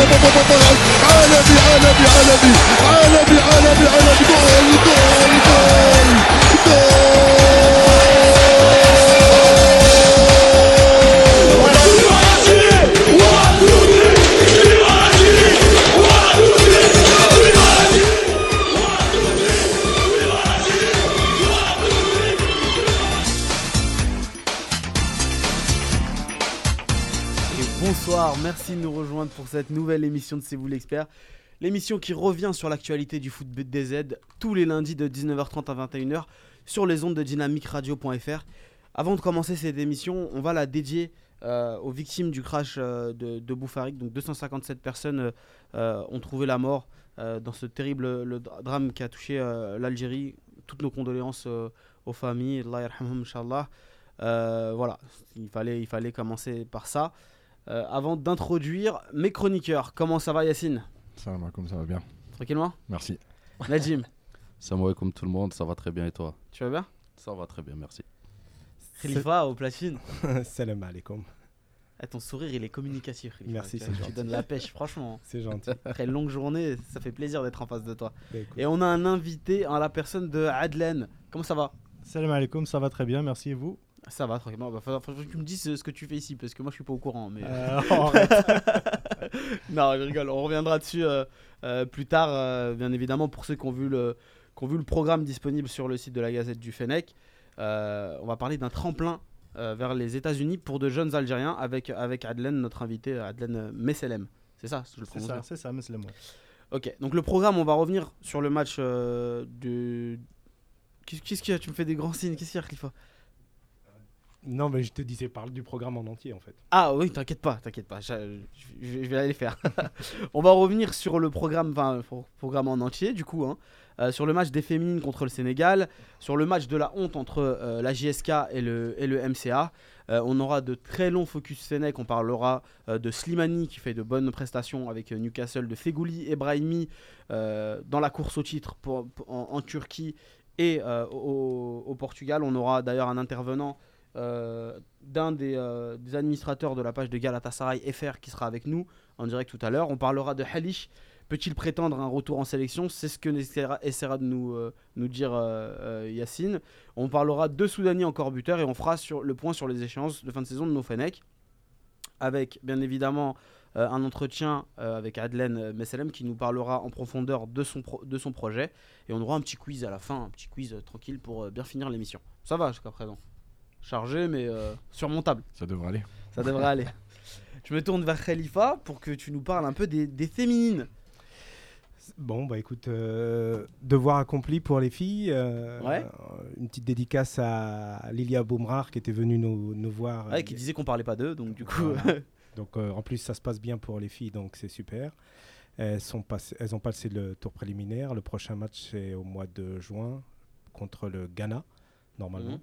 عالمي عالمي عالمي عالمي عالمي عالمي جول جول جول Et pour cette nouvelle émission de C'est vous l'expert. L'émission qui revient sur l'actualité du foot DZ tous les lundis de 19h30 à 21h sur les ondes de dynamicradio.fr. Avant de commencer cette émission, on va la dédier euh, aux victimes du crash euh, de, de Boufarik. Donc 257 personnes euh, ont trouvé la mort dans ce terrible le dra- drame qui a touché l'Algérie. Toutes nos condoléances aux familles. Allah yarhamhum, Inch'Allah. Voilà, il fallait, il fallait commencer par ça. Euh, avant d'introduire mes chroniqueurs, comment ça va Yacine? Salam alaikum, ça va bien. Tranquillement? Merci. Najim, Salam alaikum tout le monde, ça va très bien et toi? Tu vas bien? Ça va très bien, merci. Khalifa au platine. Salam alaikum. Ah, ton sourire il est communicatif. Khalifa. Merci, Tu- c'est Tu gentil. donnes la pêche, franchement. C'est gentil. Après une longue journée, ça fait plaisir d'être en face de toi. Bah, Et on a un invité en la personne de Adlen. Comment ça va? Salam alaikum, ça va très bien, merci et vous? Ça va tranquillement. Bah, faut, faut que tu me dises ce que tu fais ici parce que moi je suis pas au courant. Mais... Euh, arrête. non, je rigole. On reviendra dessus euh, euh, plus tard, euh, bien évidemment, pour ceux qui ont, vu le, qui ont vu le programme disponible sur le site de la Gazette du Fennec. Euh, on va parler d'un tremplin euh, vers les États-Unis pour de jeunes Algériens avec, avec Adlen, notre invité, Adlen Messelem. C'est ça, je le C'est prononce ça, c'est ça, c'est le mot. Ok, donc le programme, on va revenir sur le match euh, du. Qu'est-ce qu'il y a Tu me fais des grands signes. Qu'est-ce qu'il y a, Khalifa Non, mais je te disais, parle du programme en entier en fait. Ah oui, t'inquiète pas, t'inquiète pas, je, vais aller faire. On va revenir sur le programme, programme en entier, du coup, hein. Euh, sur le match des féminines contre le Sénégal, sur le match de la honte entre euh, la JSK et le, et le MCA. Euh, on aura de très longs focus Sénèque, on parlera de Slimani qui fait de bonnes prestations avec Newcastle, de Fegouli et Brahimi dans la course au titre en, Turquie et au, Portugal. On aura d'ailleurs un intervenant d'un des, euh, des administrateurs de la page de Galatasaray FR qui sera avec nous en direct tout à l'heure. On parlera de Halish. Peut-il prétendre un retour en sélection? C'est ce que essaiera, essaiera de nous, euh, dire euh, euh, Yacine. On parlera de Soudani encore buteur et on fera sur le point sur les échéances de fin de saison de nos Fennec. Avec bien évidemment euh, un entretien euh, avec Adlen euh, Messelem qui nous parlera en profondeur de son, de son projet. Et on aura un petit quiz à la fin, un petit quiz euh, tranquille pour euh, bien finir l'émission. Ça va jusqu'à présent? Chargé mais euh, surmontable. Ça devrait aller. Ça devrait aller. Je me tourne vers Khalifa pour que tu nous parles un peu des, des féminines. Bon, bah écoute, euh, devoir accompli pour les filles. euh, Ouais. Une petite dédicace à Lilia Boumrar qui était venue nous, nous voir. Ouais, qui disait qu'on parlait pas d'eux, donc du coup. Voilà. Donc euh, en plus, ça se passe bien pour les filles, donc c'est super. Elles, sont passées, elles ont passé le tour préliminaire. Le prochain match, c'est au mois de juin contre le Ghana, normalement. Mhm.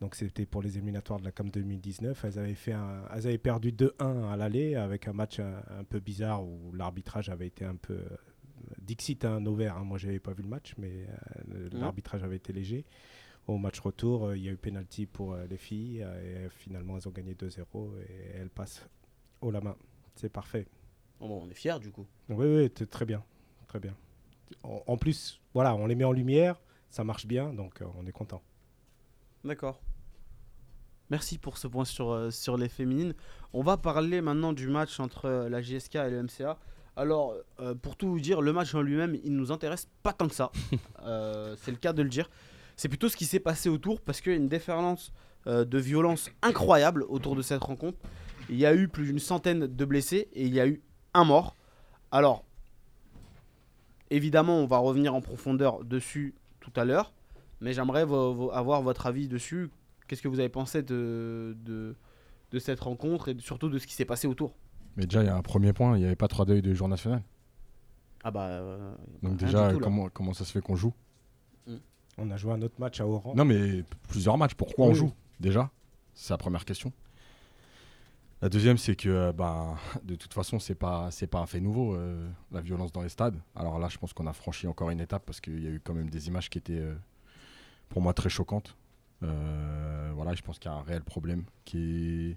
Donc c'était pour les éliminatoires de la CAM 2019. Elles avaient, fait un, elles avaient perdu 2-1 à l'aller avec un match un, un peu bizarre où l'arbitrage avait été un peu... euh, Dixit, un hein, vert. Moi, j'avais pas vu le match, mais euh, Mhm. l'arbitrage avait été léger. Au match retour, euh, il y a eu pénalty pour euh, les filles. euh, et euh, finalement, elles ont gagné 2-0 et elles passent haut la main. C'est parfait. Bon, on est fiers du coup. Oui, oui, très bien. Très bien. En, en plus, voilà, on les met en lumière, ça marche bien, donc euh, on est content. D'accord. Merci pour ce point sur, euh, sur les féminines. On va parler maintenant du match entre euh, la GSK et le MCA. Alors, euh, pour tout vous dire, le match en lui-même, il nous intéresse pas tant que ça. C'est le cas de le dire. C'est plutôt ce qui s'est passé autour parce qu'il y a une déferlance euh, de violence incroyable autour de cette rencontre. Il y a eu plus d'une centaine de blessés et il y a eu un mort. Alors, évidemment, on va revenir en profondeur dessus tout à l'heure, mais j'aimerais vo- vo- avoir votre avis dessus. Qu'est-ce que vous avez pensé de, de, de cette rencontre et surtout de ce qui s'est passé autour? Mais déjà, il y a un premier point, il n'y avait pas trois deuils de jour national. Ah bah. euh, Donc rien déjà, tout, comment, comment ça se fait qu'on joue? On a joué un autre match à Oran. Non, mais plusieurs matchs, pourquoi on joue? Déjà, c'est la première question. La deuxième, c'est que bah, de toute façon, c'est pas c'est pas un fait nouveau, euh, la violence dans les stades. Alors là, je pense qu'on a franchi encore une étape parce qu'il y a eu quand même des images qui étaient, euh, pour moi, très choquantes. Euh, voilà, je pense qu'il y a un réel problème qui est...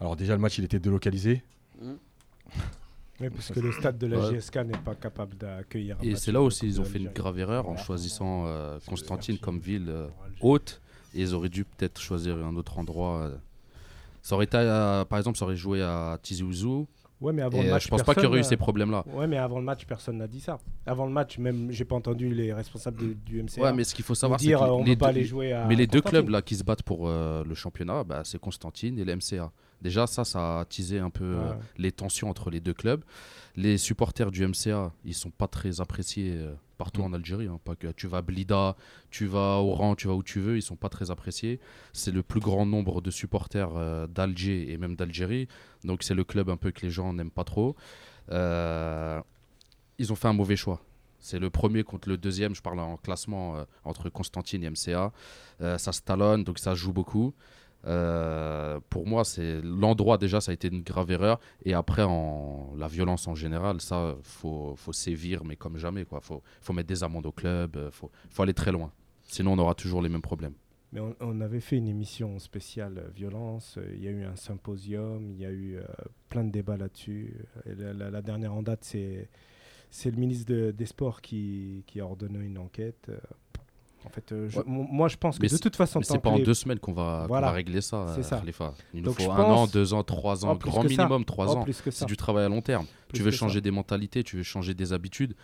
Alors déjà, le match, il était délocalisé. Mhm. Oui, parce que le stade de la Ouais. GSK n'est pas capable d'accueillir un Et c'est là aussi ils ont fait une grave erreur en choisissant euh, Constantine comme ville euh, haute. Et ils auraient dû peut-être choisir un autre endroit. euh. Ça aurait été, à- par exemple, ça aurait joué à Tizi Ouzou. Ouais, mais avant Et le euh, match, je pense pas qu'il y aurait eu ces problèmes-là. Ouais, mais avant le match, personne n'a dit ça. Avant le match, même, j'ai pas entendu les responsables de- du MCA Ouais, mais ce qu'il faut savoir, c'est que euh, les peut pas deux- aller jouer à Mais les deux clubs là qui se battent pour euh, le championnat, bah, c'est Constantine et le MCA. Déjà, ça, ça a teasé un peu euh, les tensions entre les deux clubs. Les supporters du MCA, ils sont pas très appréciés euh, partout Mm. en Algérie. hein. Pas que tu vas à Blida, tu vas au Oran, tu vas où tu veux, ils sont pas très appréciés. C'est le plus grand nombre de supporters euh, d'Alger et même d'Algérie. Donc c'est le club un peu que les gens n'aiment pas trop. Euh, ils ont fait un mauvais choix. C'est le premier contre le deuxième, je parle en classement euh, entre Constantine et MCA. Ça se talonne, donc ça joue beaucoup. Euh, pour moi, c'est l'endroit déjà, ça a été une grave erreur. Et après, la violence en général, ça, faut, faut sévir, mais comme jamais. Quoi. Faut, mettre des amendes au club, euh, faut, faut aller très loin. Sinon, on aura toujours les mêmes problèmes. Mais on, avait fait une émission spéciale euh, violence. Il y a eu un symposium, il y a eu plein de débats là-dessus. La, dernière en date, c'est le ministre de- des Sports qui, qui a ordonné une enquête. En fait, euh, je- Ouais. mo- moi, je pense que Mais de toute façon, Mais c'est pas en les- deux semaines qu'on va, régler ça, ça. Khalifa. Il nous Donc, faut un pense- an, deux ans, trois ans, Oh, grand ça. minimum trois Oh, ans. C'est du travail à long terme. Plus tu veux ça. changer des mentalités, tu veux changer des habitudes.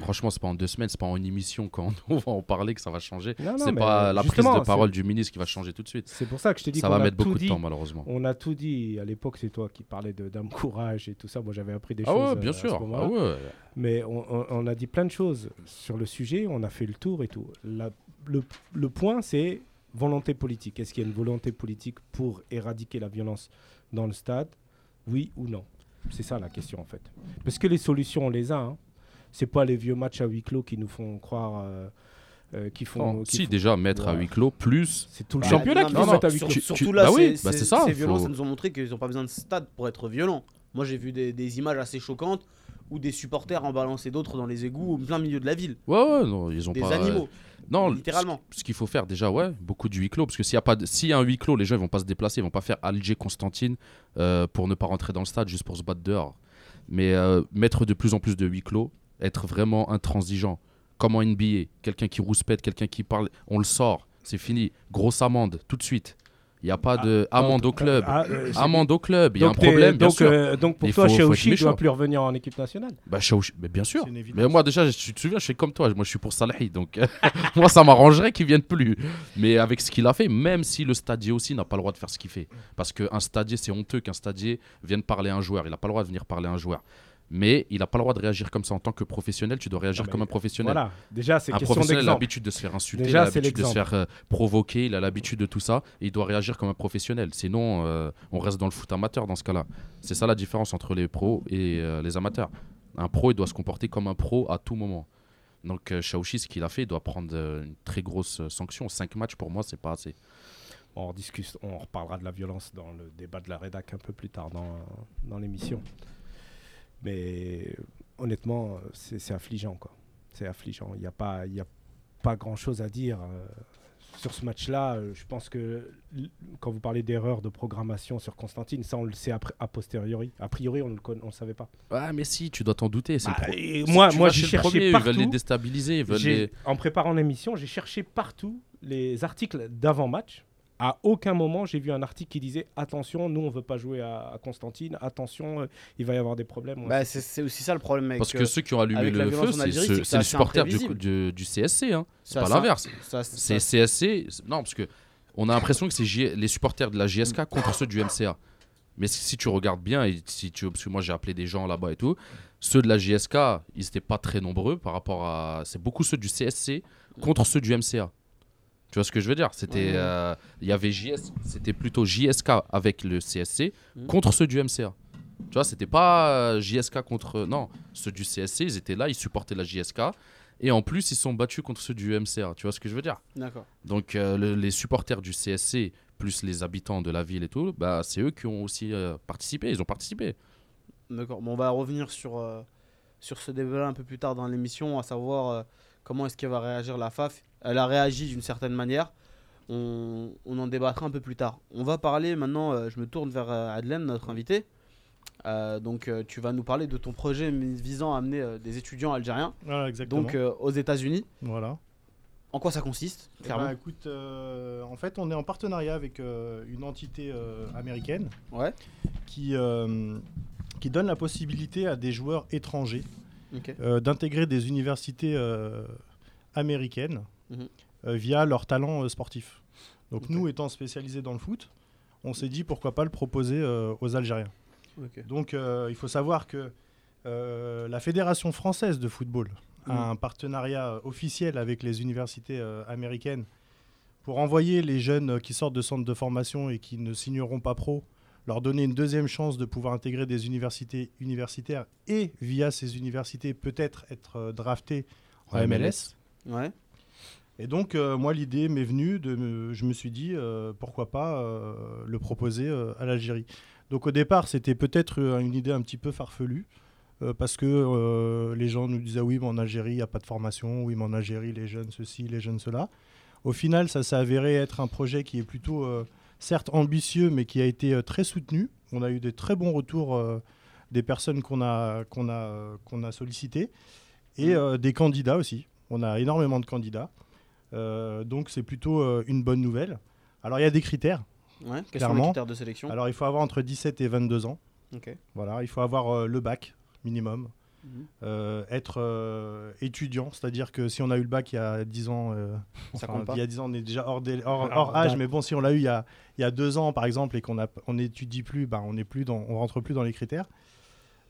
Franchement, c'est pas en deux semaines, c'est pas en une émission quand on va en parler que ça va changer. C'est pas la prise de parole du ministre qui va changer tout de suite. C'est pour ça que je t'ai dit Ça va mettre beaucoup dit. de temps, malheureusement. On a tout dit. À l'époque, c'est toi qui parlais de Dame Courage et tout ça. Moi, j'avais appris des Ah choses. ouais, euh, bien à ce sûr. Ah ouais. Mais on, on- on a dit plein de choses sur le sujet, on a fait le tour et tout. La- le, le point, c'est volonté politique. Est-ce qu'il y a une volonté politique pour éradiquer la violence dans le stade? Oui ou non? C'est ça la question en fait. Parce que les solutions, on les a. Hein. C'est pas les vieux matchs à huis clos qui nous font croire. euh, euh, qui font, qui si, font- déjà, mettre à huis clôt, plus. C'est tout le Bah, championnat qui mettre à huis clos. Surtout tu- là, bah oui, c'est- bah c'est- ça, ces violences, faut- ça nous ont montré qu'ils n'ont pas besoin de stade pour être violents. Moi, j'ai vu des, des images assez choquantes où des supporters en balançaient d'autres dans les égouts au plein milieu de la ville. Ouais, ouais, non, ils ont Des pas. animaux, Non, littéralement. Ce, ce qu'il faut faire déjà, ouais, beaucoup de huis clos. Parce que s'il y a pas, de- s'il y a un huis clos, les gens ils vont pas se déplacer, ils vont pas faire Alger Constantine euh, pour ne pas rentrer dans le stade juste pour se battre dehors. Mais euh, mettre de plus en plus de huis clos, être vraiment intransigeant, comme en NBA, quelqu'un qui rouspète, quelqu'un qui parle, on le sort, c'est fini, grosse amende tout de suite. Il n'y a pas de amende au club, Ah, euh, c'est- amende au club. Il y a un donc problème, bien donc, sûr. euh, donc pour Il toi, Cheouchi ne doit plus revenir en équipe nationale? Bah, Chaouchi- mais bien sûr. Mais moi déjà, je, tu te souviens, je suis comme toi. Moi, je suis pour Salahi, donc moi, ça m'arrangerait qu'il vienne plus. Mais avec ce qu'il a fait, même si le stadier aussi n'a pas le droit de faire ce qu'il fait, parce qu'un stadier, c'est honteux qu'un stadier vienne parler à un joueur. Il n'a pas le droit de venir parler à un joueur. Mais il n'a pas le droit de réagir comme ça en tant que professionnel. Tu dois réagir comme un professionnel. Voilà, déjà, c'est Un professionnel a l'habitude de se faire insulter, Déjà, il a c'est l'habitude de se faire euh, provoquer, il a l'habitude de tout ça, et il doit réagir comme un professionnel. Sinon, euh, on reste dans le foot amateur dans ce cas-là. C'est ça la différence entre les pros et euh, les amateurs. Un pro, il doit se comporter comme un pro à tout moment. Donc, Chaouchi, ce qu'il a fait, il doit prendre une très grosse sanction. 5 matchs, pour moi, c'est pas assez. On, rediscute, on reparlera de la violence dans le débat de la rédac un peu plus tard dans, dans l'émission. Mais honnêtement, c'est affligeant. quoi. C'est affligeant. Il n'y a, pas- y a pas grand-chose à dire. euh, sur ce match-là, je pense que quand vous parlez d'erreur de programmation sur Constantine, ça on le sait a posteriori. A priori, on ne le, le savait pas. Ouais, mais si, tu dois t'en douter. Bah, et moi, moi j'ai cherché premier, Ils partout. veulent les déstabiliser. Ils veulent J'ai- les... En préparant l'émission, j'ai cherché partout les articles d'avant-match. À aucun moment, j'ai vu un article qui disait attention, nous on veut pas jouer à, à Constantine, attention, euh, il va y avoir des problèmes. Bah, c'est aussi ça le problème avec. Parce euh, que ceux qui ont allumé le feu, en c'est les supporters du, imprévisible. du, du CSC. Hein. C'est pas l'inverse. C'est CSC. Non, parce que on a l'impression que c'est les supporters de la JSK contre ceux du MCA. Mais si si tu regardes bien, et si tu, parce que moi j'ai appelé des gens là-bas et tout, ceux de la JSK, ils n'étaient pas très nombreux par rapport à. C'est beaucoup ceux du CSC contre ceux du MCA. Tu vois ce que je veux dire? C'était, Ouais. euh, il y avait JS, c'était plutôt JSK avec le CSC Mhm. contre ceux du MCA. Tu vois, c'était pas euh, JSK contre. Non, ceux du CSC, ils étaient là, ils supportaient la JSK. Et en plus, ils sont battus contre ceux du MCA. Tu vois ce que je veux dire? D'accord. Donc, euh, le- les supporters du CSC, plus les habitants de la ville et tout, bah, c'est eux qui ont aussi euh, participé. Ils ont participé. D'accord. Bon, on va revenir sur, euh, sur ce débat un peu plus tard dans l'émission, à savoir euh, comment est-ce qu'elle va réagir la FAF. Elle a réagi d'une certaine manière. On, on en débattra un peu plus tard. On va parler maintenant, euh, je me tourne vers euh, Adelaine, notre invité. Euh, donc euh, tu vas nous parler de ton projet visant à amener euh, des étudiants algériens Voilà, exactement. donc euh, aux États-Unis. voilà. En quoi ça consiste Eh clairement ben, écoute, euh, en fait, on est en partenariat avec euh, une entité euh, américaine Ouais. qui, euh, qui donne la possibilité à des joueurs étrangers euh, d'intégrer des universités euh, américaines Euh, via leur talent euh, sportif. Donc nous, étant spécialisés dans le foot, on s'est dit pourquoi pas le proposer euh, aux Algériens. Donc euh, il faut savoir que euh, la Fédération française de football a un partenariat officiel avec les universités euh, américaines pour envoyer les jeunes qui sortent de centres de formation et qui ne signeront pas pro, leur donner une deuxième chance de pouvoir intégrer des universités universitaires et via ces universités peut-être être draftés en En MLS. Ouais. Et donc, euh, moi, l'idée m'est venue, de me- je me suis dit, euh, pourquoi pas euh, le proposer à l'Algérie. Donc, au départ, c'était peut-être une idée un petit peu farfelue, parce que les gens nous disaient, oui, mais en Algérie, il n'y a pas de formation, oui, mais en Algérie, les jeunes ceci, les jeunes cela. Au final, ça s'est avéré être un projet qui est plutôt, certes, ambitieux, mais qui a été très soutenu. On a eu des très bons retours des personnes qu'on a, qu'on a, qu'on a sollicitées, et euh, des candidats aussi. On a énormément de candidats. Euh, donc c'est plutôt euh, une bonne nouvelle. Alors il y a des critères. Ouais. Quels sont les critères de sélection? Alors il faut avoir entre 17 et 22 ans. Ok. Voilà, il faut avoir euh, le bac minimum. Mhm. Euh, être euh, étudiant, c'est-à-dire que si on a eu le bac il y a 10 ans, euh, Ça enfin, compte pas. il y a 10 ans on est déjà hors, délai- hors, Hors hors âge, mais bon si on l'a eu il y a, il y a deux ans par exemple et qu'on on n'étudie plus, ben, on n'est plus dans, on rentre plus dans les critères.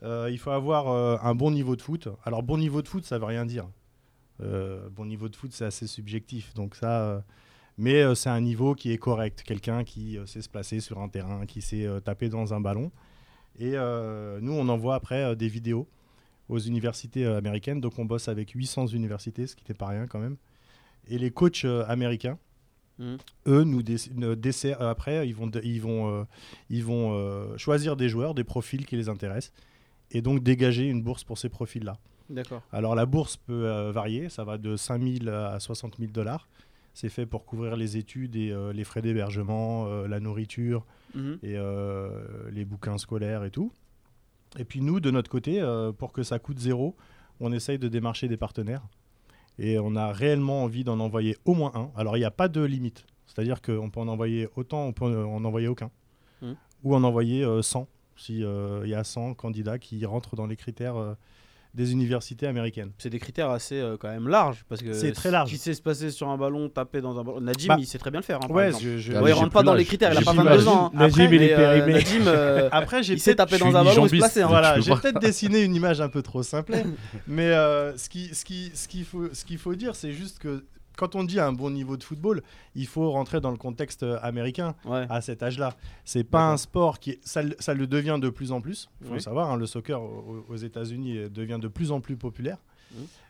Euh, il faut avoir euh, un bon niveau de foot. Alors bon niveau de foot, ça veut rien dire. Euh, bon niveau de foot, c'est assez subjectif. Donc ça, euh, mais euh, c'est un niveau qui est correct. Quelqu'un qui euh, sait se placer sur un terrain, qui sait euh, taper dans un ballon. Et nous, on envoie après des vidéos aux universités américaines. Donc on bosse avec 800 universités, ce qui n'était pas rien quand même. Et les coachs américains, Mhm. eux, nous euh, après, ils vont, ils vont, ils vont choisir des joueurs, des profils qui les intéressent, et donc dégager une bourse pour ces profils-là. D'accord. Alors la bourse peut euh, varier, ça va de 5 000 à 60 000 dollars. C'est fait pour couvrir les études et euh, les frais d'hébergement, euh, la nourriture Mhm. et les bouquins scolaires et tout. Et puis nous, de notre côté, pour que ça coûte zéro, on essaye de démarcher des partenaires. Et on a réellement envie d'en envoyer au moins un. Alors il n'y a pas de limite. C'est-à-dire qu'on peut en envoyer autant, on peut en envoyer aucun. Mhm. Ou en envoyer euh, 100, s'il y a 100 candidats qui rentrent dans les critères des universités américaines. C'est des critères assez euh, quand même larges parce que C'est très large. Qui sait se passer sur un ballon, taper dans un ballon. Nadim, Bah, il sait très bien le faire. hein, Ouais, je- je- Ah, Ouais, il rentre pas dans les critères, il a pas plus 22 l'âge. ans. hein. Nadim, Après, il est euh, périmé. Nadim, euh, Après, j'ai il sait peut-être taper je dans un ballon, il se placer. hein. Voilà, j'ai peut-être dessiné une image un peu trop simple, mais euh, ce qu'il ce qui, ce qu'il faut, ce qu'il faut dire, c'est juste que quand on dit un bon niveau de football, il faut rentrer dans le contexte euh, américain Ouais. à cet âge-là. C'est pas un sport qui, est- ça, le- ça le devient de plus en plus. Il faut Oui. le savoir, hein, le soccer au- aux États-Unis euh, devient de plus en plus populaire.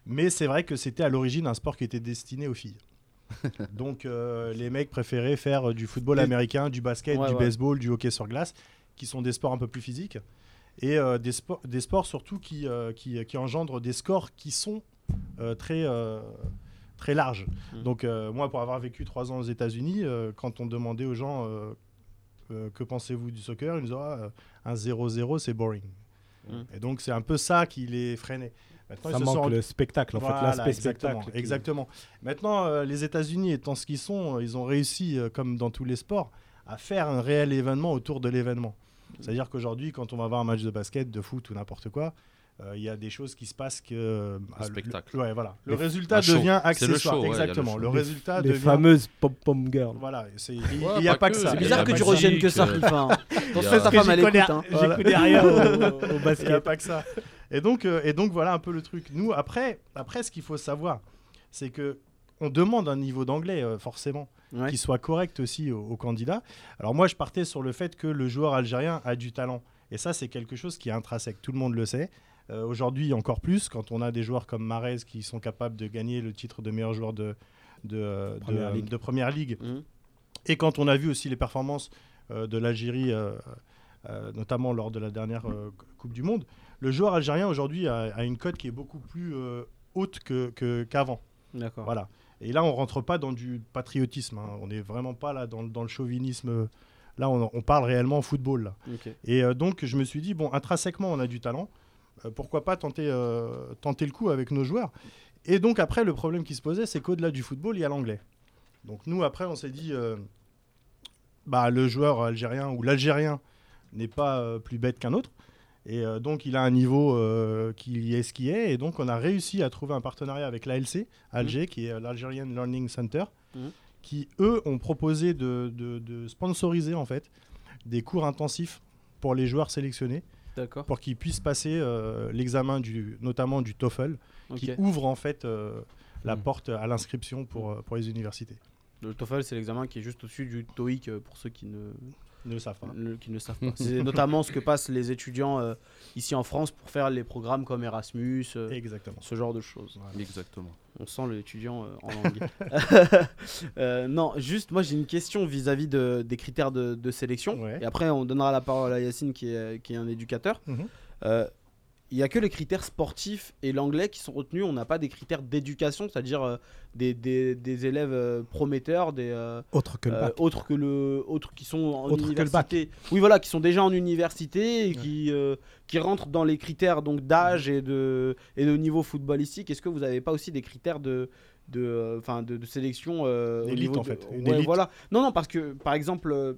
Mais c'est vrai que c'était à l'origine un sport qui était destiné aux filles. Donc euh, les mecs préféraient faire du football américain, du basket, Ouais, du ouais. baseball, du hockey sur glace, qui sont des sports un peu plus physiques, et euh, des, sports, des sports surtout qui, euh, qui, qui engendrent des scores qui sont très, très larges. Mhm. Donc euh, moi, pour avoir vécu trois ans aux États-Unis, euh, quand on demandait aux gens euh, euh, que pensez-vous du soccer, ils nous disaient Ah, un 0-0, c'est boring. Mhm. Et donc c'est un peu ça qui les freinait. Maintenant, Ça ils se sont manque le spectacle, en voilà, fait, l'aspect exactement, spectacle. qui- Exactement. Maintenant, euh, les États-Unis étant ce qu'ils sont, ils ont réussi, euh, comme dans tous les sports, à faire un réel événement autour de l'événement. C'est-à-dire qu'aujourd'hui, quand on va voir un match de basket, de foot ou n'importe quoi, euh, il y a des choses qui se passent que. euh, ah, le- spectacle. le- ouais, voilà. Le Les- résultat devient le accessoire. ouais, le exactement. le, Les- résultat Les devient. fameuses pom-pom girls. Voilà. Il Ouais, n'y a pas que que, ça. C'est bizarre que tu regènes que ça, euh, Khalifa. hein. Attention, il y a- ta femme, elle écoute. hein. connais rien au, au Il n'y a basket. pas que ça. Et donc, euh, et donc voilà un peu le truc. Nous, après, après ce qu'il faut savoir, c'est que on demande un niveau d'anglais, euh, forcément, Ouais. qui soit correct aussi aux, aux candidats. Alors moi, je partais sur le fait que le joueur algérien a du talent. Et ça, c'est quelque chose qui est intrinsèque. Tout le monde le sait. Euh, Aujourd'hui, encore plus, quand on a des joueurs comme Marez qui sont capables de gagner le titre de meilleur joueur de, de, euh, Première de- ligue. de première ligue. Mhm. Et quand on a vu aussi les performances euh, de l'Algérie, notamment lors de la dernière Coupe du Monde, le joueur algérien aujourd'hui a, a une cote qui est beaucoup plus haute que- que- qu'avant. D'accord. Voilà. Et là, on rentre pas dans du patriotisme. hein. On n'est vraiment pas là dans, le- dans le chauvinisme Là, on, on parle réellement football. Là. Et euh, donc, je me suis dit, bon, intrinsèquement, on a du talent. Euh, pourquoi pas tenter, euh, tenter le coup avec nos joueurs Et donc, après, le problème qui se posait, c'est qu'au-delà du football, il y a l'anglais. Donc, nous, après, on s'est dit, euh, bah, le joueur algérien ou l'Algérien n'est pas plus bête qu'un autre. Et euh, donc, il a un niveau euh, qui est ce qui est. Et donc, on a réussi à trouver un partenariat avec l'ALC, Alger, qui est l'Algerian Learning Center, Mhm. qui, eux, ont proposé de, de- de sponsoriser, en fait, des cours intensifs pour les joueurs sélectionnés. Pour qu'ils puissent passer euh, l'examen du, notamment du TOEFL, qui ouvre en fait euh, la Mm. porte à l'inscription pour, euh, pour les universités. Le TOEFL, c'est l'examen qui est juste au-dessus du TOEIC pour ceux qui ne, Ne le savent pas. le- qui ne savent pas. C'est notamment ce que passent les étudiants euh, ici en France pour faire les programmes comme Erasmus, euh, Exactement. ce genre de choses. Exactement. On sent l'étudiant euh, en langue. Euh, non, juste, moi j'ai une question vis-à-vis de- des critères de, de sélection. Ouais. Et après, on donnera la parole à Yacine qui est, qui est un éducateur. Mhm. Euh, Il n'y a que les critères sportifs et l'anglais qui sont retenus. On n'a pas des critères d'éducation, c'est-à-dire euh, des, des- des élèves euh, prometteurs, des, euh, Autre que le bac. autres que le autres qui sont en Autre que le bac. université. Oui, voilà, qui sont déjà en université et qui qui rentrent dans les critères donc d'âge et de et de niveau footballistique. Est-ce que vous n'avez pas aussi des critères de de enfin de, de sélection niveau en fait, une Ouais, élite. voilà. Non, non, parce que par exemple.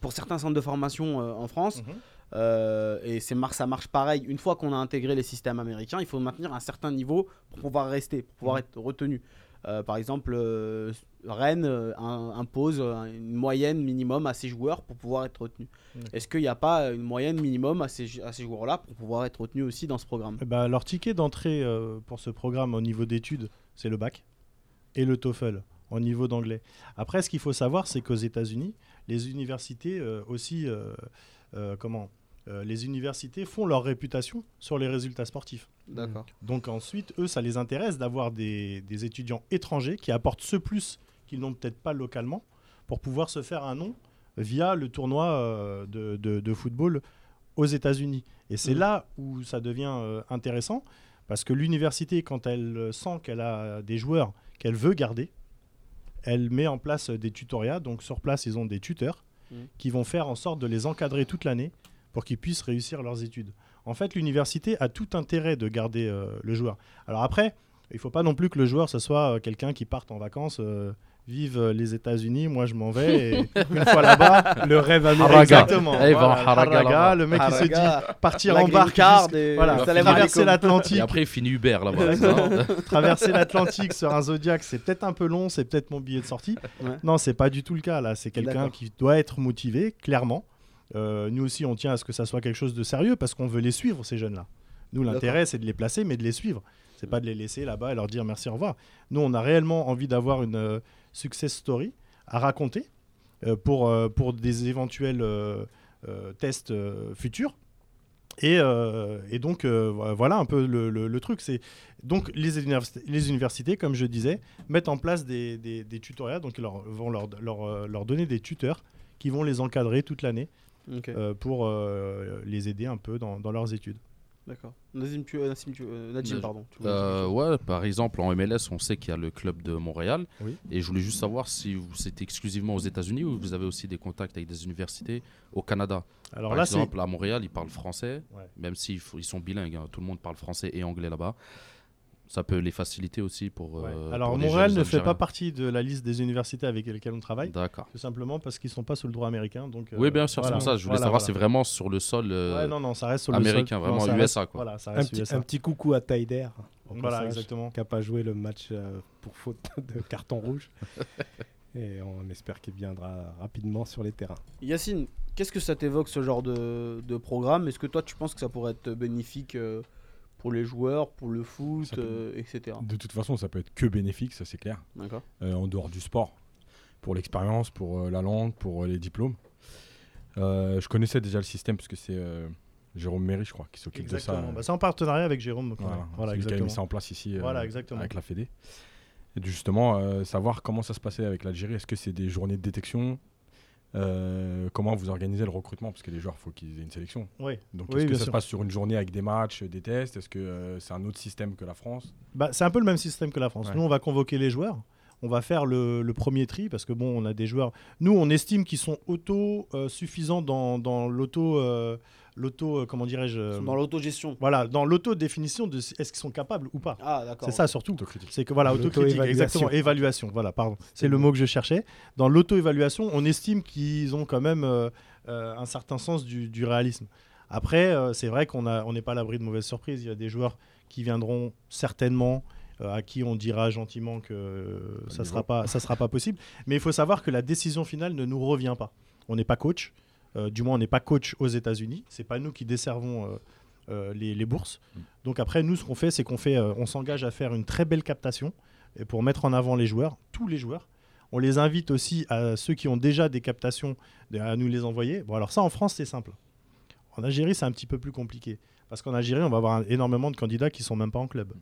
pour certains centres de formation en France, Mhm. Euh, et c'est mar- ça marche pareil, une fois qu'on a intégré les systèmes américains, il faut maintenir un certain niveau pour pouvoir rester, pour pouvoir Mhm. être retenu. Euh, par exemple, euh, Rennes euh, un- impose une moyenne minimum à ses joueurs pour pouvoir être retenu. Est-ce qu'il n'y a pas une moyenne minimum à ces, à ces joueurs-là pour pouvoir être retenu aussi dans ce programme? Eh ben, leur ticket d'entrée euh, pour ce programme au niveau d'études, c'est le bac et le TOEFL au niveau d'anglais. Après, ce qu'il faut savoir, c'est qu'aux États-Unis, les universités euh, aussi, euh, euh, comment euh, les universités font leur réputation sur les résultats sportifs. D'accord. Donc ensuite, eux, ça les intéresse d'avoir des, des étudiants étrangers qui apportent ce plus qu'ils n'ont peut-être pas localement pour pouvoir se faire un nom via le tournoi euh, de, de- de football aux États-Unis. Et c'est Mhm. là où ça devient euh, intéressant parce que l'université, quand elle sent qu'elle a des joueurs qu'elle veut garder, elle met en place des tutoriats. Donc sur place, ils ont des tuteurs Mhm. qui vont faire en sorte de les encadrer toute l'année pour qu'ils puissent réussir leurs études. En fait, l'université a tout intérêt de garder euh, le joueur. Alors après, il faut pas non plus que le joueur, ce soit euh, quelqu'un qui parte en vacances, euh, vive les États-Unis, moi je m'en vais, et une fois là-bas, Le rêve américain. Haraga. exactement. Eh, il va en Voilà, Haraga Haraga, le mec il se dit Haraga, partir en barque, voilà, traverser l'Atlantique, Et après, il finit Uber là-bas. ça traverser l'Atlantique sur un Zodiac, c'est peut-être un peu long, c'est peut-être mon billet de sortie. Ouais. Non, c'est pas du tout le cas là. C'est quelqu'un qui doit être motivé, clairement. Euh, nous aussi, on tient à ce que ça soit quelque chose de sérieux parce qu'on veut les suivre ces jeunes-là. Nous, l'intérêt, c'est de les placer, mais de les suivre. C'est pas de les laisser là-bas et leur dire merci, au revoir. Nous, on a réellement envie d'avoir une euh, success story à raconter euh, pour, pour des éventuels tests futurs. Et, et donc, vo- voilà un peu le, le- le truc. C'est donc les universités, les universités, comme je disais, mettent en place des, des, des tutoriels. Donc, ils leur, vont leur, leur, leur donner des tuteurs qui vont les encadrer toute l'année Euh, pour euh, les aider un peu dans, dans leurs études. d'accord. Nazim, tu, euh, Nassim, tu- euh, Najim, Naj- pardon. tu Euh, ouais, par exemple, en MLS, on sait qu'il y a le club de Montréal. Oui. Et je voulais juste savoir si c'était exclusivement aux États-Unis ou vous avez aussi des contacts avec des universités au Canada. Alors par là, c'est exemple, à Montréal, ils parlent français, Ouais. même s'ils ils sont bilingues. hein. Tout le monde parle français et anglais là-bas. Ça peut les faciliter aussi pour. Ouais. euh, Alors pour Montréal ne fait pas partie de la liste des universités avec lesquelles on travaille, D'accord. tout simplement parce qu'ils sont pas sous le droit américain. Donc, euh, oui, bien sûr, voilà. c'est pour ça. Je voulais Voilà, savoir, voilà. c'est vraiment sur le sol euh, Ouais, non, non, ça reste sur le américain, sol. vraiment Non, ça USA. reste- quoi. Voilà, ça Un petit, USA. un petit coucou à Taider. Voilà, exactement. Qui n'a pas joué le match euh, pour faute de carton rouge. Et on espère qu'il viendra rapidement sur les terrains. Yacine, qu'est-ce que ça t'évoque ce genre de, de programme? Est-ce que toi tu penses que ça pourrait être bénéfique euh, pour les joueurs, pour le foot, peut- euh, etc. De toute façon, ça peut être que bénéfique, ça c'est clair. D'accord. euh, en dehors du sport, pour l'expérience, pour euh, la langue, pour euh, les diplômes. Euh, je connaissais déjà le système parce que c'est euh, Jérôme Méry, je crois, qui s'occupe de ça. Exactement. Bah, c'est en partenariat avec Jérôme. donc, voilà, Voilà, lui qui a mis exactement. ça en place ici euh, Voilà, exactement. avec la Fédé. Et justement, euh, savoir comment ça se passait avec l'Algérie. Est-ce que c'est des journées de détection Euh, Comment vous organisez le recrutement? Parce que les joueurs, il faut qu'ils aient une sélection. Oui. Donc, Oui, est-ce que ça sûr. se passe sur une journée avec des matchs, des tests? Est-ce que euh, c'est un autre système que la France? Bah, c'est un peu le même système que la France. Ouais. Nous, on va convoquer les joueurs. On va faire le, le premier tri parce que bon, on a des joueurs. Nous, on estime qu'ils sont auto-suffisants dans, dans l'auto. euh, l'auto, euh, comment dirais-je euh, Dans l'autogestion. Voilà, dans l'auto-définition de est-ce qu'ils sont capables ou pas. Ah, d'accord. C'est ça surtout. C'est que voilà, autocritique, L'auto-évaluation. exactement, évaluation, voilà, pardon. C'est le mot que je cherchais. Dans l'auto-évaluation, on estime qu'ils ont quand même euh, euh, un certain sens du, du réalisme. Après, euh, c'est vrai qu'on a- on n'est pas à l'abri de mauvaises surprises. Il y a des joueurs qui viendront certainement, euh, à qui on dira gentiment que euh, ça niveau. sera pas, ça sera pas possible. Mais il faut savoir que la décision finale ne nous revient pas. On n'est pas coach. Euh, du moins, on n'est pas coach aux États-Unis. C'est pas nous qui desservons euh, euh, les, les bourses. Mm. Donc après, nous, ce qu'on fait, c'est qu'on fait, euh, on s'engage à faire une très belle captation pour mettre en avant les joueurs, tous les joueurs. On les invite aussi à ceux qui ont déjà des captations à nous les envoyer. Bon, alors ça, en France, c'est simple. En Algérie, c'est un petit peu plus compliqué. Parce qu'en Algérie, on va avoir un- énormément de candidats qui sont même pas en club.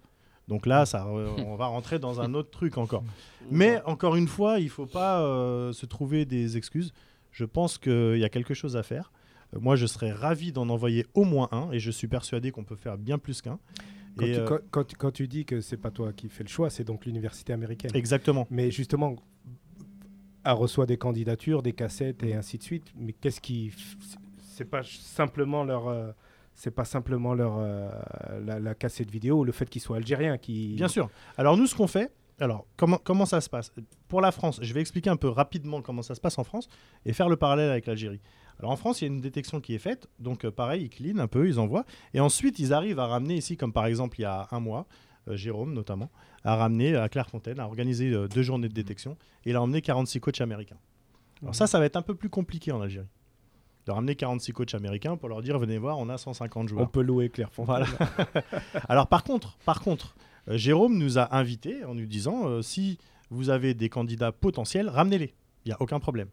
Donc là, ça, on va rentrer dans un autre truc encore. Mais encore une fois, il faut pas euh, se trouver des excuses. Je pense qu'il y a quelque chose à faire. Euh, moi, je serais ravi d'en envoyer au moins un, et je suis persuadé qu'on peut faire bien plus qu'un. Quand, tu, euh, quand- quand tu- quand tu dis que c'est pas toi qui fais le choix, c'est donc l'université américaine. Exactement. Mais justement, elle reçoit des candidatures, des cassettes et ainsi de suite. Mais qu'est-ce qui, c'est pas simplement leur, euh, c'est pas simplement leur euh, la, la cassette vidéo ou le fait qu'ils soient algériens qui. Bien sûr. Alors nous, ce qu'on fait, alors comment, comment ça se passe? Pour la France, je vais expliquer un peu rapidement comment ça se passe en France et faire le parallèle avec l'Algérie. Alors en France, il y a une détection qui est faite, donc euh, pareil, ils clean un peu, ils envoient, et ensuite ils arrivent à ramener ici, comme par exemple il y a un mois, euh, Jérôme notamment, a ramené à Clairefontaine, a organisé deux journées de détection, et il a emmené 46 coachs américains. Alors ça, ça va être un peu plus compliqué en Algérie. De ramener 46 coachs américains pour leur dire, venez voir, on a 150 joueurs. On peut louer Clairefontaine. Voilà. Alors par contre, par contre, euh, Jérôme nous a invités en nous disant euh, si vous avez des candidats potentiels, ramenez-les. Il n'y a aucun problème.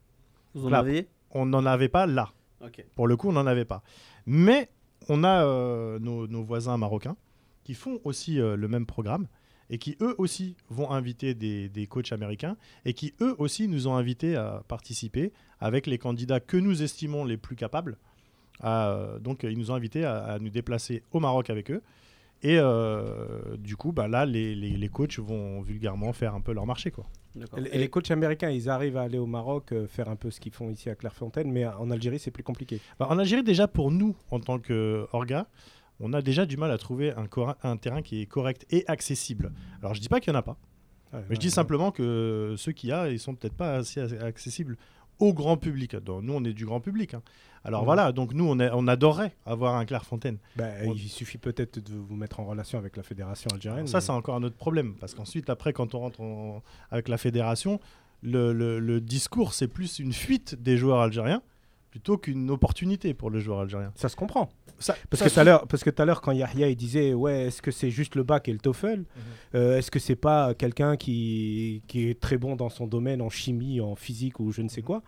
Vous en Là. avez? On n'en avait pas là. Pour le coup, on n'en avait pas. Mais on a euh, nos, nos voisins marocains qui font aussi euh, le même programme et qui eux aussi vont inviter des, des coachs américains et qui eux aussi nous ont invités à participer avec les candidats que nous estimons les plus capables. À, euh, donc ils nous ont invités à, à nous déplacer au Maroc avec eux. Et euh, du coup, bah, là, les, les- les coachs vont vulgairement faire un peu leur marché. Quoi. D'accord. Et les coachs américains, ils arrivent à aller au Maroc, euh, faire un peu ce qu'ils font ici à Clairefontaine, mais en Algérie, c'est plus compliqué. Bah, en Algérie, déjà pour nous, en tant qu'orga, on a déjà du mal à trouver un, terrain qui est correct et accessible. Alors je dis pas qu'il n'y en a pas, mais ouais, je dis ouais. simplement que ceux qu'il y a, ils sont peut-être pas assez accessibles au grand public. Donc, nous, on est du grand public. hein. Alors voilà, donc nous, on, est- on adorerait avoir un Clairefontaine. Bah, On- Il suffit peut-être de vous mettre en relation avec la fédération algérienne. Ça, mais- c'est encore un autre problème, parce qu'ensuite, après, quand on rentre en- avec la fédération, le, le- le discours, c'est plus une fuite des joueurs algériens plutôt qu'une opportunité pour le joueur algérien. Ça se comprend. Ça- Parce ça que se- tout à l'heure, parce que tout à l'heure, quand Yahya il disait, ouais, est-ce que c'est juste le bac et le TOEFL Euh, Est-ce que c'est pas quelqu'un qui, qui est très bon dans son domaine en chimie, en physique ou je ne sais quoi?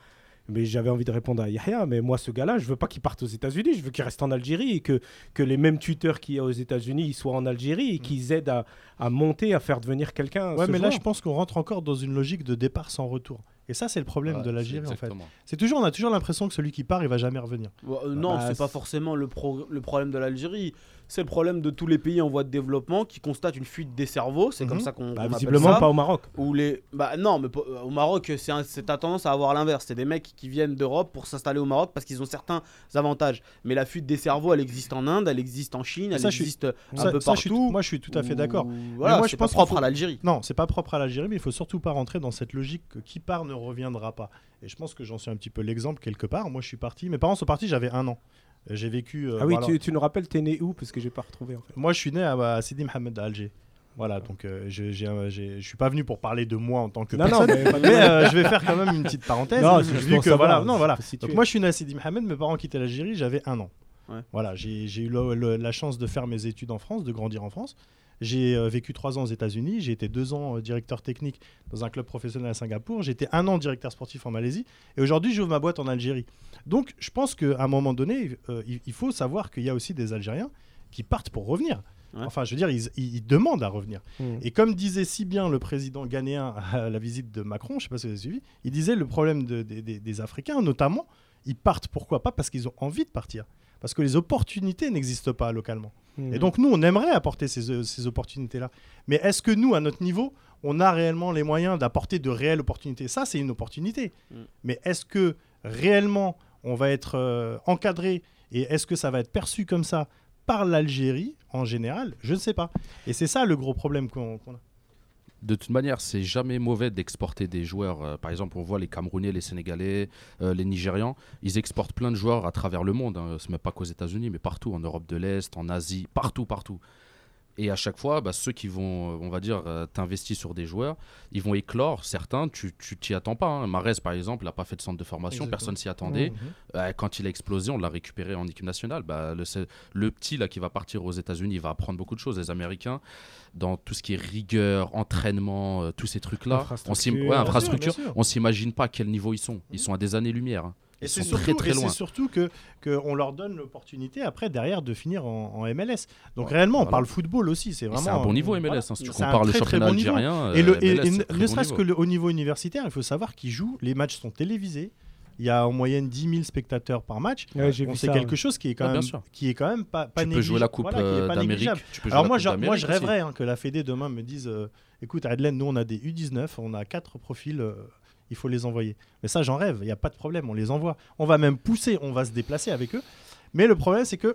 Mais j'avais envie de répondre à Yahya, mais moi, ce gars-là, je veux pas qu'il parte aux États-Unis, je veux qu'il reste en Algérie et que, que les mêmes tuteurs qu'il y a aux États-Unis ils soient en Algérie et qu'ils aident à, à monter, à faire devenir quelqu'un. Ouais, ce mais là, je pense qu'on rentre encore dans une logique de départ sans retour. Et ça, c'est le problème de l'Algérie, en fait. C'est toujours, on a toujours l'impression que celui qui part, il va jamais revenir. Euh, non, Bah, c'est pas forcément le, pro- le problème de l'Algérie. C'est le problème de tous les pays en voie de développement qui constatent une fuite des cerveaux. C'est Mhm. comme ça qu'on Bah, visiblement ça. pas au Maroc. Les... Bah non, mais po- au Maroc, c'est t'as tendance à avoir l'inverse. C'est des mecs qui viennent d'Europe pour s'installer au Maroc parce qu'ils ont certains avantages. Mais la fuite des cerveaux, elle existe en Inde, elle existe en Chine, elle Ça, je suis- existe un Ça- peu ça, je suis- partout. moi, je suis tout à fait d'accord. Voilà, moi, c'est je pas pense propre faut- à l'Algérie. Non, c'est pas propre à l'Algérie, mais il faut surtout pas rentrer dans cette logique que qui part ne reviendra pas. Et je pense que j'en suis un petit peu l'exemple quelque part. Moi, je suis parti. Mes parents sont partis, j'avais un an. J'ai vécu. euh, ah oui, voilà. tu, tu nous rappelles, t'es né où? Parce que j'ai pas retrouvé en fait. Moi, je suis né à, à Sidi Mohamed à Alger. Voilà, donc euh, je je suis pas venu pour parler de moi en tant que Non, non, personne. mais de Mais euh, je vais faire quand même une petite parenthèse. Non, c'est juste vu que savoir, voilà, non. Donc moi je suis né à Sidi Mohamed, mes parents quittaient l'Algérie, j'avais un an. Ouais. Voilà, j'ai j'ai eu le- le- la chance de faire mes études en France, de grandir en France. J'ai euh, vécu trois ans aux États-Unis, j'ai été deux ans euh, directeur technique dans un club professionnel à Singapour, j'ai été un an directeur sportif en Malaisie, et aujourd'hui j'ouvre ma boîte en Algérie. Donc je pense qu'à un moment donné, euh, il, il faut savoir qu'il y a aussi des Algériens qui partent pour revenir. Ouais. Enfin, je veux dire, ils, demandent à revenir. Hmm. Et comme disait si bien le président ghanéen à la visite de Macron, je ne sais pas si vous avez suivi, il disait le problème de- des- des- des Africains, notamment, ils partent pourquoi pas Parce qu'ils ont envie de partir. Parce que les opportunités n'existent pas localement. Mhm. Et donc, nous, on aimerait apporter ces, euh, ces opportunités-là. Mais est-ce que nous, à notre niveau, on a réellement les moyens d'apporter de réelles opportunités? Ça, c'est une opportunité. Mm. Mais est-ce que réellement, on va être euh, encadré et est-ce que ça va être perçu comme ça par l'Algérie en général? Je ne sais pas. Et c'est ça le gros problème qu'on qu'on a. De toute manière, c'est jamais mauvais d'exporter des joueurs. Euh, par exemple, on voit les Camerounais, les Sénégalais, euh, les Nigérians, ils exportent plein de joueurs à travers le monde. Hein. Ce n'est pas qu'aux États-Unis, mais partout, en Europe de l'Est, en Asie, partout, partout. Et à chaque fois, bah, ceux qui vont, euh, on va dire, euh, t'investir sur des joueurs, ils vont éclore. Certains, tu t'y attends pas. Hein. Marez, par exemple, n'a pas fait de centre de formation, Exactement. personne s'y attendait. Mhm. Euh, quand il a explosé, on l'a récupéré en équipe nationale. Bah, le, petit là qui va partir aux États-Unis, il va apprendre beaucoup de choses. Les Américains, dans tout ce qui est rigueur, entraînement, euh, tous ces trucs-là, Infrastructure. on s'imagine pas à quel niveau ils sont. Ils sont à des années-lumière. hein. Et c'est surtout, très très que qu'on leur donne l'opportunité après derrière de finir en, en MLS. Donc réellement, on parle football aussi. C'est vraiment C'est un bon niveau MLS. voilà. hein. Si tu compares le championnat bon niveau. algérien, Et, le, euh, et- MLS, et c'est ne très ne bon serait-ce niveau. que le, au niveau universitaire, il faut savoir qu'ils jouent, les matchs sont télévisés. Il y a en moyenne 10 000 spectateurs par match. Ouais, c'est ça, quelque ouais. chose qui est quand Ah, même, qui est quand même pas, pas Tu peux jouer la Coupe voilà, qui est euh, pas d'Amérique. négligeable. Tu peux jouer Alors la moi, Coupe je, moi, je rêverais hein, que la Fédé demain me dise, euh, écoute, Adelaine, nous on a des U19, on a quatre profils, euh, il faut les envoyer. Mais ça, j'en rêve, il n'y a pas de problème, on les envoie. On va même pousser, on va se déplacer avec eux. Mais le problème, c'est que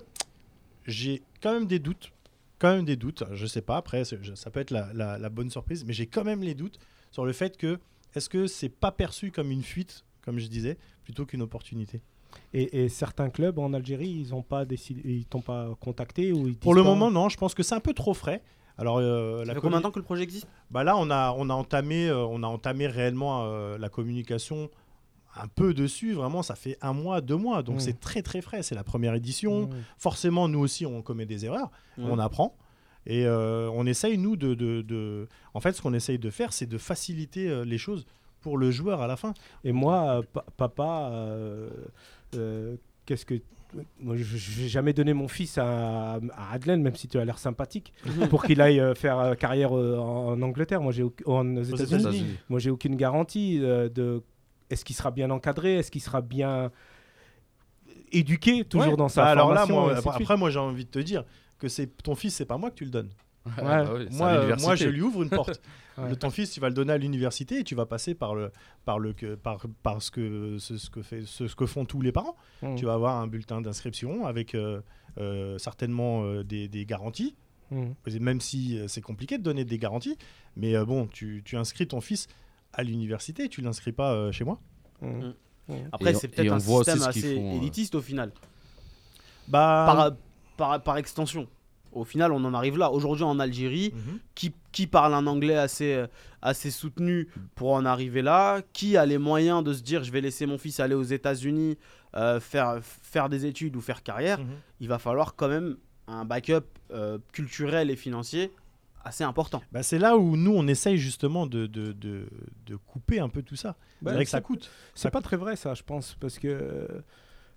j'ai quand même des doutes, quand même des doutes. Je sais pas, après, ça peut être la, la- la bonne surprise, mais j'ai quand même les doutes sur le fait que est-ce que c'est pas perçu comme une fuite, comme je disais, plutôt qu'une opportunité? Et, et certains clubs en Algérie, ils n'ont pas décidé, ils t'ont pas contacté ou ils Pour le pas- moment, non, je pense que c'est un peu trop frais. Alors, euh, Ça la fait combien de temps que le projet existe? Bah là, on a, on a entamé, euh, on a entamé réellement euh, la communication un peu dessus. Vraiment, ça fait un mois, deux mois, donc Mm. c'est très très frais. C'est la première édition. Mm. Forcément, nous aussi, on commet des erreurs. Ouais. On apprend. Et euh, on essaye, nous, de, de, de- En fait, ce qu'on essaye de faire, c'est de faciliter euh, les choses pour le joueur à la fin. Et moi, euh, pa- papa, euh, euh, qu'est-ce que. Moi, je vais jamais donner mon fils à, à Adelaine, même si tu as l'air sympathique, pour qu'il aille euh, faire euh, carrière euh, en, en Angleterre. Moi, j'ai aux Aux États-Unis. États-Unis. Moi, j'ai aucune garantie de. Est-ce qu'il sera bien encadré Est-ce qu'il sera bien éduqué toujours Ouais. dans sa Bah alors là, formation moi, après, moi, j'ai envie de te dire que c'est ton fils, c'est pas moi que tu le donnes. Ah, bah oui, Moi, euh, moi, je lui ouvre une porte. Ouais. Le ton fils, tu vas le donner à l'université et tu vas passer par le, par le, que- par, par ce que, ce, ce que fait, ce, ce que font tous les parents. Mm. Tu vas avoir un bulletin d'inscription avec euh, euh, certainement euh, des, des garanties. Mm. Et Même si euh, c'est compliqué de donner des garanties, mais euh, bon, tu, tu inscris ton fils à l'université, tu l'inscris pas euh, chez moi. Mm. Mm. Mm. Après, c'est peut-être un système assez font, euh. élitiste au final. Bah, Par, par, par extension. Au final, on en arrive là. Aujourd'hui, en Algérie, Mhm. qui, qui parle un anglais assez, euh, assez soutenu pour en arriver là? Qui a les moyens de se dire je vais laisser mon fils aller aux États-Unis euh, faire, faire des études ou faire carrière? Mhm. Il va falloir quand même un backup euh, culturel et financier assez important. Bah, c'est là où nous, on essaye justement de, de, de, de couper un peu tout ça. Bah, c'est vrai que ça coûte. C'est pas très vrai ça, je pense, parce que euh,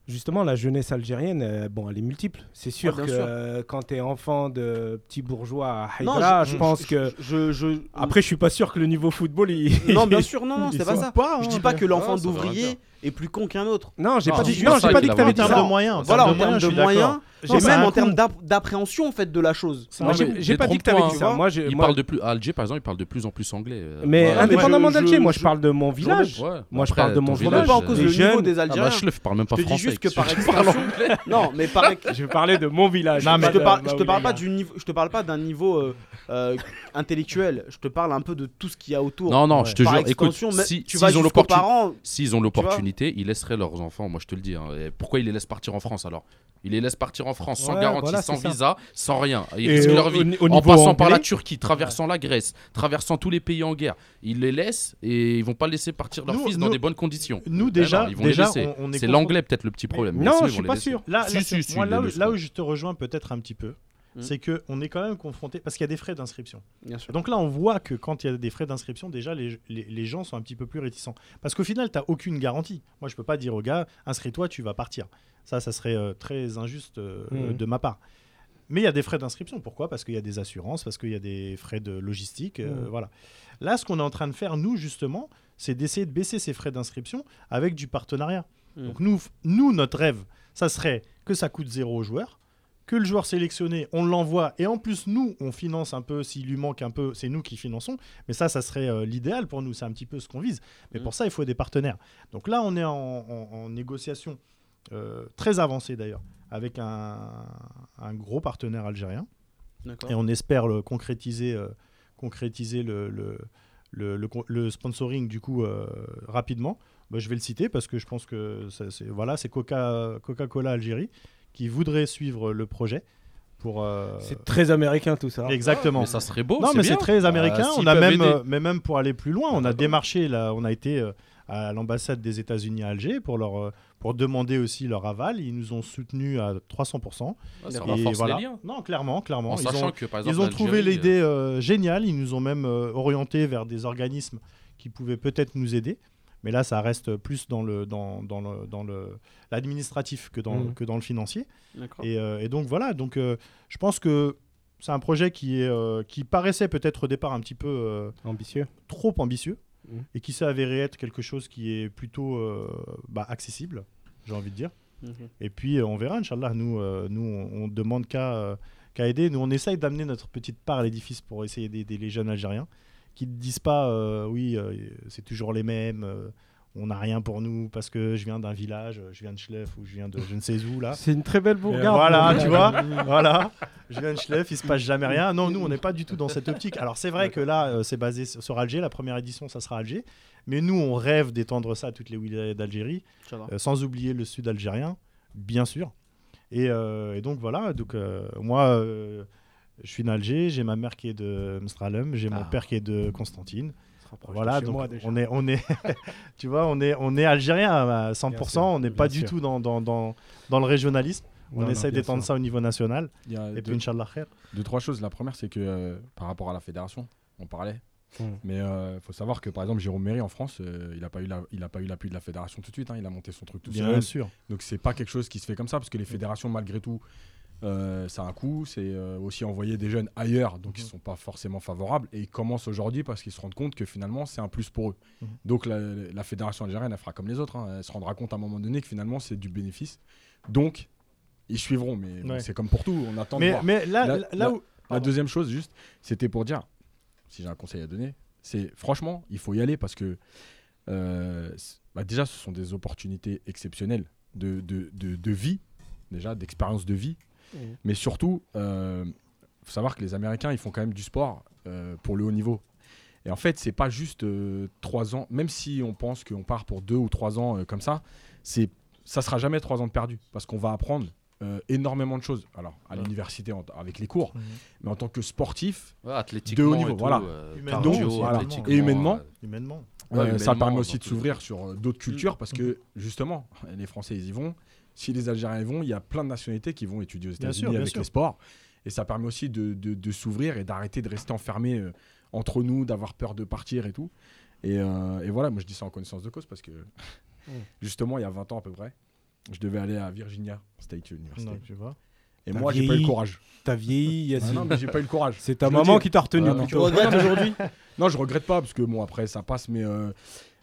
justement la jeunesse algérienne, euh, bon, elle est multiple. C'est sûr bien que sûr. euh, quand t'es enfant de petit bourgeois à Haïdra, je- je, je- pense je- que Je, je, après je suis pas sûr que le niveau football il... non, bien sûr, non, c'est pas ça. Pas, Je hein, dis pas que l'enfant d'ouvrier est plus con qu'un autre. Non, j'ai pas dit, non, pas dit que a t'avais en dit termes ça. de moyens. en Voilà, termes en termes je de moyens, J'ai même en termes d'app- d'appréhension en fait de la chose. Ça Moi, j'ai- pas dit que t'avais dit ça. hein. Moi, j'ai- Il moi- parle de plus, à Alger, par exemple, il parle de plus en plus anglais. euh, Mais indépendamment je- d'Alger, je- moi je je- parle de mon village. Moi, je parle de mon Je village, parle pas en village. cause du niveau des Ah bah, Algériens. Schleuf parle même pas je français. juste que par non, mais par Je vais parler de mon village. Je te de parle, ma je te parle pas du niveau, je te parle pas d'un niveau euh, euh, intellectuel. Je te parle un peu de tout ce qu'il y a autour. Non, non, je te jure, écoute, si, vas ont l'opportunité, parents. s'ils ont l'opportunité, ils laisseraient leurs enfants, moi je te le dis. hein. Pourquoi ils les laissent partir en France alors? Ils les laissent partir en France sans Ouais, garantie, voilà, sans ça. visa, sans rien. Ils Et risquent au- leur vie au en passant par la Turquie, traversant la Grèce, traversant tous les pays en guerre. Ils les laissent et ils vont pas laisser partir leur Nous- fils dans des bonnes conditions. Nous, déjà, Ah non, ils vont déjà les on, on est C'est l'anglais peut-être le petit problème. mais Non, sinon, je suis pas laisser. sûr. Là, Si, là, si, si, moi, ils là, les où, laisseront. là où je te rejoins peut-être un petit peu, Mm. c'est que on est quand même confronté parce qu'il y a des frais d'inscription. Bien sûr. Donc là, on voit que quand il y a des frais d'inscription, déjà, les, les- les gens sont un petit peu plus réticents. Parce qu'au final, tu n'as aucune garantie. Moi, je peux pas dire au gars, inscris-toi, tu vas partir. Ça, ça serait euh, très injuste euh, Mhm. de ma part. Mais il y a des frais d'inscription. Pourquoi? Parce qu'il y a des assurances, parce qu'il y a des frais de logistique. euh, Mhm. Voilà. Là, ce qu'on est en train de faire, nous, justement, c'est d'essayer de baisser ces frais d'inscription avec du partenariat. Mhm. Donc nous, nous, notre rêve, ça serait que ça coûte zéro au joueur, que le joueur sélectionné, on l'envoie, et en plus, nous, on finance un peu, s'il lui manque un peu, c'est nous qui finançons. Mais ça, ça serait euh, l'idéal pour nous, c'est un petit peu ce qu'on vise. Mais pour ça, il faut des partenaires. Donc là, on est en, en- en négociation très avancée d'ailleurs, avec un, un gros partenaire algérien. Et on espère le concrétiser, euh, concrétiser le, le, le- le con- le sponsoring du coup euh, rapidement. Bah, je vais le citer parce que je pense que ça- c'est voilà, c'est Coca, Coca-Cola Algérie qui voudrait suivre le projet pour. euh, C'est très américain tout ça. exactement. Mais ça serait beau. non, mais c'est très américain. Ah, on a même, aider. euh, mais même pour aller plus loin, on a démarché là, on a été euh, à l'ambassade des États-Unis à Alger pour leur euh, pour demander aussi leur aval. Ils nous ont soutenus à 300%. Ouais, ça Et voilà. les liens. Non, clairement, clairement. En Ils sachant ont- que par exemple. ils ont trouvé l'idée euh, géniale. Ils nous ont même euh, orienté vers des organismes qui pouvaient peut-être nous aider. Mais là, ça reste plus dans le dans, dans le dans le l'administratif que dans Mhm. que dans le financier. D'accord. Et, euh, et donc voilà. Donc euh, je pense que c'est un projet qui est euh, qui paraissait peut-être au départ un petit peu euh, Ambitieux. trop ambitieux Mhm. et qui s'est avéré être quelque chose qui est plutôt euh, bah, accessible, j'ai envie de dire. Ok. Et puis euh, on verra, Inch'Allah. Nous, euh, nous on, on demande qu'à aider. Nous, on essaye d'amener notre petite part à l'édifice pour essayer d'aider les jeunes Algériens qui ne disent pas oui, c'est toujours les mêmes. Euh, on n'a rien pour nous parce que je viens d'un village, je viens de Schleff ou je viens de je ne sais où là. C'est une très belle bourgade. Voilà, mon tu vois, voilà. Je viens de Schleff, il se passe jamais rien. Non, nous, on n'est pas du tout dans cette optique. Alors, c'est vrai que là, euh, c'est basé sur Alger. La première édition, ça sera Alger. Mais nous, on rêve d'étendre ça à toutes les wilayas d'Algérie, euh, sans oublier le sud algérien, bien sûr. Et, euh, et donc, voilà. Donc, euh, moi, euh, je suis d'Alger. J'ai ma mère qui est de Mstralem. J'ai mon Ah. père qui est de Constantine. De Voilà, chez donc moi, déjà. on est, on est, tu vois, on est, on est algérien à 100%. Bien sûr, on n'est pas bien du tout dans, dans, dans, dans le régionalisme. On Non, essaie bien d'étendre ça au niveau national. Il y a Et deux, puis, Inch'Allah, khair. deux, trois choses. La première, c'est que euh, par rapport à la fédération, on parlait. Mm. Mais il faut savoir que par exemple, Jérôme Méry en France, euh, il n'a pas eu la- il a pas eu l'appui de la fédération tout de suite. hein. il a monté son truc tout Bien seul. sûr. Donc c'est pas quelque chose qui se fait comme ça parce que les fédérations, malgré tout, euh, ça a un coût. C'est euh, aussi envoyer des jeunes ailleurs, donc ils Mhm. sont pas forcément favorables. Et ils commencent aujourd'hui parce qu'ils se rendent compte que finalement c'est un plus pour eux. Mhm. Donc la, la fédération algérienne, elle fera comme les autres. hein. Elle se rendra compte à un moment donné que finalement c'est du bénéfice. Donc ils suivront. Mais Ouais. c'est comme pour tout. On attend de Mais, voir. mais là, La- là, la- où. La Pardon. deuxième chose, juste, c'était pour dire, si j'ai un conseil à donner, c'est franchement, il faut y aller parce que euh, bah, déjà, ce sont des opportunités exceptionnelles de, de, de, de vie, déjà, d'expérience de vie. Mhm. Mais surtout, il faut savoir que les Américains, ils font quand même du sport euh, pour le haut niveau. Et en fait, c'est pas juste euh, trois ans, même si on pense qu'on part pour deux ou trois ans euh, comme ça, c'est ça sera jamais trois ans de perdu parce qu'on va apprendre euh, énormément de choses. Alors, à Ouais. l'université en- avec les cours, Mhm. mais en tant que sportif, Ouais, de haut niveau, et tout, voilà. euh, Humainement cardio, aussi, voilà. athlétiquement, Et humainement. euh, Humainement. Ouais, euh, ça permet aussi de s'ouvrir sur euh, d'autres cultures parce que justement, les Français ils y vont. Si les Algériens vont, il y a plein de nationalités qui vont étudier aux États-Unis avec sûr. les sports. Et ça permet aussi de, de- de s'ouvrir et d'arrêter de rester enfermé euh, entre nous, d'avoir peur de partir et tout. Et, euh, et voilà, moi je dis ça en connaissance de cause parce que justement, il y a 20 ans à peu près, je devais aller à Virginia State University. Donc, tu vois. Et moi, j'ai pas eu le courage. T'as vieilli, Ah Yacine. non, mais j'ai pas eu le courage. C'est ta Je maman qui t'a retenu Ah. Tu regrettes aujourd'hui? Non, je regrette pas parce que bon après ça passe, mais euh,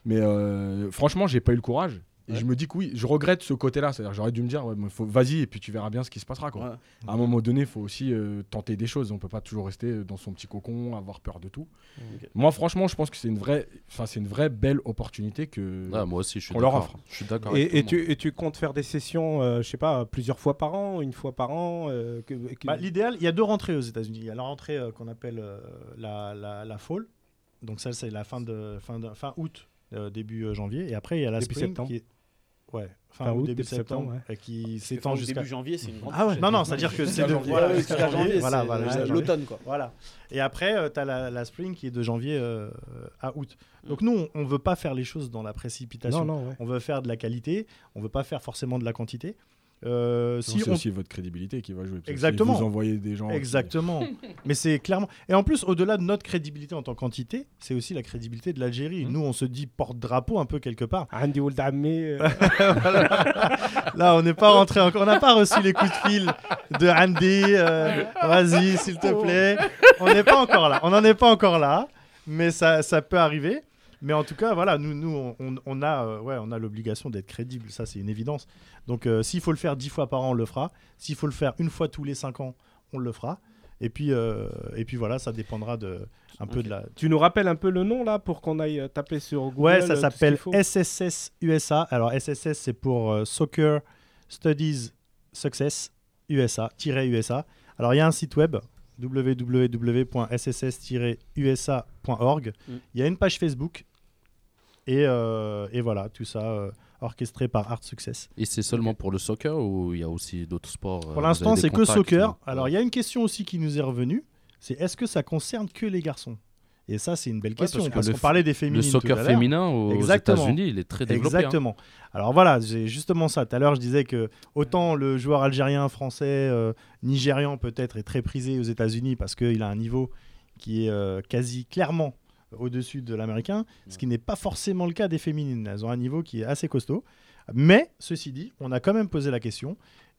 mais euh, franchement j'ai pas eu le courage. Et Ouais. je me dis que oui, je regrette ce côté-là. C'est-à-dire j'aurais dû me dire, ouais, vas-y et puis tu verras bien ce qui se passera. Quoi. Ouais. À un moment donné, il faut aussi euh, tenter des choses. On peut pas toujours rester dans son petit cocon, avoir peur de tout. Moi, franchement, je pense que c'est une vraie, enfin c'est une vraie belle opportunité que. ouais, moi aussi, je suis qu'on leur offre. Je suis d'accord. avec Et, tu, et tu comptes faire des sessions, euh, je sais pas, plusieurs fois par an, une fois par an euh, que- que- Bah, L'idéal, il y a deux rentrées aux États-Unis. Il y a la rentrée euh, qu'on appelle euh, la, la, la fall. Donc, ça, c'est la fin, de, fin, de, fin août, euh, début euh, janvier. Et après, il y a la spring. septembre. Qui est... Ouais, fin, Fin août, début, début septembre, septembre. et qui que s'étend jusqu'à. début janvier, c'est une grande Ah ouais. Non, non, c'est-à-dire que c'est de. janvier. Voilà, jusqu'à janvier, Voilà, l'automne quoi. Voilà. Et après, tu as la, la spring qui est de janvier euh, à août. Mm. Donc, nous, on ne veut pas faire les choses dans la précipitation. Non, non, ouais. On veut faire de la qualité, on veut pas faire forcément de la quantité. Euh, Si c'est on aussi votre crédibilité qui va jouer. Exactement. Si vous envoyez des gens. qui- Exactement. Mais c'est clairement. Et en plus, au-delà de notre crédibilité en tant qu'entité, c'est aussi la crédibilité de l'Algérie. Mhm. Nous, on se dit porte-drapeau un peu quelque part. Andy Old Ammé, euh, Là, on n'est pas rentré encore. On n'a pas reçu les coups de fil de Andy. euh, Vas-y, s'il te plaît. On n'est pas encore là. On n'en est pas encore là. Mais ça, ça peut arriver. Mais en tout cas, voilà, nous, nous on- a, euh, ouais, on a l'obligation d'être crédible, ça c'est une évidence. Donc euh, s'il faut le faire dix fois par an, on le fera. S'il faut le faire une fois tous les cinq ans, on le fera. Et puis, euh, et puis voilà, ça dépendra de, un peu de la. Tu nous rappelles un peu le nom là pour qu'on aille taper sur Google Ouais, ça s'appelle SSS USA. Alors SSS c'est pour Soccer Studies Success USA, USA. Alors il y a un site web www.sss-usa.org. Mm. Il y a une page Facebook et, euh, et voilà, tout ça euh, orchestré par Art Success. Et c'est seulement pour le soccer ou il y a aussi d'autres sports euh, Pour l'instant, c'est que soccer. ou- Alors il y a une question aussi qui nous est revenue, c'est est-ce que ça concerne que les garçons? Et ça c'est une belle question parce que parce le qu'on parlait des Le féminines tout soccer à féminin aux. États-Unis, il est très développé. hein. Exactement. Alors voilà, j'ai justement ça. Tout à l'heure, je disais que autant le joueur algérien, français, euh, nigérian peut-être est très prisé aux États-Unis parce qu'il a un niveau qui est euh, quasi clairement au-dessus de l'américain, ce qui n'est pas forcément le cas des féminines. Elles ont un niveau qui est assez costaud. Mais ceci dit, on a quand même posé la question.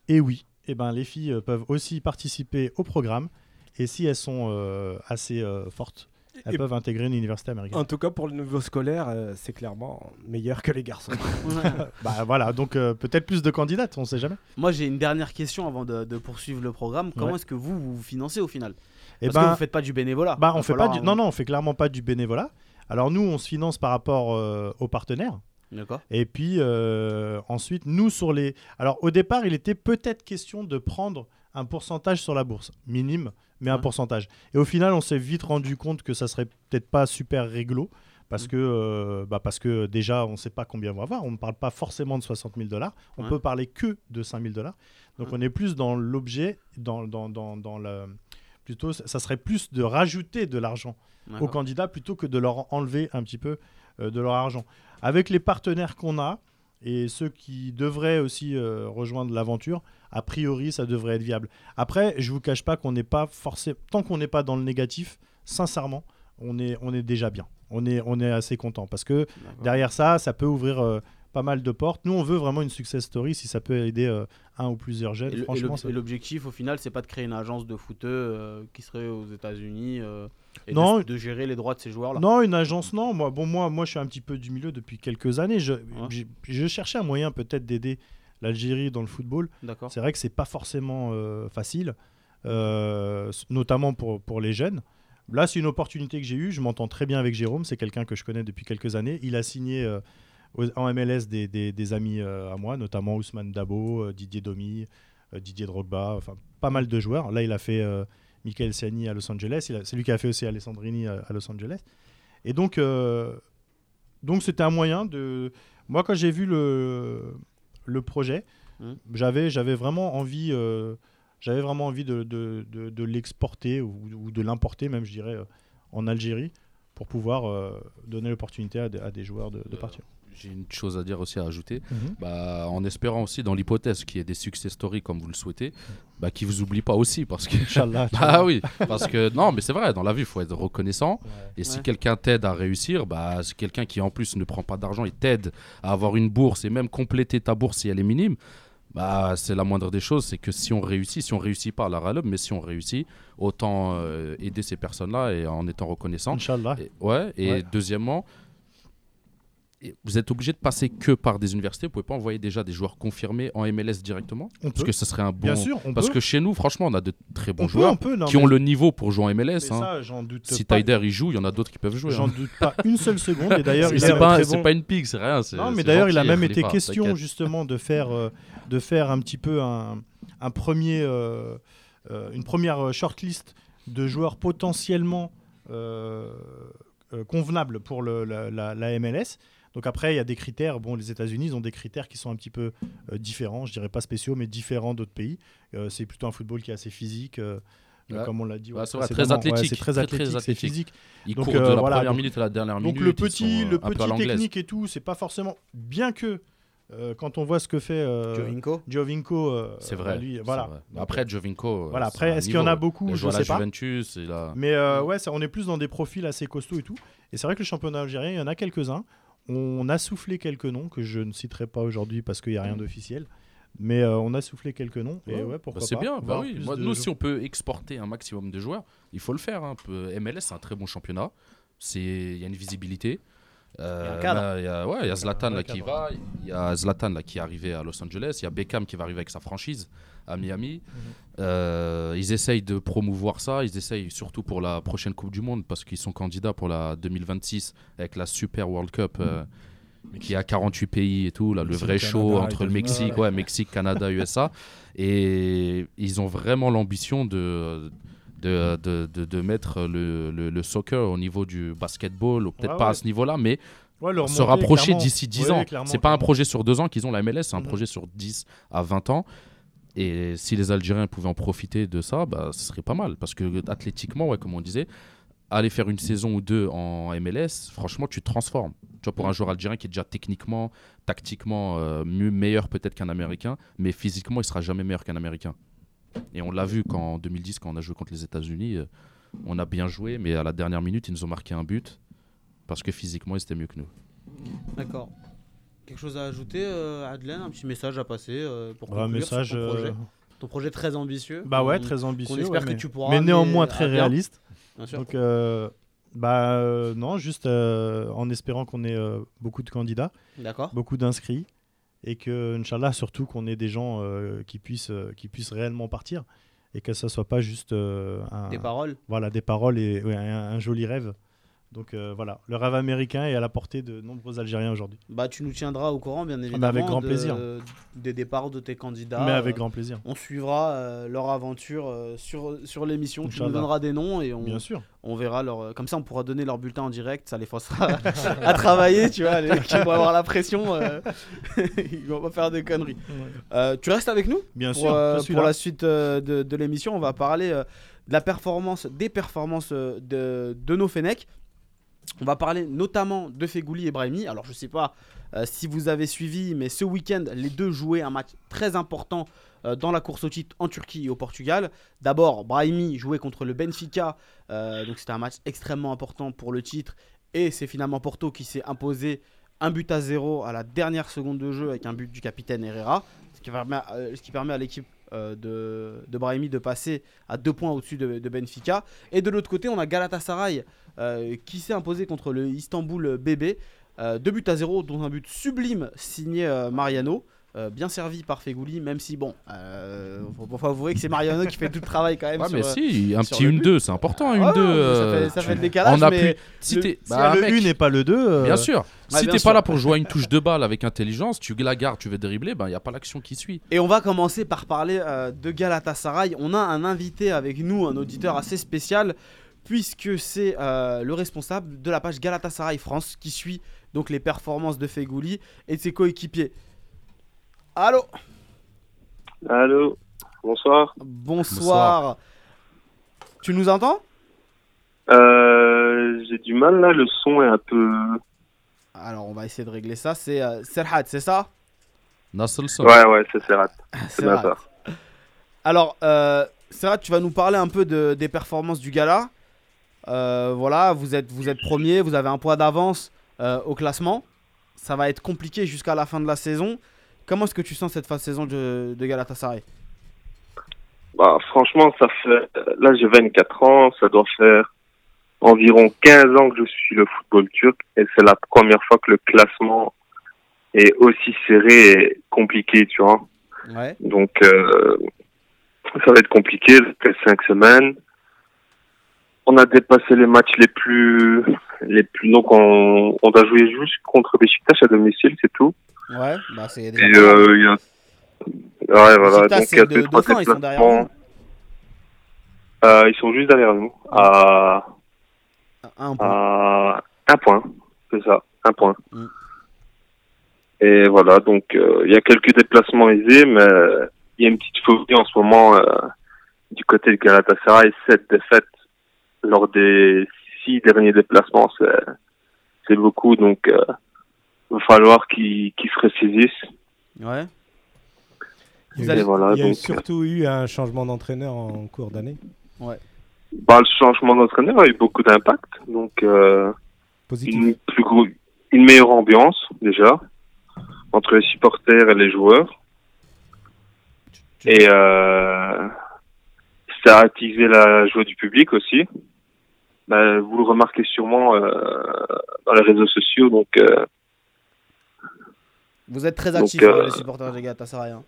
Et oui, eh ben, les filles euh, peuvent aussi participer au programme. Et si elles sont euh, assez fortes, elles Et- peuvent intégrer une université américaine. En tout cas, pour le niveau scolaire, euh, c'est clairement meilleur que les garçons. Bah voilà, donc euh, peut-être plus de candidates, on sait jamais. Moi, j'ai une dernière question avant de, de poursuivre le programme. Comment Ouais. est-ce que vous vous, vous financez au final? Et Parce ben, que vous faites pas du bénévolat. bah, on fait pas du... Non, non, on fait clairement pas du bénévolat. Alors nous, on se finance par rapport euh, aux partenaires. D'accord. Et puis euh, ensuite, nous sur les. Alors au départ, il était peut-être question de prendre un pourcentage sur la bourse, minime, mais un pourcentage. Et au final, on s'est vite rendu compte que ça serait peut-être pas super réglo. Parce, Mm. que, euh, bah, parce que déjà, on ne sait pas combien on va avoir. On ne parle pas forcément de 60 000 dollars. On Ouais. peut parler que de 5 000 dollars. Donc Ouais. on est plus dans l'objet, dans, dans, dans, dans le. Plutôt, ça serait plus de rajouter de l'argent aux candidats plutôt que de leur enlever un petit peu euh, de leur argent. Avec les partenaires qu'on a et ceux qui devraient aussi euh, rejoindre l'aventure, a priori, ça devrait être viable. Après, je vous cache pas qu'on n'est pas forcément... Tant qu'on n'est pas dans le négatif, sincèrement, on est, on est déjà bien. On est, on est assez content parce que derrière ça, ça peut ouvrir euh, pas mal de portes. Nous, on veut vraiment une success story si ça peut aider euh, un ou plusieurs jeunes. Et franchement, l'objectif au final, c'est pas de créer une agence de footeux euh, qui serait aux États-Unis euh, et Non. de, de gérer les droits de ces joueurs-là. Non, une agence, non. Moi, bon, moi, moi, je suis un petit peu du milieu depuis quelques années. Je, cherchais un moyen peut-être d'aider l'Algérie dans le football. D'accord. C'est vrai que c'est pas forcément facile, notamment pour, pour les jeunes. Là, c'est une opportunité que j'ai eue. Je m'entends très bien avec Jérôme. C'est quelqu'un que je connais depuis quelques années. Il a signé aux- en MLS des, des- des amis euh, à moi, notamment Ousmane Dabo, euh, Didier Domi, euh, Didier Drogba, enfin pas mal de joueurs. Là, il a fait Michael Siani à Los Angeles. C'est lui qui a fait aussi Alessandrini à, à Los Angeles. Et donc, donc c'était un moyen de. Moi, quand j'ai vu le, le projet, Mhm. j'avais, j'avais vraiment envie, j'avais vraiment envie de, de, de- de l'exporter ou, ou de l'importer, même je dirais, euh, en Algérie, pour pouvoir euh, donner l'opportunité à, des- à des joueurs de, partir. J'ai une chose à dire aussi à ajouter. Mhm. Bah, en espérant aussi, dans l'hypothèse qu'il y ait des success stories comme vous le souhaitez, bah, qu'ils vous oublient pas aussi. Parce que. Inch'Allah. Bah oui, parce que non, mais c'est vrai, dans la vie, il faut être reconnaissant. Et si Ouais. quelqu'un t'aide à réussir, bah, c'est quelqu'un qui en plus ne prend pas d'argent et t'aide à avoir une bourse et même compléter ta bourse si elle est minime, bah, c'est la moindre des choses. C'est que si on réussit, si on réussit pas, la ralobe, mais si on réussit, autant euh, aider ces personnes-là et en étant reconnaissant. Inch'Allah. Et, ouais, et Ouais. deuxièmement, vous êtes obligé de passer que par des universités. Vous pouvez pas envoyer déjà des joueurs confirmés en MLS directement, On parce peut. que ce serait un bon. Bien sûr, on parce peut. que chez nous, franchement, on a de très bons on joueurs on peut. non, qui mais- ont le niveau pour jouer en MLS. hein. ça, j'en doute Si pas. Tyder il joue, il y en a d'autres qui peuvent jouer. J'en hein. doute pas une seule seconde. Et d'ailleurs, il C'est a pas, bon. pas une pique, c'est rien. Non, mais d'ailleurs, il a même été question justement de faire, euh, de faire un petit peu un, un premier, euh, euh, une première shortlist de joueurs potentiellement convenables pour le- la, la- la MLS. Donc après, il y a des critères. Bon, les États-Unis, ils ont des critères qui sont un petit peu euh, différents. Je dirais pas spéciaux, mais différents d'autres pays. Euh, c'est plutôt un football qui est assez physique. euh, Ouais. comme on l'a dit. Ouais, ouais, c'est très. Ouais, athlétique, c'est très très, très athlétique, c'est athlétique. physique. Ils Donc, courent euh, de la voilà, première donc- minute à la dernière minute. Donc le petit, sont, le euh, petit technique et tout, c'est pas forcément bien que euh, quand on voit ce que fait euh, Jovinko Giovinco, euh, C'est vrai. lui, c'est voilà. vrai. Donc, Après, Jovinko. voilà. Après, est-ce qu'il y en a beaucoup Il Je à sais la pas. Juventus. il a- Mais euh, ouais, ça, on est plus dans des profils assez costauds et tout. Et c'est vrai que le championnat algérien, il y en a quelques-uns. On a soufflé quelques noms que je ne citerai pas aujourd'hui parce qu'il n'y a rien d'officiel. Mais euh, on a soufflé quelques noms. Et ouais, Bah, pourquoi c'est pas bien, bah oui. Moi, nous, si on peut exporter un maximum de joueurs, il faut le faire. hein. MLS, c'est un très bon championnat. C'est- Il y a une visibilité. Il y a un Euh, cadre. là, il y a, ouais, il y a Zlatan là, qui va, il y a Zlatan là, qui est arrivé à Los Angeles, il y a Beckham qui va arriver avec sa franchise à Miami. Euh, ils essayent de promouvoir ça, ils essayent surtout pour la prochaine Coupe du Monde parce qu'ils sont candidats pour la 2026 avec la Super World Cup euh, qui a 48 pays et tout, là, le vrai Canada, show entre le. Mexique, ouais, Mexique, Canada, USA. Et ils ont vraiment l'ambition de, de, de, de- de mettre le, le- le soccer au niveau du basketball, ou peut-être Ouais, pas à ce niveau-là, mais Ouais, se rapprocher d'ici 10 Ouais, ans. C'est pas un projet sur deux ans qu'ils ont la MLS, c'est un Mhm. projet sur 10 à 20 ans. Et si les Algériens pouvaient en profiter de ça, bah, ce serait pas mal. Parce que athlétiquement, ouais, comme on disait, aller faire une saison ou deux en MLS, franchement, tu te transformes. Tu vois, pour un joueur algérien qui est déjà techniquement, tactiquement euh, mieux, meilleur peut-être qu'un Américain, mais physiquement, il sera jamais meilleur qu'un Américain. Et on l'a vu quand, en 2010, quand on a joué contre les États-Unis, euh, on a bien joué, mais à la dernière minute, ils nous ont marqué un but parce que physiquement, ils étaient mieux que nous. D'accord. Quelque chose à ajouter, euh, Adelaine Un petit message à passer euh, pour conclure un message. sur ton projet, euh, ton projet très ambitieux. Bah ouais, très ambitieux. qu'on espère ouais, que mais, tu pourras mais néanmoins très bien. réaliste. Bien sûr. Donc, euh, bah euh, non, juste euh, en espérant qu'on ait euh, beaucoup de candidats, D'accord. beaucoup d'inscrits, et que, Inch'Allah, surtout qu'on ait des gens euh, qui, puissent, euh, qui puissent réellement partir, et que ça soit pas juste euh, un- Des paroles. voilà, des paroles et ouais, un, un joli rêve. Donc euh, voilà, le rêve américain est à la portée de nombreux Algériens aujourd'hui. Bah, tu nous tiendras au courant, bien évidemment. bah, avec grand de- plaisir. Des départs de tes candidats. Mais avec Euh, grand plaisir, On suivra euh, leur aventure sur, sur l'émission. Tu nous donneras des noms et on, bien sûr. on verra leur. Comme ça, on pourra donner leur bulletin en direct. Ça les forcera à travailler, tu vois. Les mecs vont avoir la pression, ils vont pas faire des conneries. Tu restes avec nous? Bien pour, sûr, pour la suite de, de l'émission. On va parler de la performance, des performances de, de nos Fenech. On va parler notamment de Fegouli et Brahimi. Alors, je sais pas euh, si vous avez suivi, mais ce week-end, les deux jouaient un match très important euh, dans la course au titre en Turquie et au Portugal. D'abord, Brahimi jouait contre le Benfica, euh, donc c'était un match extrêmement important pour le titre. Et c'est finalement Porto qui s'est imposé un but à zéro à la dernière seconde de jeu avec un but du capitaine Herrera, ce qui permet à l'équipe euh, de, de Brahimi de passer à deux points au-dessus de, Benfica. Et de l'autre côté, on a Galatasaray euh, qui s'est imposé contre le Istanbul BB. Euh, deux buts à zéro, dont un but sublime signé Mariano. Euh, bien servi par Fegouli, même si, bon, euh, faut, faut avouer que c'est Mariano qui fait tout le travail quand même. Ouais, sur, mais euh, si, un petit le 1-2, c'est important, un ouais, 1-2. ouais, ça euh, fait, ça fait le décalage, on a mais pu. Si le- t'es- si bah, le mec, 1 n'est pas le 2. Bien sûr. Si t'es pas là pour jouer à une touche de balle avec intelligence, tu la gardes, tu veux dribbler, ben il y a pas l'action qui suit. Et on va commencer par parler de Galatasaray. On a un invité avec nous, un auditeur assez spécial, puisque c'est le responsable de la page Galatasaray France qui suit donc les performances de Fegouli et de ses coéquipiers. Allô Allô, bonsoir. Bonsoir. Tu nous entends Euh, J'ai du mal là, le son est un peu. Alors on va essayer de régler ça. C'est euh, Serhat, c'est ça Nasselson. Ouais, ouais, c'est Serrat. C'est Serhat. ça. Alors, euh, Serhat, tu vas nous parler un peu de- des performances du gala. Euh, voilà, vous êtes, vous êtes premier, vous avez un poids d'avance euh, au classement. Ça va être compliqué jusqu'à la fin de la saison. Comment est-ce que tu sens cette phase de saison de, de Galatasaray? Bah, franchement, ça fait. Là, j'ai 24 ans, ça doit faire environ 15 ans que je suis le football turc et c'est la première fois que le classement est aussi serré et compliqué, tu vois. Ouais. Donc, euh, ça va être compliqué, après 5 semaines. On a dépassé les matchs les plus, les plus, donc on, on a joué juste contre Besiktas à domicile, c'est tout. Ouais, bah c'est Et déjà. pas mal. euh, il y a, ouais, voilà, donc il y a de- deux, trois dauphin, ils sont derrière déplacements. Euh, ils sont juste derrière nous, à, Un point. à un point, c'est ça, un point. Mm. Et voilà, donc euh, il y a quelques déplacements aisés, mais il y a une petite phobie en ce moment euh, du côté de Galatasaray, sept défaites lors des six derniers déplacements, c'est c'est beaucoup, donc il va falloir qu'ils se ressaisissent. Ouais. Il y a, voilà, il y a donc, surtout eu un changement d'entraîneur en cours d'année. bah, le changement d'entraîneur a eu beaucoup d'impact, donc euh, Positif. une plus gros, une meilleure ambiance déjà entre les supporters et les joueurs. Tu- Et euh, ça a attisé la joie du public aussi. bah, vous le remarquez sûrement euh, dans les réseaux sociaux. Donc, euh, Vous êtes très Donc, actifs, hein, euh, les supporters de Galatasaray. hein.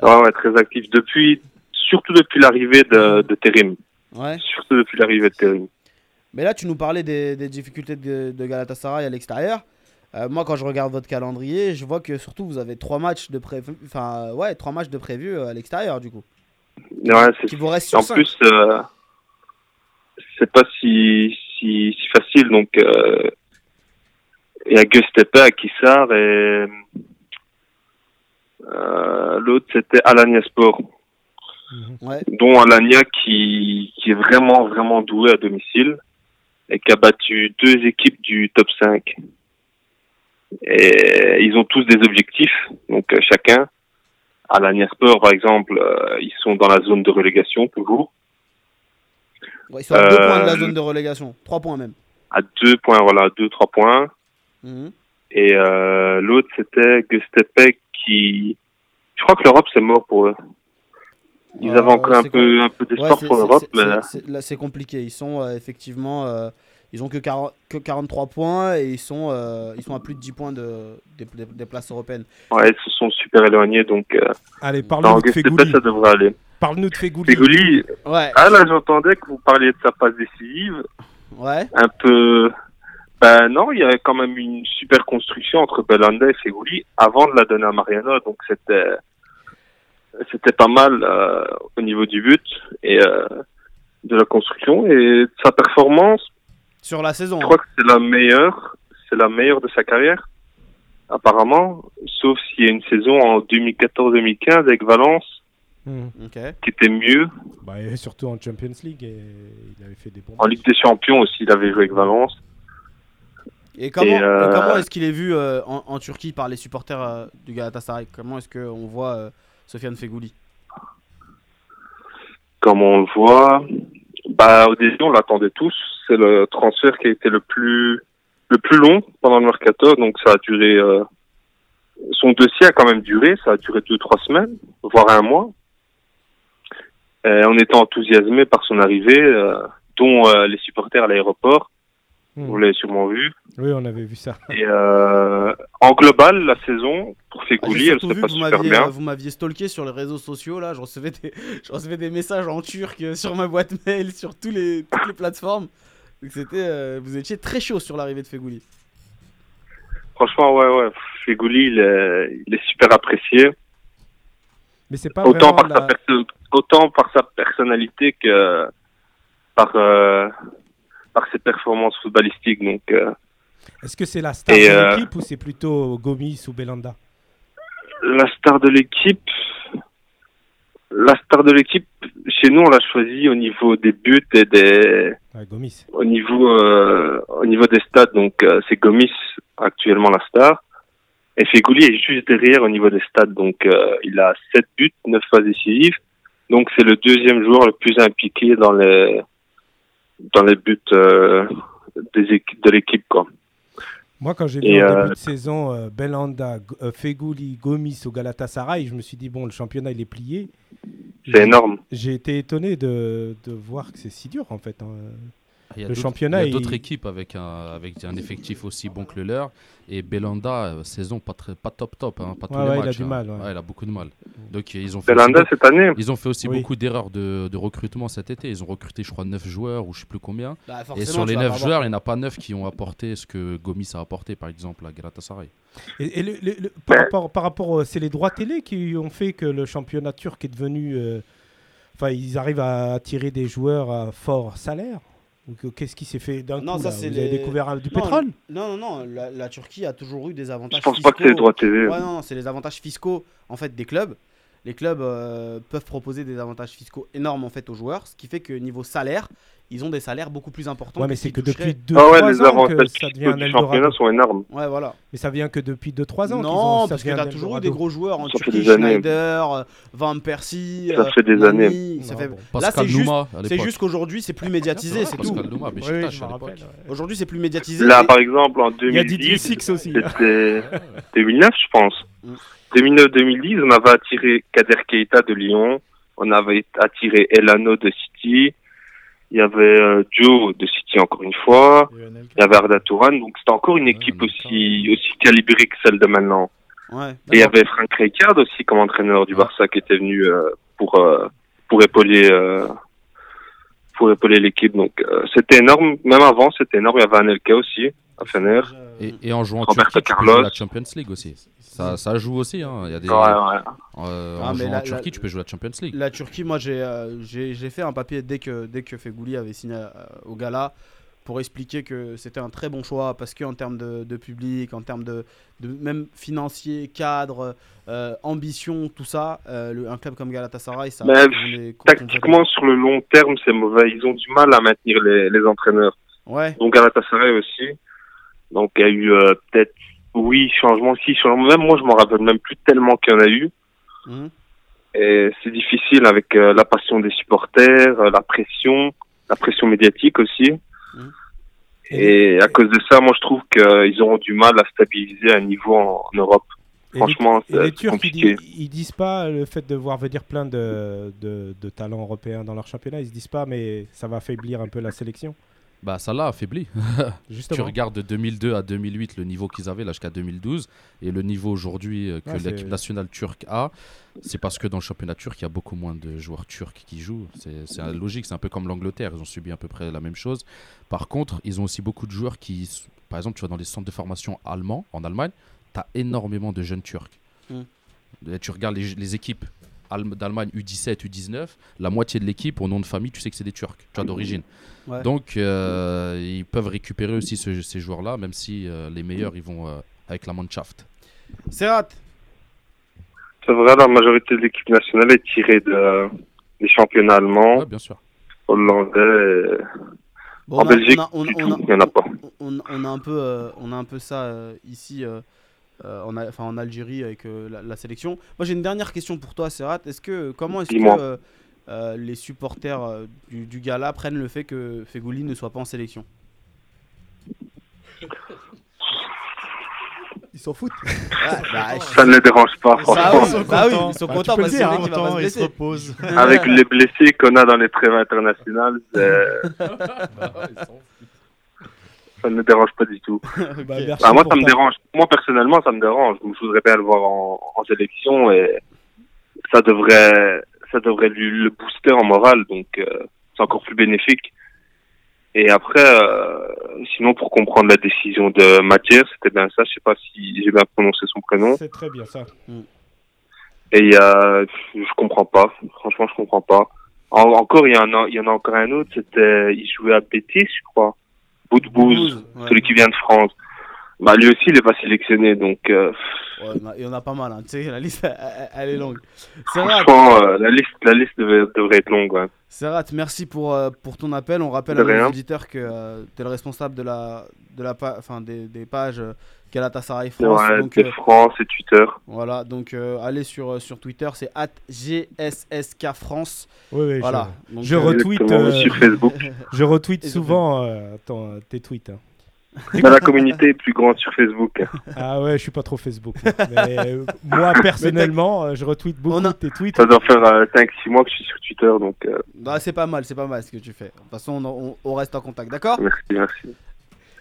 ouais, ouais, très actif depuis, surtout depuis l'arrivée de, de Terim. Ouais. Surtout depuis l'arrivée de Terim. Mais là, tu nous parlais des, des difficultés de, de Galatasaray à l'extérieur. Euh, moi, quand je regarde votre calendrier, je vois que surtout vous avez trois matchs de prévu, enfin ouais, trois matchs de prévus euh, à l'extérieur du coup, Ouais, c'est qui vous restent sur En plus, euh, c'est pas si, si, si facile. Donc, euh, il y a Gustepe à Kissar et euh, l'autre c'était Alanya Sport, Ouais. dont Alanya qui, qui est vraiment, vraiment doué à domicile et qui a battu deux équipes du top 5. Et ils ont tous des objectifs, donc euh, chacun. Alanya Sport, par exemple, euh, ils sont dans la zone de relégation toujours. Ouais, ils sont à deux points de la zone de relégation, trois points même. à deux points, voilà, deux, trois points. Mhm. Et euh, l'autre, c'était Gustepec qui... Je crois que l'Europe, c'est mort pour eux. Ils avaient encore un peu, un peu d'espoir pour l'Europe, c'est- mais là, c'est compliqué. Ils sont euh, effectivement, euh, ils ont que, 40 que 43 points et ils sont, euh, ils sont à plus de 10 points de, des, places européennes. ouais, ils se sont super éloignés. Donc, euh, Allez, parle-nous de Fegouli. ça devrait aller. Parle-nous de Fegouli. Ouais, ah là, j'entendais que vous parliez de sa passe décisive. ouais. Un peu... Ben non, il y avait quand même une super construction entre Belanda et Feghouli avant de la donner à Mariano. Donc, c'était... C'était pas mal euh, au niveau du but et euh, de la construction et de sa performance. Sur la saison. Je crois que c'est la meilleure, c'est la meilleure de sa carrière, apparemment, sauf s'il y a une saison en 2014-2015 avec Valence Mhm. hein. Ok. qui était mieux. Bah, et surtout en Champions League, et il avait fait des bons En Ligue des Champions aussi, il avait joué avec Valence. Et comment, Et, euh, et comment est-ce qu'il est vu euh, en, en Turquie par les supporters euh, du Galatasaray? Comment est-ce qu'on voit Sofiane Fegouli? Comme on le voit, bah au début on l'attendait tous. C'est le transfert qui a été le plus le plus long pendant le mercato, donc ça a duré. son dossier a quand même duré, ça a duré deux trois semaines, voire un mois. Et on était enthousiasmé par son arrivée, dont les supporters à l'aéroport. Vous l'avez sûrement vu. Oui, on avait vu ça. Et euh, en global, la saison pour Ah, Fegouli, J'ai elle se passe super bien. euh, vous m'aviez stalké sur les réseaux sociaux là. Je recevais des, je recevais des messages en turc euh, sur ma boîte mail, sur tous les, toutes les plateformes. Donc c'était, euh, vous étiez très chaud sur l'arrivée de Fegouli. Franchement, ouais, ouais. Fegouli, il est, il est super apprécié. Mais c'est pas autant par, sa perso- autant par sa personnalité que par, euh, par ses performances footballistiques. Donc, euh, Est-ce que c'est la star Et, de euh, l'équipe ou c'est plutôt Gomis ou Belanda? La star de l'équipe, la star de l'équipe, chez nous, on l'a choisi au niveau des buts et des, Ouais, Gomis. au niveau, euh, au niveau des stades. Donc, euh, c'est Gomis actuellement la star. Et Fegouli est juste derrière au niveau des stades. Donc, euh, il a 7 buts, 9 phases décisives. Donc, c'est le deuxième joueur le plus impliqué dans les, dans les buts euh, des de l'équipe. quoi. Moi, quand j'ai vu Et, en euh, début de saison euh, Belanda, Fegouli, Gomis au Galatasaray, je me suis dit, bon, le championnat, il est plié. C'est énorme. J'ai été étonné de, de voir que c'est si dur, en fait. hein. Il y a Le d'autres- championnat, il y a d'autres il- équipes avec un, avec un effectif aussi bon que le leur. Et Belanda, euh, saison pas, très, pas top top, hein, pas tous Ouais, les il a du hein. mal, ouais. il a beaucoup de mal. Donc ils ont fait aussi Belanda, beaucoup- cette année, ils ont fait aussi Oui. beaucoup d'erreurs de, de recrutement cet été. Ils ont recruté, je crois, 9 joueurs ou je sais plus combien. Bah, Et sur les vas 9 pas joueurs, avoir- il n'y en a pas 9 qui ont apporté ce que Gomis a apporté, par exemple, à Galatasaray. Et, et le- le- le- par, Ouais. rapport, par rapport, euh, c'est les droits télé qui ont fait que le championnat turc est devenu. euh, Enfin, ils arrivent à attirer des joueurs à fort salaire? Que- Qu'est-ce qui s'est fait d'un coup ça, là Vous les- avez découvert euh, du Non, pétrole Non, non, non. La, la Turquie a toujours eu des avantages je pense fiscaux. pas que c'est le droit TV. Ouais, non, non, c'est les avantages fiscaux en fait des clubs. Les clubs euh, peuvent proposer des avantages fiscaux énormes en fait aux joueurs, ce qui fait que niveau salaire, ils ont des salaires beaucoup plus importants. Ouais, mais ce c'est que depuis 2-3 Ah ouais, les ans que avantages ça devient fiscaux un Eldorado. sont énormes. Ouais, voilà. Mais ça vient que depuis 2-3 ans ont- Non, ça parce que t'as toujours eu des gros joueurs en Ça fait Turquie, des années. Schneider, euh, Van Persie. Ça euh, fait des Nani, années. ça Non, fait- bon. Là, c'est juste, c'est qu'aujourd'hui, c'est plus médiatisé, c'est tout. Aujourd'hui, c'est plus médiatisé. Là, par exemple, en Il y a 2010, Six aussi. c'était 2009, je pense. Mm. 2009-2010, on avait attiré Kader Keita de Lyon, on avait attiré Elano de City, il y avait euh, Joe de City encore une fois, il y avait Arda Touran, donc c'était encore une équipe aussi, aussi calibrée que celle de maintenant. Ouais. Et il y avait Frank Rijkaard aussi comme entraîneur du Barça qui était venu euh, pour euh, pour épauler euh, pour épauler l'équipe. Donc euh, c'était énorme. Même avant, c'était énorme. Il y avait Anelka aussi à Fener. Et, et en jouant en Roberto Turquie, tu peux Carlos. la Champions League aussi. Ça, ça joue aussi. Hein. Il y a des, Ouais, ouais. euh, Ah, en mais jouant la- en Turquie, la- tu peux jouer la Champions League. La Turquie, moi j'ai euh, fait un papier dès que, dès que Fegouli avait signé euh, au Gala pour expliquer que c'était un très bon choix parce qu'en termes de, de public, en termes de, de même financier, cadre, euh, ambition, tout ça, euh, le- un club comme Galatasaray, ça Mais Tactiquement, sur le long terme, c'est mauvais. Ils ont du mal à maintenir les, les entraîneurs. Ouais, Donc Galatasaray aussi. Donc il y a eu euh, peut-être, oui, changement, si, changement. Même moi, je m'en rappelle même plus tellement qu'il y en a eu. Mhm. Et c'est difficile avec euh, la passion des supporters, euh, la pression, la pression médiatique aussi. Mhm. Et à cause de ça, moi, je trouve qu'ils auront du mal à stabiliser un niveau en, en Europe. Et Franchement, les, et les c'est Turcs, ils, compliqué. disent, ils disent pas le fait de voir venir plein de, de, de talents européens dans leur championnat, ils se disent pas, mais ça va affaiblir un peu la sélection. Bah, ça l'a affaibli. Tu Justement. regardes de 2002 à 2008 le niveau qu'ils avaient là jusqu'à 2012 et le niveau aujourd'hui euh, que Ouais, l'équipe nationale turque a, c'est parce que dans le championnat turc il y a beaucoup moins de joueurs turcs qui jouent. C'est logique, c'est un peu comme l'Angleterre, ils ont subi à peu près la même chose. Par contre, ils ont aussi beaucoup de joueurs qui, par exemple, tu vois dans les centres de formation allemands en Allemagne, tu as énormément de jeunes turcs. Mm. Et tu regardes les, les équipes d'Allemagne U17, U19, la moitié de l'équipe au nom de famille, tu sais que c'est des Turcs, tu vois d'origine. ouais. Donc, euh, ils peuvent récupérer aussi ce- ces joueurs-là, même si euh, les meilleurs, ils vont euh, avec la Mannschaft. Serrat, C'est vrai, la majorité de l'équipe nationale est tirée de, des championnats allemands, Ouais, bien sûr. hollandais. et- bon, en on a- Belgique, on a- on a- du on a- tout, il n'y en a pas. on, on a un peu, euh, on a un peu ça euh, ici en, Al- enfin, en Algérie avec euh, la, la sélection. Moi j'ai une dernière question pour toi, Serrat. Est-ce que comment est-ce que euh, euh, les supporters euh, du, du Gala prennent le fait que Fegouli ne soit pas en sélection? Ils s'en foutent. bah, Ça ne les dérange pas, Bah franchement. oui, bah oui, contents. ils sont Bah, contents parce dire, hein, se ils reposent. Avec les blessés qu'on a dans les trêves internationales, c'est- ça ne me dérange pas du tout. Bah, Bah, moi, ça me dérange. Moi, personnellement, ça me dérange. Je voudrais bien le voir en, en sélection et ça devrait, ça devrait lui le booster en morale. Donc, euh, c'est encore plus bénéfique. Et après, euh, sinon, pour comprendre la décision de Mathieu, c'était bien ça. Je sais pas si j'ai bien prononcé son prénom. C'est très bien ça. Et il y a, je comprends pas. Franchement, je comprends pas. En- encore, il y en a, il y en a encore un autre. C'était, il jouait à Bétis, je crois. Boudbouz, Boudbouz, ouais. celui qui vient de France. Bah, lui aussi, il est pas sélectionné. Donc, euh, Ouais, il y en a- il y en a pas mal. hein. Tu sais, la liste, elle, est longue. Serrat, franchement, euh, la liste, la liste devait- devrait être longue. Ouais. Serrat, merci pour, euh, pour ton appel. On rappelle De à nos auditeurs que tu es le responsable de la, de la, pa- enfin, des, des pages euh, Galatasaray France. Ouais, donc, euh, France et Twitter. Voilà, donc euh, allez sur, sur Twitter, c'est GSSK France. Oui, oui, Voilà. Donc, je retweet, euh, sur Facebook. Je, je retweet Et souvent euh, ton- tes tweets. hein. Bah, la communauté est plus grande sur Facebook. Ah ouais, je suis pas trop Facebook. moi. Mais euh, moi, personnellement, euh, je retweet beaucoup On a- tes tweets. Ça doit faire euh, 5-6 mois que je suis sur Twitter. Donc, euh, bah, c'est pas mal, c'est pas mal ce que tu fais. De toute façon, on, on- on reste en contact, d'accord? Merci, merci.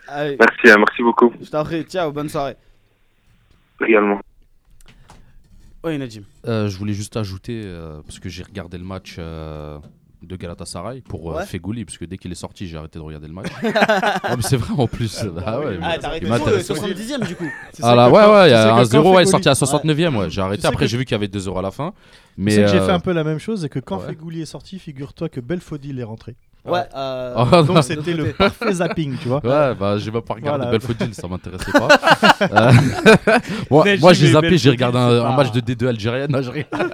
Allez, Merci, hein, merci beaucoup. je t'en prie, ciao, bonne soirée. Également. Oui, Najim. Euh, je voulais juste ajouter, euh, parce que j'ai regardé le match euh, de Galatasaray pour euh, Ouais. Fegouli, parce que dès qu'il est sorti, j'ai arrêté de regarder le match. Ah, mais c'est vrai en plus. Ah ouais, Ah, mais- t'as arrêté il le m'intéresse. 70ème du coup. Ah là, ouais, ouais, il y a un 0, ouais, il est sorti à 69ème, ouais. J'ai arrêté, sais après que- j'ai vu qu'il y avait 2 euros à la fin. Mais Mais c'est que j'ai euh, fait un peu la même chose et que quand ouais. Fegouli est sorti, figure-toi que Belfodil est rentré. Ouais, euh, Ah, Donc c'était le parfait zapping, tu vois. Ouais, bah j'ai même pas regardé Voilà. Belfodil, ça m'intéressait pas. Euh, moi, j'ai zappé, j'ai regardé un, match de D2 algérienne. Non, je rigole.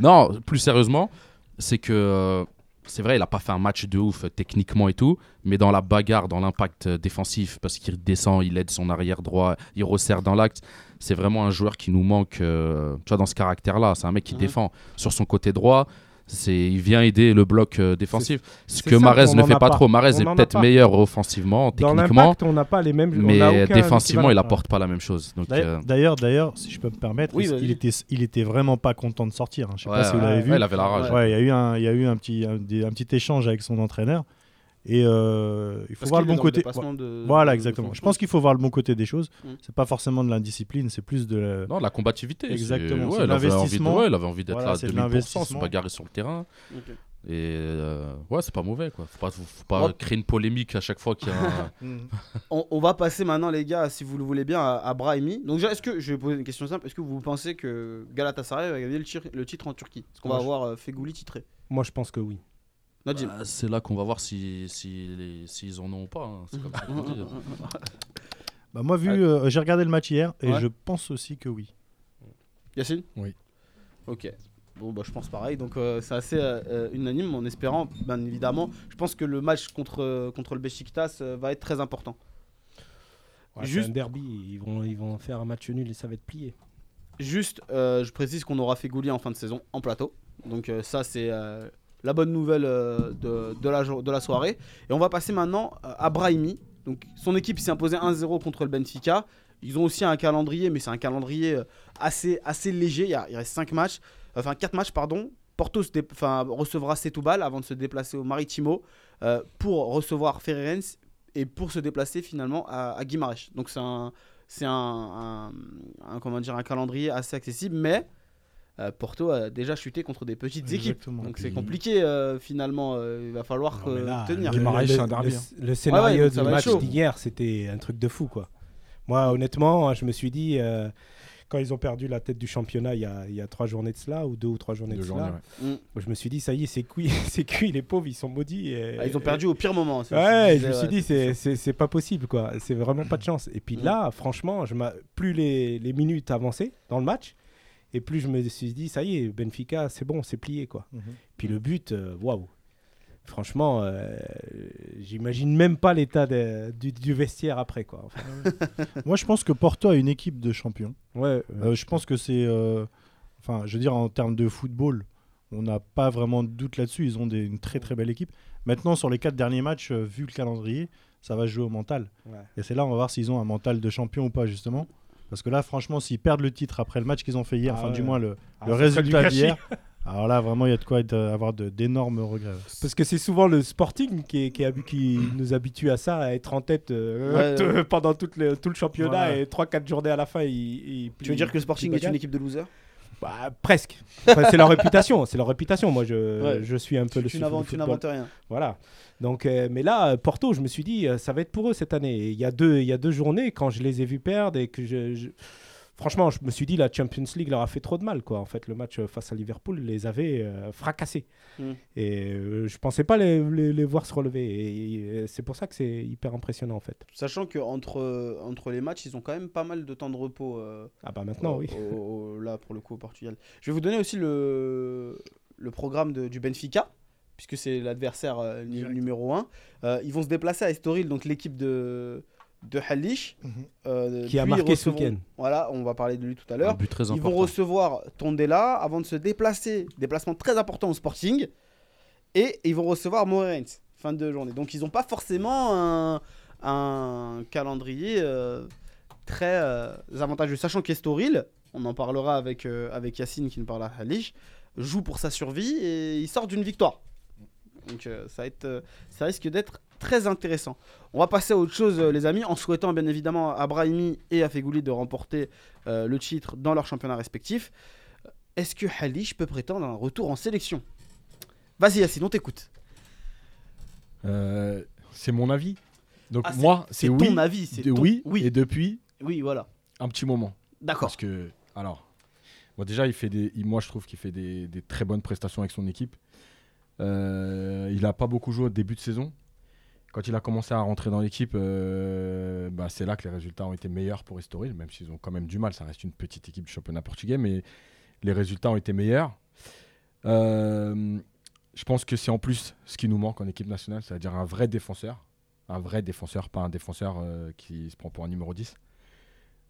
non, plus sérieusement, c'est que euh, c'est vrai, il a pas fait un match de ouf euh, techniquement et tout, mais dans la bagarre, dans l'impact euh, défensif, parce qu'il descend, il aide son arrière droit, il resserre dans l'acte. C'est vraiment un joueur qui nous manque, euh, tu vois, dans ce caractère-là. C'est un mec qui Mhm. défend sur son côté droit. C'est, il vient aider le bloc euh, défensif. Ce que Marez ne fait pas pas. trop. Marez est peut-être meilleur offensivement, Dans techniquement, l'impact, on n'a pas les mêmes. on mais a aucun défensivement, il apporte pas la même chose. Donc, D'ailleurs- euh, D'ailleurs, d'ailleurs, si je peux me permettre, Oui, il, était, il était vraiment pas content de sortir. hein. Je sais ouais, pas si vous ouais, l'avez vu. ouais, il avait la rage. Ouais, il y a eu un, il y a eu un petit, un, des- un petit échange avec son entraîneur. Et euh, il faut Parce voir le bon côté. de- Voilà, de- exactement. de- Je pense qu'il faut voir le bon côté des choses. Mm. C'est pas forcément de l'indiscipline, c'est plus de. la- Non, la combativité. Exactement, Ouais, de, l'investissement. ouais, il avait envie d'être Voilà, là à c'est de 2000%, se bagarrer sur le terrain. Et euh, ouais, c'est pas mauvais. Quoi. Faut pas, faut, pas Ouais. créer une polémique à chaque fois qu'il y a un. Mm. On, on va passer maintenant, les gars, si vous le voulez bien, à, à Brahimi. Donc, déjà, est-ce que je vais poser une question simple Est-ce que vous pensez que Galatasaray va gagner le, titre en Turquie? Est-ce qu'on va avoir euh, Fegouli titré? Moi, je pense que oui. Nadim Bah, c'est là qu'on va voir s'ils si, en ont ou pas. hein. C'est comme ça qu'on dit. Bah, moi, vu, euh, j'ai regardé le match hier et Ouais. je pense aussi que oui. Yacine? Oui. Ok. Bon, bah, je pense pareil. Donc, euh, c'est assez euh, euh, unanime en espérant, bien évidemment. Je pense que le match contre, euh, contre le Besiktas euh, va être très important. Ouais, Juste- C'est un derby. Ils vont, ils vont faire un match nul et ça va être plié. Juste, euh, je précise qu'on aura Fegouli en fin de saison en plateau. Donc, euh, ça, c'est euh, la bonne nouvelle euh, de, la, soirée. Et on va passer maintenant euh, à Brahimi. Donc, son équipe s'est imposée 1-0 contre le Benfica. Ils ont aussi un calendrier, mais c'est un calendrier euh, assez, assez léger. Il, y a- il reste 5 matchs, enfin 4 matchs, pardon. Porto se enfin, recevra avant de se déplacer au Maritimo pour recevoir Ferrerens et pour se déplacer finalement à, à Guimarães. Donc c'est un, un, un- calendrier assez accessible, mais Porto a déjà chuté contre des petites équipes. Donc c'est compliqué euh, finalement. euh, il va falloir Non, mais euh, là, tenir. le- le- c'est un derby, le- hein. Le scénario du match d'hier, c'était un truc de fou, quoi. Moi, honnêtement, je me suis dit, euh, quand ils ont perdu la tête du championnat il y a, il y a trois journées de cela, ou deux ou trois journées Deux de journées, cela, ouais. Mm. je me suis dit, ça y est, c'est cuit, c'est cuit, les pauvres, ils sont maudits. et- Ah, ils ont perdu au pire moment. c'est- Ouais, je disais, me suis dit, c'est c'est- c'est c'est pas possible, quoi. C'est vraiment pas de chance. Et puis Mm. là, franchement, je m'a- plus les, les minutes avançaient dans le match, et plus je me suis dit, ça y est, Benfica, c'est bon, c'est plié, quoi. Mhm. Puis le but, euh, waouh. Franchement, euh, j'imagine même pas l'état du, du vestiaire après, quoi. Enfin, Moi, je pense que Porto a une équipe de champions. ouais, Euh, je pense que c'est. euh, Enfin, je veux dire, en termes de football, on n'a pas vraiment de doute là-dessus. Ils ont des- une très très belle équipe. Maintenant, sur les quatre derniers matchs, vu le calendrier, ça va jouer au mental. ouais. Et c'est là, on va voir s'ils ont un mental de champion ou pas, justement. Parce que là, franchement, s'ils perdent le titre après le match qu'ils ont fait hier, Ah enfin, du moins le, Ah, le résultat d'hier, alors là, vraiment, il y a de quoi être- avoir d'énormes regrets. Parce que c'est souvent le Sporting qui, est- qui, nous habitue à ça, à être en tête euh, Ouais, pendant tout le, tout le championnat Voilà. et 3-4 journées à la fin. ils- ils- Tu veux dire que le Sporting est une équipe de losers? Bah, presque. Enfin, c'est leur réputation. C'est leur réputation. Moi, je, Ouais. je suis un peu le Tu du tu n'inventes rien. Voilà. Donc, euh, mais là, euh, Porto, je me suis dit, euh, ça va être pour eux cette année. Et Il y a deux, il y a deux journées quand je les ai vus perdre et que je, je- franchement, je me suis dit la Champions League leur a fait trop de mal, quoi. En fait, le match face à Liverpool les avait euh, fracassés. Mm. Et euh, je pensais pas les, les- les voir se relever. Et, et c'est pour ça que c'est hyper impressionnant, en fait. Sachant que entre, les matchs, ils ont quand même pas mal de temps de repos. Ah bah maintenant, oui. au- au- là, pour le coup, au Portugal. Je vais vous donner aussi le, le programme de- du Benfica, puisque c'est l'adversaire euh, numéro 1. ils vont se déplacer à Estoril, donc l'équipe de, de Halish. Mhm. euh, Qui a marqué ce week-end. Voilà, on va parler de lui tout à l'heure. but très Ils vont important. recevoir Tondela avant de se déplacer, déplacement très important au Sporting, et ils vont recevoir Moreirense, fin de journée. Donc ils n'ont pas forcément un, un calendrier euh, très euh, avantageux. Sachant qu'Estoril, on en parlera avec, euh, avec Yacine qui nous parle à Halich, joue pour sa survie et il sort d'une victoire. Donc euh, ça, va être, euh, ça risque d'être très intéressant. On va passer à autre chose, euh, les amis, en souhaitant bien évidemment à Brahimi et à Fegouli de remporter euh, le titre dans leurs championnats respectifs. Est-ce que Halich peut prétendre à un retour en sélection? Vas-y Yacine, on t'écoute. Euh, c'est mon avis. Donc Ah, c'est- moi, C'est c'est ton oui, avis, c'est ton- oui, oui, et depuis oui, voilà. un petit moment. D'accord. Parce que, alors, bon, déjà, il fait des, moi, je trouve qu'il fait des, des très bonnes prestations avec son équipe. Euh, il n'a pas beaucoup joué au début de saison. Quand il a commencé à rentrer dans l'équipe, euh, bah, c'est là que les résultats ont été meilleurs pour Estoril, même s'ils ont quand même du mal. Ça reste une petite équipe du championnat portugais, mais les résultats ont été meilleurs. Euh, je pense que c'est en plus ce qui nous manque en équipe nationale, c'est-à-dire un vrai défenseur. Un vrai défenseur, pas un défenseur qui se prend pour un numéro 10.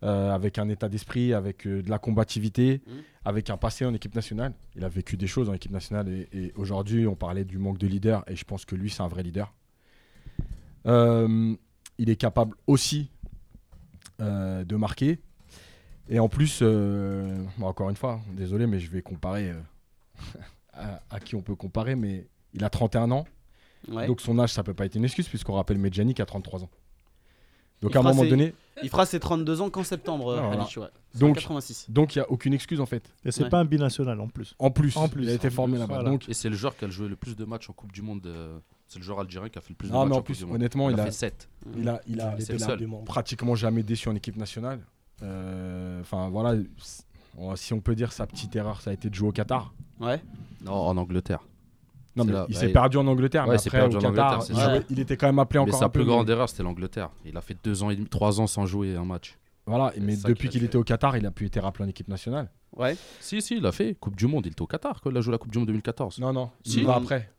Euh, avec un état d'esprit, avec euh, de la combativité, Mhm. avec un passé en équipe nationale. Il a vécu des choses en équipe nationale et, et aujourd'hui, on parlait du manque de leader et je pense que lui, c'est un vrai leader. Euh, il est capable aussi de marquer. Et en plus, bon, encore une fois, désolé, mais je vais comparer à, à qui on peut comparer, mais il a 31 ans. Ouais. Donc son âge, ça peut pas être une excuse, puisqu'on rappelle Medjani qui a 33 ans. Donc Il à un moment donné, Il fera ses 32 ans qu'en septembre, Ah, voilà. Halish, ouais. Donc- 86. donc il y a aucune excuse en fait. Et c'est Ouais. pas un binational en plus. En plus, En plus, il a été en formé plus, là-bas. voilà. Donc Et c'est le joueur qui a joué le plus de matchs en Coupe du Monde. euh, C'est le joueur algérien qui a fait le plus de Ah, matchs mais en en Coupe plus, du Monde. honnêtement, il, il a a- fait 7. il a, il a, c'est seul. du monde. pratiquement jamais déçu en équipe nationale. Euh, Enfin voilà, on- si on peut dire sa petite erreur, ça a été de jouer au Qatar. Ouais. Non, en Angleterre. Non, C'est mais là, il bah, s'est il- perdu en Angleterre, Ouais, mais après perdu au en Qatar, Angleterre, c'est il, sûr. jouait- il était quand même appelé Mais encore sa un peu. plus grande mais- erreur, c'était l'Angleterre. Il a fait deux ans et demi, trois ans sans jouer un match. Voilà, mais depuis qu'il était au Qatar, il a pu être rappelé en équipe nationale. Ouais. Si, si, il a fait. Coupe du Monde, il était au Qatar quand il a joué la Coupe du Monde 2014. Non, non, il Si. va après.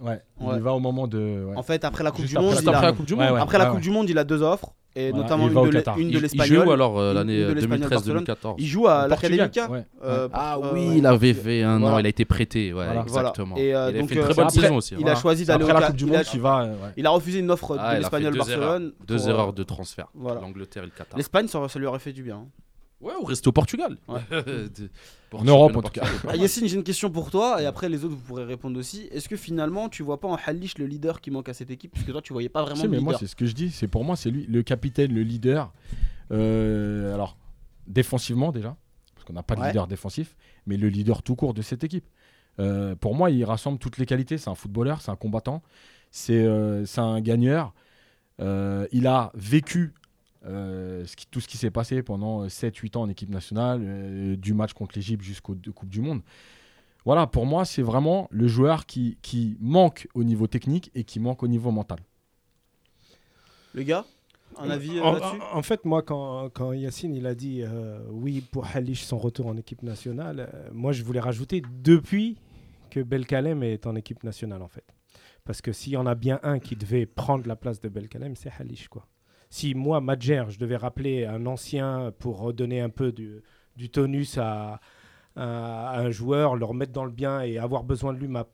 Ouais, Ouais. il va au moment de. ouais. En fait, après la Coupe Juste du Monde, il Après la Coupe du Ouais, Monde. ouais. après la ouais, Coupe ouais. du Monde, il a deux offres, et Voilà, notamment il va une au de une Il, de il l'Espagnol. joue alors euh, l'année de l'Espagnol 2013-2014. Il joue à l'Académica. ouais. euh, Ah euh, oui, ouais. il avait fait un Voilà. an, il a été prêté. Ouais, Voilà. exactement. Et, euh, il a donc, fait une euh, très bonne après, saison aussi. Il a voilà. choisi d'aller au la Coupe du il Monde a- euh, ouais. Il a refusé une offre Ah, de il a l'Espagnol deux Barcelone. erreurs. Deux erreurs euh, de transfert. L'Angleterre et le Qatar. L'Espagne, ça, ça lui aurait fait du bien. Ouais, ou rester au Portugal. Ouais. En Europe, en tout cas. Ah, Yacine, j'ai une question pour toi, et après les autres, vous pourrez répondre aussi. Est-ce que finalement, tu vois pas en Halish le leader qui manque à cette équipe? Puisque toi, tu voyais pas vraiment Si, de mais moi, leader. c'est ce que je dis. C'est pour moi, c'est lui, le capitaine, le leader. Euh, alors, défensivement déjà, parce qu'on n'a pas de Ouais. leader défensif, mais le leader tout court de cette équipe. Euh, pour moi, il rassemble toutes les qualités. C'est un footballeur, c'est un combattant, c'est euh, c'est un gagneur. Euh, il a vécu euh, ce qui- tout ce qui s'est passé pendant 7-8 ans en équipe nationale, euh, du match contre l'Égypte jusqu'aux deux Coupes du Monde. Voilà, pour moi, c'est vraiment le joueur qui, qui manque au niveau technique et qui manque au niveau mental. Le gars Un avis euh, en, là-dessus? en- en fait, moi, quand, quand Yacine il a dit euh, oui pour Halish son retour en équipe nationale, euh, moi je voulais rajouter depuis que Belkalem est en équipe nationale en fait. Parce que s'il y en a bien un qui devait prendre la place de Belkalem, c'est Halish quoi. Si moi, Madjer, je devais rappeler un ancien pour redonner un peu du, du tonus à, à- à un joueur, le remettre dans le bien et avoir besoin de lui ma-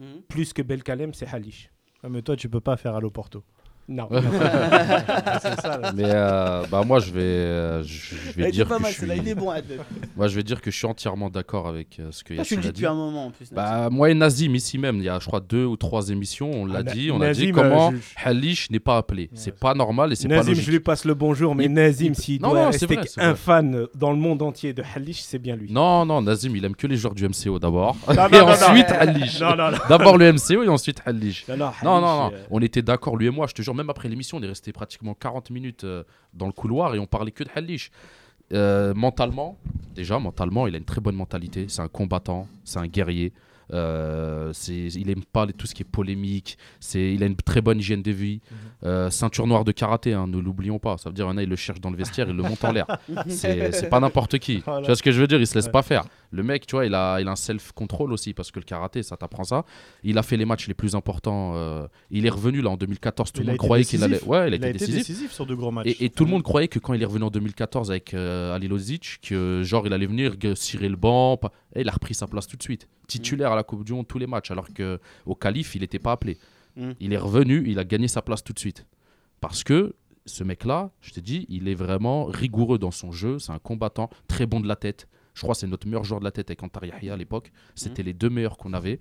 Mhm. plus que Belkalem, c'est Halish. Ah, mais toi, tu peux pas faire à Porto. Non. c'est ça. là. Mais euh, bah moi je vais euh, je, je vais dire pas que mal, je suis celle-là, il est bon. Adel. moi je vais dire que je suis entièrement d'accord avec euh, ce que dis a depuis dit. un moment en plus. Bah, moi et Nazim ici même, il y a je crois deux ou trois émissions, on l'a Ah, dit, on a dit Nazim, comment euh, je- Halish n'est pas appelé. C'est pas normal et c'est pas Nazim, logique. je lui passe le bonjour, mais Il- Nazim, il- s'il doit non, rester vrai, un vrai. fan dans le monde entier de Halish, c'est bien lui. Non, non, Nazim, il aime que les joueurs du MCO d'abord. et ensuite Halish. D'abord le MCO et ensuite Halish. Non, non, Non, on était d'accord, lui et moi, je te jure, même après l'émission, on est resté pratiquement 40 minutes euh, dans le couloir et on parlait que de Halish. Euh, mentalement, déjà, mentalement, il a une très bonne mentalité. C'est un combattant, c'est un guerrier. Euh, il aime pas tout ce qui est polémique. C'est, il a une très bonne hygiène de vie. Euh, ceinture noire de karaté, hein, ne l'oublions pas. Ça veut dire, un il le cherche dans le vestiaire, il le monte en l'air. C'est, pas n'importe qui. Voilà. Tu vois ce que je veux dire? Il se laisse Ouais. pas faire. Le mec, tu vois, il a, il a un self-control aussi parce que le karaté, ça t'apprend ça. Il a fait les matchs les plus importants. euh, il est revenu là en 2014. Tout Il le monde croyait qu'il allait. Ouais, il a Il a été été décisif. sur de gros matchs. Et, et tout le monde croyait que quand il est revenu en 2014 avec Ali Lozic, que genre il allait venir cirer le banc, pas- et il a repris sa place tout de suite, titulaire à la Coupe du Monde tous les matchs, alors que au qualif il n'était pas appelé. Mm. Il est revenu, il a gagné sa place tout de suite, parce que ce mec-là, je te dis, il est vraiment rigoureux dans son jeu, c'est un combattant, très bon de la tête. Je crois que c'est notre meilleur joueur de la tête avec Antar Yahya à l'époque. C'était les deux meilleurs qu'on avait.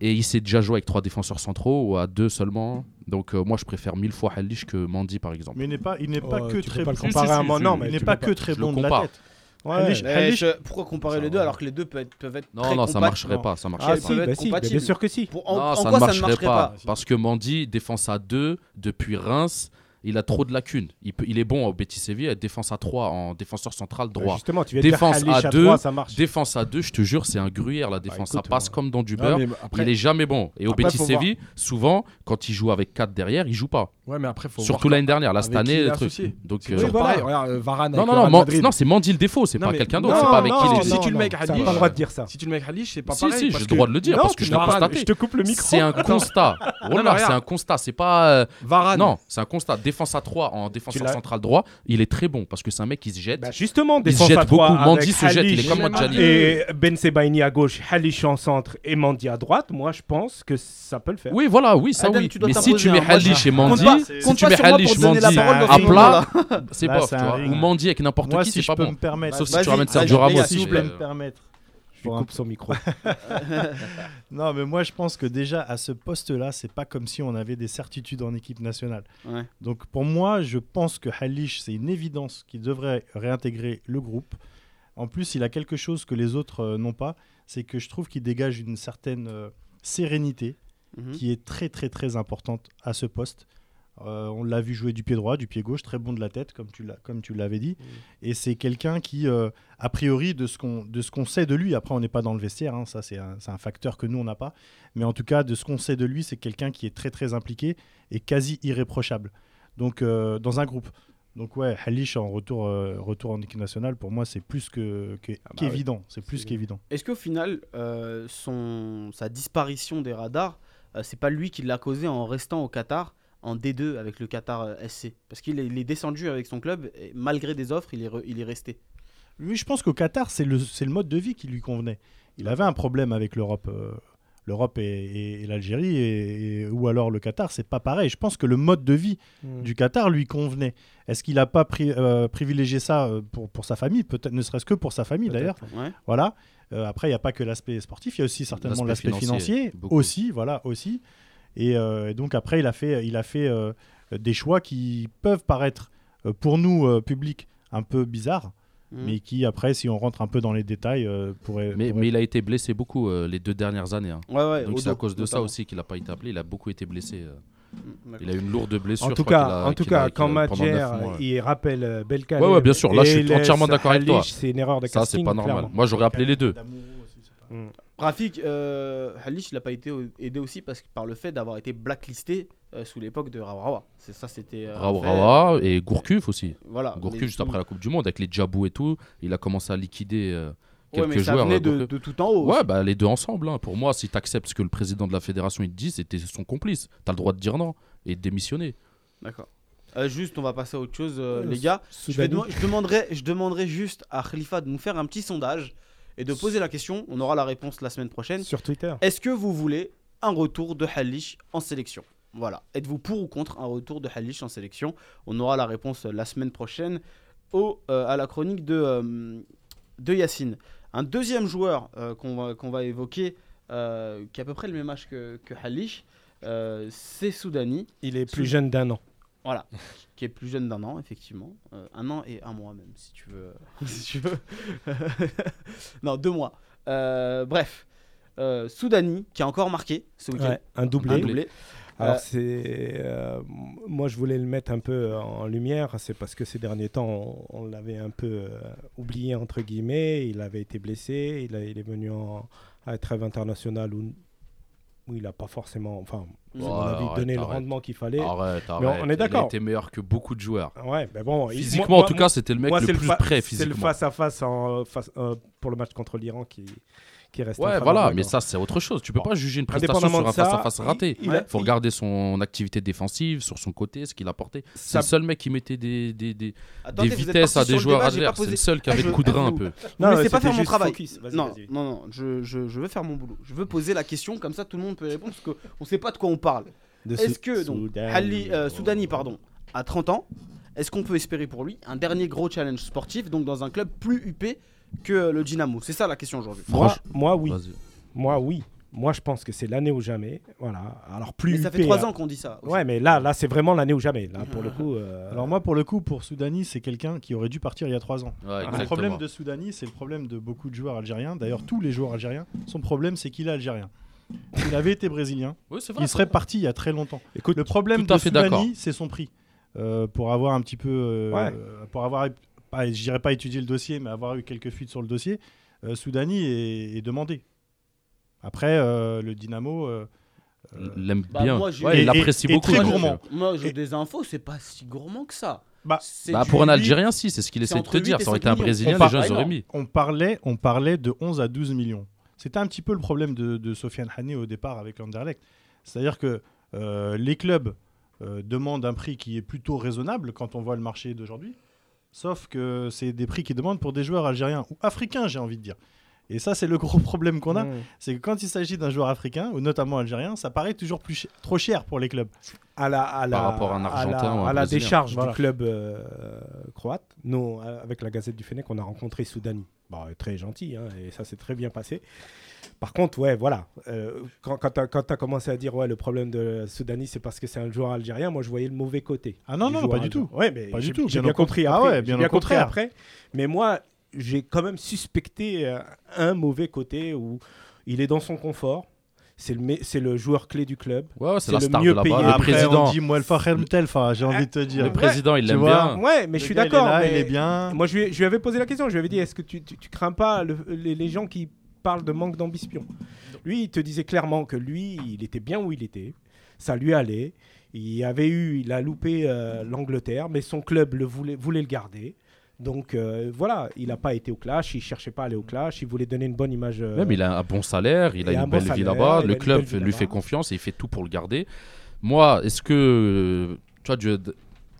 Et il s'est déjà joué avec trois défenseurs centraux ou à deux seulement. Donc euh, moi je préfère mille fois Halish que Mandy par exemple. Mais il n'est pas, il n'est pas Oh, que très pas comparer si, à si, moi, si. non, mais il n'est pas peux que pas. très bon de la tête. Ouais. Halish- Mais Halish- je- pourquoi comparer Ça les deux va. alors que les deux peuvent être, peuvent être Non, très non, ça marcherait pas, ça marcherait Ah pas. si, être bah si, bah bien sûr que si. Pour- en, non, en ça quoi ne ça ne marcherait marcherait pas, pas? Parce que Mandy, défense à 2, depuis Reims, il a trop de lacunes. Il, peut, il est bon au Betis Séville, défense à 3 en défenseur central Bah, droit. Justement, tu viens Défense de dire à à deux, 3, ça marche. Défense à 2, je te jure, c'est un gruyère la défense. écoute, ça passe euh, comme dans du beurre. après, Il est jamais bon. Et au Betis. Séville, souvent, quand il joue avec 4 derrière, il joue pas. Ouais, mais après, faut Surtout l'année dernière. Là, cette année, truc. Donc, C'est euh, toujours voilà. pareil. Regarde, euh, Varane non, avec non, non, non, c'est Mandy le défaut. C'est pas mais- quelqu'un d'autre. C'est pas avec non, qui il non, est. si tu le mets Hadlich, pas le droit de dire ça. Si tu le mets avec Hadlich, c'est pas Si, pareil. si, j'ai parce le droit de le dire Non, parce que je l'ai pas- constaté. Je te coupe le micro. C'est un constat. Voilà, c'est un constat. C'est pas. euh, Varane. Non, c'est un constat. Défense à 3 en défenseur central droit, il est très bon parce que c'est un mec qui se jette. Bah justement, Il défense se jette à trois beaucoup. Mandy avec se jette, il est Halish comme Modjani. Et Ben Sebaini à gauche, Halish en centre et Mandy à droite. Moi, je pense que ça peut le faire. Oui, voilà, oui, ça Adam, oui. tu dois Mais si tu mets Halish et Mandy, Compte pas, c'est- si tu mets sur moi pour Halish, donner la Mandy parole dans à plat, c'est bof. Ou Mandy avec n'importe qui, si c'est je pas peux bon. me permettre. Sauf si tu ramènes Sergio Ramos. si je peux me permettre. Je lui coupe son micro. Non, mais moi je pense que déjà à ce poste-là, c'est pas comme si on avait des certitudes en équipe nationale. Ouais. Donc pour moi, je pense que Halish, c'est une évidence qu'il devrait réintégrer le groupe. En plus, il a quelque chose que les autres euh, n'ont pas, c'est que je trouve qu'il dégage une certaine euh, sérénité Mhm. qui est très très très importante à ce poste. Euh, on l'a vu jouer du pied droit, du pied gauche, très bon de la tête, comme tu l'as, comme tu l'avais dit. Et c'est quelqu'un qui, euh, a priori, de ce qu'on, de ce qu'on sait de lui, après on n'est pas dans le vestiaire, hein, ça c'est un, c'est un facteur que nous on n'a pas, mais en tout cas de ce qu'on sait de lui, c'est quelqu'un qui est très très impliqué et quasi irréprochable. Donc euh, dans un groupe. Donc ouais, Halish en retour, euh, retour en équipe nationale, pour moi c'est plus que, que- bah qu'évident. C'est plus C'est- qu'évident. Est-ce qu'au final, euh, son, sa disparition des radars, euh, c'est pas lui qui l'a causé en restant au Qatar en D2 avec le Qatar euh, SC Parce qu'il est, descendu avec son club et malgré des offres, il est, re- il est resté. Lui, je pense qu'au Qatar, c'est le, c'est le mode de vie qui lui convenait. Il avait un problème avec l'Europe. euh, L'Europe et, et- et l'Algérie, et, et- ou alors le Qatar, c'est pas pareil. Je pense que le mode de vie Mm. du Qatar lui convenait. Est-ce qu'il n'a pas pri- euh, privilégié ça pour, pour sa famille? Peut-être ne serait-ce que pour sa famille d'ailleurs. Ouais. Voilà. Euh, après, il n'y a pas que l'aspect sportif, il y a aussi certainement L'aspect financier, aussi, voilà, aussi. Et, euh, et donc après, il a fait, il a fait euh, des choix qui peuvent paraître euh, pour nous euh, publics un peu bizarres, Mhm. mais qui après, si on rentre un peu dans les détails, euh, pourraient. Mais, il a été blessé beaucoup euh, les deux dernières années. hein. Ouais, ouais, Donc c'est à cause de ça aussi qu'il n'a pas été appelé. Il a beaucoup été blessé. euh. Mm. Il a eu une lourde blessure. En tout cas, a- en tout a- quand Madjer, il rappelle Belkane. Ouais, ouais, bien sûr, là, je suis entièrement d'accord avec toi. C'est une erreur de Ça, c'est casting. pas normal. clairement. Moi, j'aurais appelé les deux. Rafik, euh, Halish, il n'a pas été aidé aussi parce que, par le fait d'avoir été blacklisté euh, sous l'époque de Rawa. C'est ça, c'était. euh, Rawa et Gourcuff aussi. Voilà. Gourcuff, les- juste après la Coupe du Monde, avec les Djabou et tout, il a commencé à liquider euh, Ouais, quelques mais ça joueurs. venait euh, de, de tout en haut. Ouais, bah les deux ensemble. hein. Pour moi, si tu acceptes ce que le président de la fédération il te dit, c'était son complice. Tu as le droit de dire non et de démissionner. D'accord. Euh, juste, on va passer à autre chose, euh, Ouais, les gars. Je, vais je demanderai, je demanderai juste à Khalifa de nous faire un petit sondage et de poser la question. On aura la réponse la semaine prochaine. Sur Twitter. Est-ce que vous voulez un retour de Halish en sélection? Voilà. Êtes-vous pour ou contre un retour de Halish en sélection? On aura la réponse la semaine prochaine au, euh, à la chronique de, euh, de Yacine. Un deuxième joueur euh, qu'on va, qu'on va évoquer, qui a à peu près le même âge que, que Halish, c'est Soudani. Il est plus jeune d'un an. Voilà, qui est plus jeune d'un an, effectivement. Euh, un an et un mois même, si tu veux. si tu veux. non, deux mois. Euh, bref, euh, Soudani, qui a encore marqué ce week-end. Ouais, un doublé. Un doublé. Alors Euh, c'est, euh, moi je voulais le mettre un peu en lumière, c'est parce que ces derniers temps on, on l'avait un peu euh, oublié entre guillemets. Il avait été blessé, il, a- il est venu en, à la trêve internationale où, où il n'a pas forcément, enfin, Ouais, avis, arrête, donné le rendement qu'il fallait. Arrête, Mais arrête. on est Il d'accord. a été meilleur que beaucoup de joueurs. Ouais, mais bon, il- Physiquement, moi- en tout moi- cas, c'était le mec moi, le c'est plus fa- prêt C'est le physiquement. face à face, en, face euh, pour le match contre l'Iran qui, qui reste. Ouais, un voilà, mais de- ça, c'est autre chose. Tu peux Bon. pas juger une prestation sur un face-à-face raté. il- il a- faut regarder son activité défensive, sur son côté, ce qu'il apportait. C'est Ça- le seul mec qui mettait des, des, des, attendez, vitesses à des joueurs pas adverses. C'est le seul qui avait le coup de rein un peu. Non, laissez pas c'était faire mon travail. Non, non, non, je, veux faire mon boulot. Je veux poser la question, comme ça tout le monde peut répondre, parce qu'on ne sait pas de quoi on parle. Est-ce que donc, Soudani. Euh, Soudani pardon, à 30 ans, est-ce qu'on peut espérer pour lui un dernier gros challenge sportif, donc dans un club plus huppé que euh, le Dynamo C'est ça la question aujourd'hui. Moi, moi, oui. Moi, oui. Moi, je pense que c'est l'année ou jamais. Voilà. Alors plus. Mais ça fait huppé, 3 hein. ans qu'on dit ça. aussi. Ouais, mais là, là, c'est vraiment l'année ou jamais. Là, pour le coup. euh, Alors moi, pour le coup, pour Soudani, c'est quelqu'un qui aurait dû partir il y a trois ans. Ouais, Le problème de Soudani, c'est le problème de beaucoup de joueurs algériens. D'ailleurs, tous les joueurs algériens, son problème, c'est qu'il est algérien. S'il avait été brésilien, Oui, c'est vrai, il c'est serait vrai. parti il y a très longtemps. Écoute, Le problème tout à de fait d'accord. Soudani, c'est son prix. Euh, pour avoir un petit peu, euh, Ouais. euh, pour avoir, pas, je dirais pas étudié le dossier, mais avoir eu quelques fuites sur le dossier, euh, Soudani est, est demandé. Après, euh, le Dynamo, euh, Il l'aime Bah, bien. moi, j'ai- Ouais, il Et- l'apprécie et- et beaucoup. très gourmand. Moi, j'ai des infos, c'est pas si gourmand que ça. Bah, C'est Bah, pour un Algérien, si, c'est ce qu'il essaie de te 8 dire. Ça aurait 7 été un. Brésilien, On les gens, auraient mis. on parlait, on parlait de 11 à 12 millions. C'était un petit peu le problème de, de Sofiane Hani au départ avec l'Anderlecht. C'est-à-dire que euh, les clubs euh, demandent un prix qui est plutôt raisonnable quand on voit le marché d'aujourd'hui. Sauf que c'est des prix qu'ils demandent pour des joueurs algériens ou africains, j'ai envie de dire. Et ça, c'est le gros problème qu'on a. Mm. C'est que quand il s'agit d'un joueur africain, ou notamment algérien, ça paraît toujours plus ch- trop cher pour les clubs. à la, à la, rapport à un à Argentin la- ou un à la décharge Voilà. du club euh, croate. Nous, euh, avec la Gazette du Fennec, on a rencontré Soudani. Bon, euh, très gentil, hein, et ça s'est très bien passé. Par contre, ouais, voilà. euh, quand quand tu as, commencé à dire, ouais, le problème de Soudani, c'est parce que c'est un joueur algérien, moi, je voyais le mauvais côté. Ah non, non, pas du tout. Ouais, mais Pas du tout, J'ai bien compris après. Ah ouais, bien compris contraire. après. Mais moi, j'ai quand même suspecté euh, un mauvais côté où il est dans son confort. C'est le, me- c'est le joueur clé du club. Ouais, C'est le star mieux de payé. Le président, on dit Mouelfa Telfa, j'ai envie de te dire. le président, il l'aime bien. Ouais, mais Le je suis d'accord. Il est bien. Moi, je lui, ai- je lui avais posé la question. Je lui avais dit est-ce que tu, tu, tu crains pas le- les, les gens qui parlent de manque d'ambition Lui, il te disait clairement que lui, il était bien où il était. Ça lui allait. Il avait eu, il a loupé euh, l'Angleterre, mais son club le voulait, voulait le garder. Donc euh, voilà, il n'a pas été au clash, il cherchait pas à aller au clash, il voulait donner une bonne image. euh, Même il a un bon salaire, il a il a un une bon belle vie là-bas, le club lui fait confiance et il fait tout pour le garder. Moi, est-ce que, tu vois,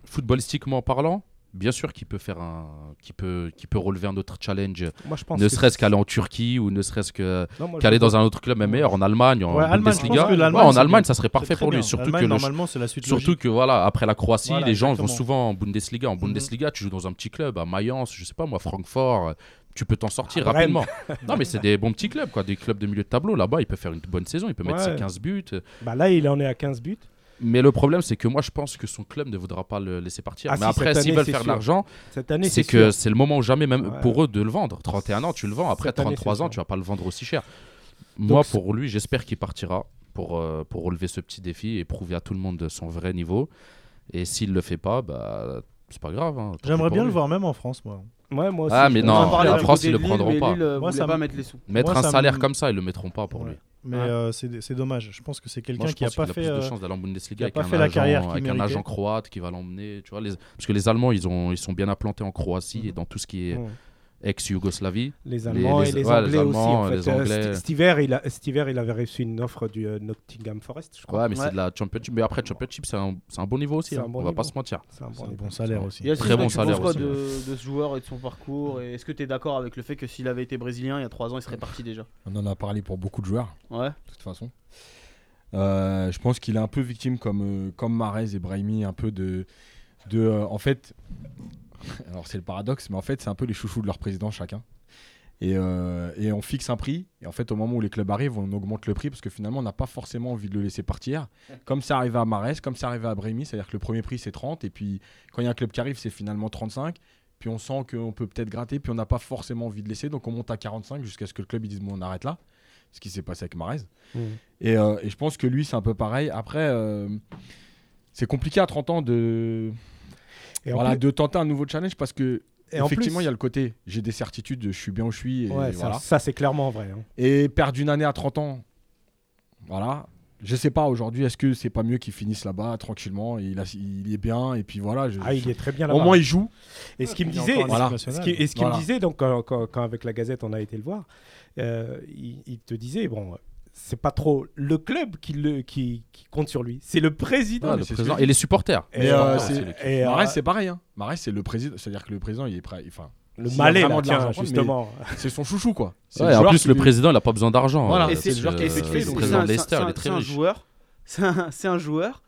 footballistiquement parlant, bien sûr qu'il peut faire un, qu'il peut, relever un autre challenge, Moi, je pense ne serait-ce qu'aller en Turquie ou ne serait-ce que qu'aller dans un autre club même meilleur, en Allemagne, en Ouais, Allemagne, je Bundesliga. Ouais, en Allemagne, ça serait parfait pour lui, bien. surtout que le, normalement, c'est la suite Surtout logique. que voilà, après la Croatie, Voilà, les gens vont souvent en Bundesliga. En Bundesliga, tu joues dans un petit club, à Mayence, je sais pas moi, Francfort, tu peux t'en sortir Brême. rapidement. non, mais c'est des bons petits clubs, quoi, des clubs de milieu de tableau. Là-bas, il peut faire une bonne saison, il peut mettre ses 15 buts. Bah, là, il en est à 15 buts. Mais le problème, c'est que moi, je pense que son club ne voudra pas le laisser partir. Ah mais si, après, s'ils veulent faire de l'argent, c'est que c'est le moment ou jamais, même Ouais. pour eux, de le vendre. 31 ans, tu le vends. Après Cette année, 33 c'est ans, sûr. tu vas pas le vendre aussi cher. Moi, pour lui, j'espère qu'il partira pour, euh, pour relever ce petit défi et prouver à tout le monde son vrai niveau. Et s'il le fait pas, bah, c'est pas grave. hein, J'aimerais bien le voir même en France, moi. Ouais, moi aussi, Ah, mais On non, en France, ils le prendront pas. Lille, euh, Moi, ça pas me- mettre les sous. Mettre Moi, un salaire me- comme ça, ils le mettront pas pour Ouais. lui. Mais Ouais. euh, c'est c'est dommage. Je pense que c'est quelqu'un qui a pense pas qu'il a fait. plus de euh, chances d'aller en Bundesliga qui a avec, pas un, fait la carrière avec un agent croate qui va l'emmener. Tu vois, les... Parce que les Allemands, ils, ont, ils sont bien implantés en Croatie Mhm. et dans tout ce qui est Mm. ex-Yougoslavie. Les Allemands les- et les ouais, les Anglais aussi. En fait. les Euh, Anglais. cet, hiver, il a, cet hiver, il avait reçu une offre du euh, Nottingham Forest, je crois. Ouais, mais Ouais. c'est de la Championship. Mais après, Championship, c'est un, c'est un bon niveau aussi. C'est hein. un bon On va pas se mentir. C'est un C'est bon un bon salaire aussi. Yacine, Très toi, bon tu salaire aussi, de, de ce joueur et de son parcours et Est-ce que tu es d'accord avec le fait que s'il avait été brésilien il y a 3 ans, il serait parti déjà? On en a parlé pour beaucoup de joueurs, Ouais. de toute façon. Euh, je pense qu'il est un peu victime, comme, euh, comme Marez et Brahimi, un peu de. de euh, en fait, alors c'est le paradoxe, mais en fait, c'est un peu les chouchous de leur président chacun. Et, euh, et on fixe un prix, et en fait, au moment où les clubs arrivent, on augmente le prix parce que finalement, on n'a pas forcément envie de le laisser partir. Comme ça arrivait à Marès, comme ça arrivait à Brahimi, c'est-à-dire que le premier prix c'est 30, et puis quand il y a un club qui arrive, c'est finalement 35. Puis on sent qu'on peut peut-être gratter, puis on n'a pas forcément envie de laisser, donc on monte à 45 jusqu'à ce que le club il dise bon, on arrête là. Ce qui s'est passé avec Marez. Mm. Et, euh, et je pense que lui, c'est un peu pareil. Après, euh, c'est compliqué à 30 ans de, Et voilà, plus- de tenter un nouveau challenge parce que Et effectivement, plus- il y a le côté j'ai des certitudes, je suis bien où je suis. Et, Ouais, ça, voilà. ça, c'est clairement vrai. hein. et perdre une année à 30 ans, voilà. Je sais pas aujourd'hui, est-ce que c'est pas mieux qu'il finisse là-bas tranquillement il, a- il est bien et puis voilà. je- Ah, il est très bien là Au moins il joue. Et ce qu'il me disait, Voilà. ce qui, et ce qu'il Voilà. me disait, donc quand, quand- quand avec la Gazette on a été le voir, euh, il, il te disait bon, c'est pas trop le club qui, le, qui, qui compte sur lui, c'est le président. Le Et les supporters. Et, Mais, euh, euh, c'est- c'est- et, euh, Marès, c'est pareil. Hein. Marès, c'est le président. C'est-à-dire que le président, il est prêt. Enfin, le a malais, là, tiens, justement. c'est son chouchou, quoi. Ouais, le en plus, qui le lui- président, il a pas besoin d'argent. Voilà. Et c'est le joueur que, qui est effectué. le donc président de Leicester, il est très c'est un riche. joueur. C'est un, c'est un joueur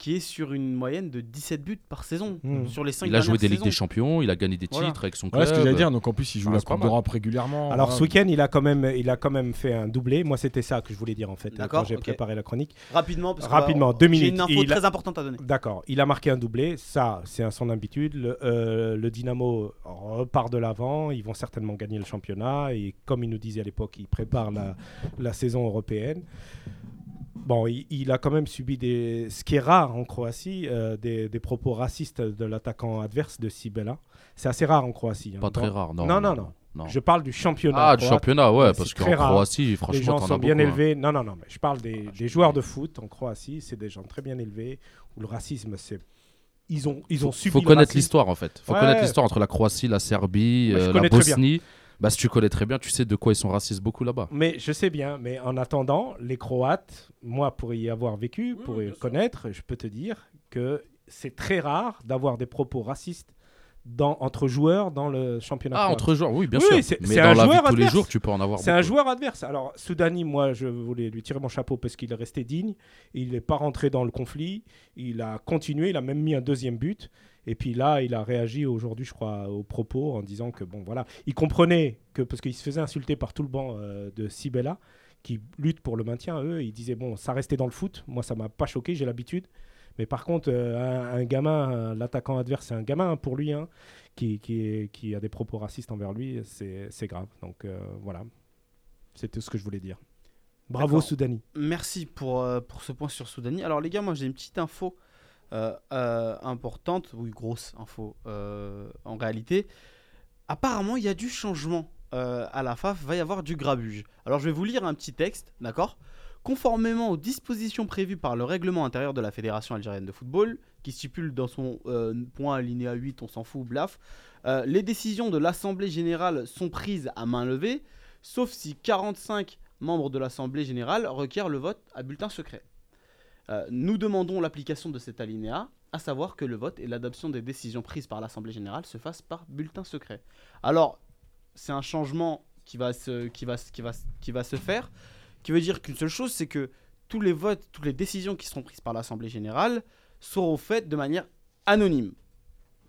qui est sur une moyenne de 17 buts par saison Mm. sur les 5 Il a joué des Ligues des Champions, il a gagné des Voilà. titres avec son club. Voilà ce que j'allais dire. Donc en plus, il joue Ah, la Coupe d'Europe régulièrement. Alors voilà. ce week-end, il a quand même, il a quand même fait un doublé. Moi, c'était ça que je voulais dire en fait D'accord, quand j'ai préparé la chronique. Rapidement, parce que Rapidement, deux J'ai minutes. une info Il a- très importante à donner. D'accord, il a marqué un doublé, ça c'est à son habitude. Le, euh, le Dynamo repart de l'avant, ils vont certainement gagner le championnat et comme il nous disait à l'époque, il prépare la, la saison européenne. Bon, il, il a quand même subi des, ce qui est rare en Croatie, euh, des, des propos racistes de l'attaquant adverse de Sibela. C'est assez rare en Croatie. hein. Pas très rare, non. Non, non, non. Non. Je parle du championnat. Ah, du championnat, ouais, parce qu'en. Croatie, Les franchement, gens t'en sont bien beaucoup, hein. élevés. Non, non, non, mais je parle des, des joueurs de foot en Croatie. C'est des gens très bien élevés où le racisme, c'est. Ils ont, ils ont Il subi faut connaître l'histoire en fait. faut Ouais. connaître l'histoire entre la Croatie, la Serbie, euh, la. Bosnie. Bah, si tu connais très bien, tu sais de quoi ils sont racistes beaucoup là-bas. Mais je sais bien, mais en attendant, les Croates, moi pour y avoir vécu, Oui, pour oui, y connaître, je peux te dire que c'est très rare d'avoir des propos racistes dans, entre joueurs dans le championnat. Ah, croate. entre joueurs, oui, bien Oui, sûr. Mais c'est dans un la vie tous les adverse. jours, tu peux en avoir C'est un joueur adverse. Alors, Soudani, moi, je voulais lui tirer mon chapeau parce qu'il est resté digne. Il n'est pas rentré dans le conflit. Il a continué. Il a même mis un deuxième but. Et puis là, il a réagi aujourd'hui, je crois, aux propos en disant que, bon, voilà, il comprenait que, parce qu'il se faisait insulter par tout le banc euh, de Sibella, qui lutte pour le maintien, eux, il disait, bon, ça restait dans le foot. Moi, ça m'a pas choqué, j'ai l'habitude. Mais par contre, euh, un, un gamin, l'attaquant adverse, c'est un gamin hein, pour lui, hein, qui, qui, est- qui a des propos racistes envers lui, c'est grave. Donc euh, voilà, c'était ce que je voulais dire. Bravo. Soudani. Merci pour, euh, pour ce point sur Soudani. Alors les gars, moi j'ai une petite info importante, oui grosse info euh, en réalité. Apparemment il y a du changement euh, à la FAF, va y avoir du grabuge. Alors je vais vous lire un petit texte, d'accord? Conformément aux dispositions prévues par le règlement intérieur de la Fédération algérienne de football, qui stipule dans son euh, point alinéa 8, on s'en fout, blaf, euh, les décisions de l'Assemblée générale sont prises à main levée, sauf si 45 membres de l'Assemblée générale requièrent le vote à bulletin secret. Euh, nous demandons l'application de cet alinéa, à savoir que le vote et l'adoption des décisions prises par l'Assemblée générale se fassent par bulletin secret. Alors, c'est un changement qui va se, qui va, se- faire, qui veut dire qu'une seule chose, c'est que tous les votes, toutes les décisions qui seront prises par l'Assemblée générale seront faites de manière anonyme,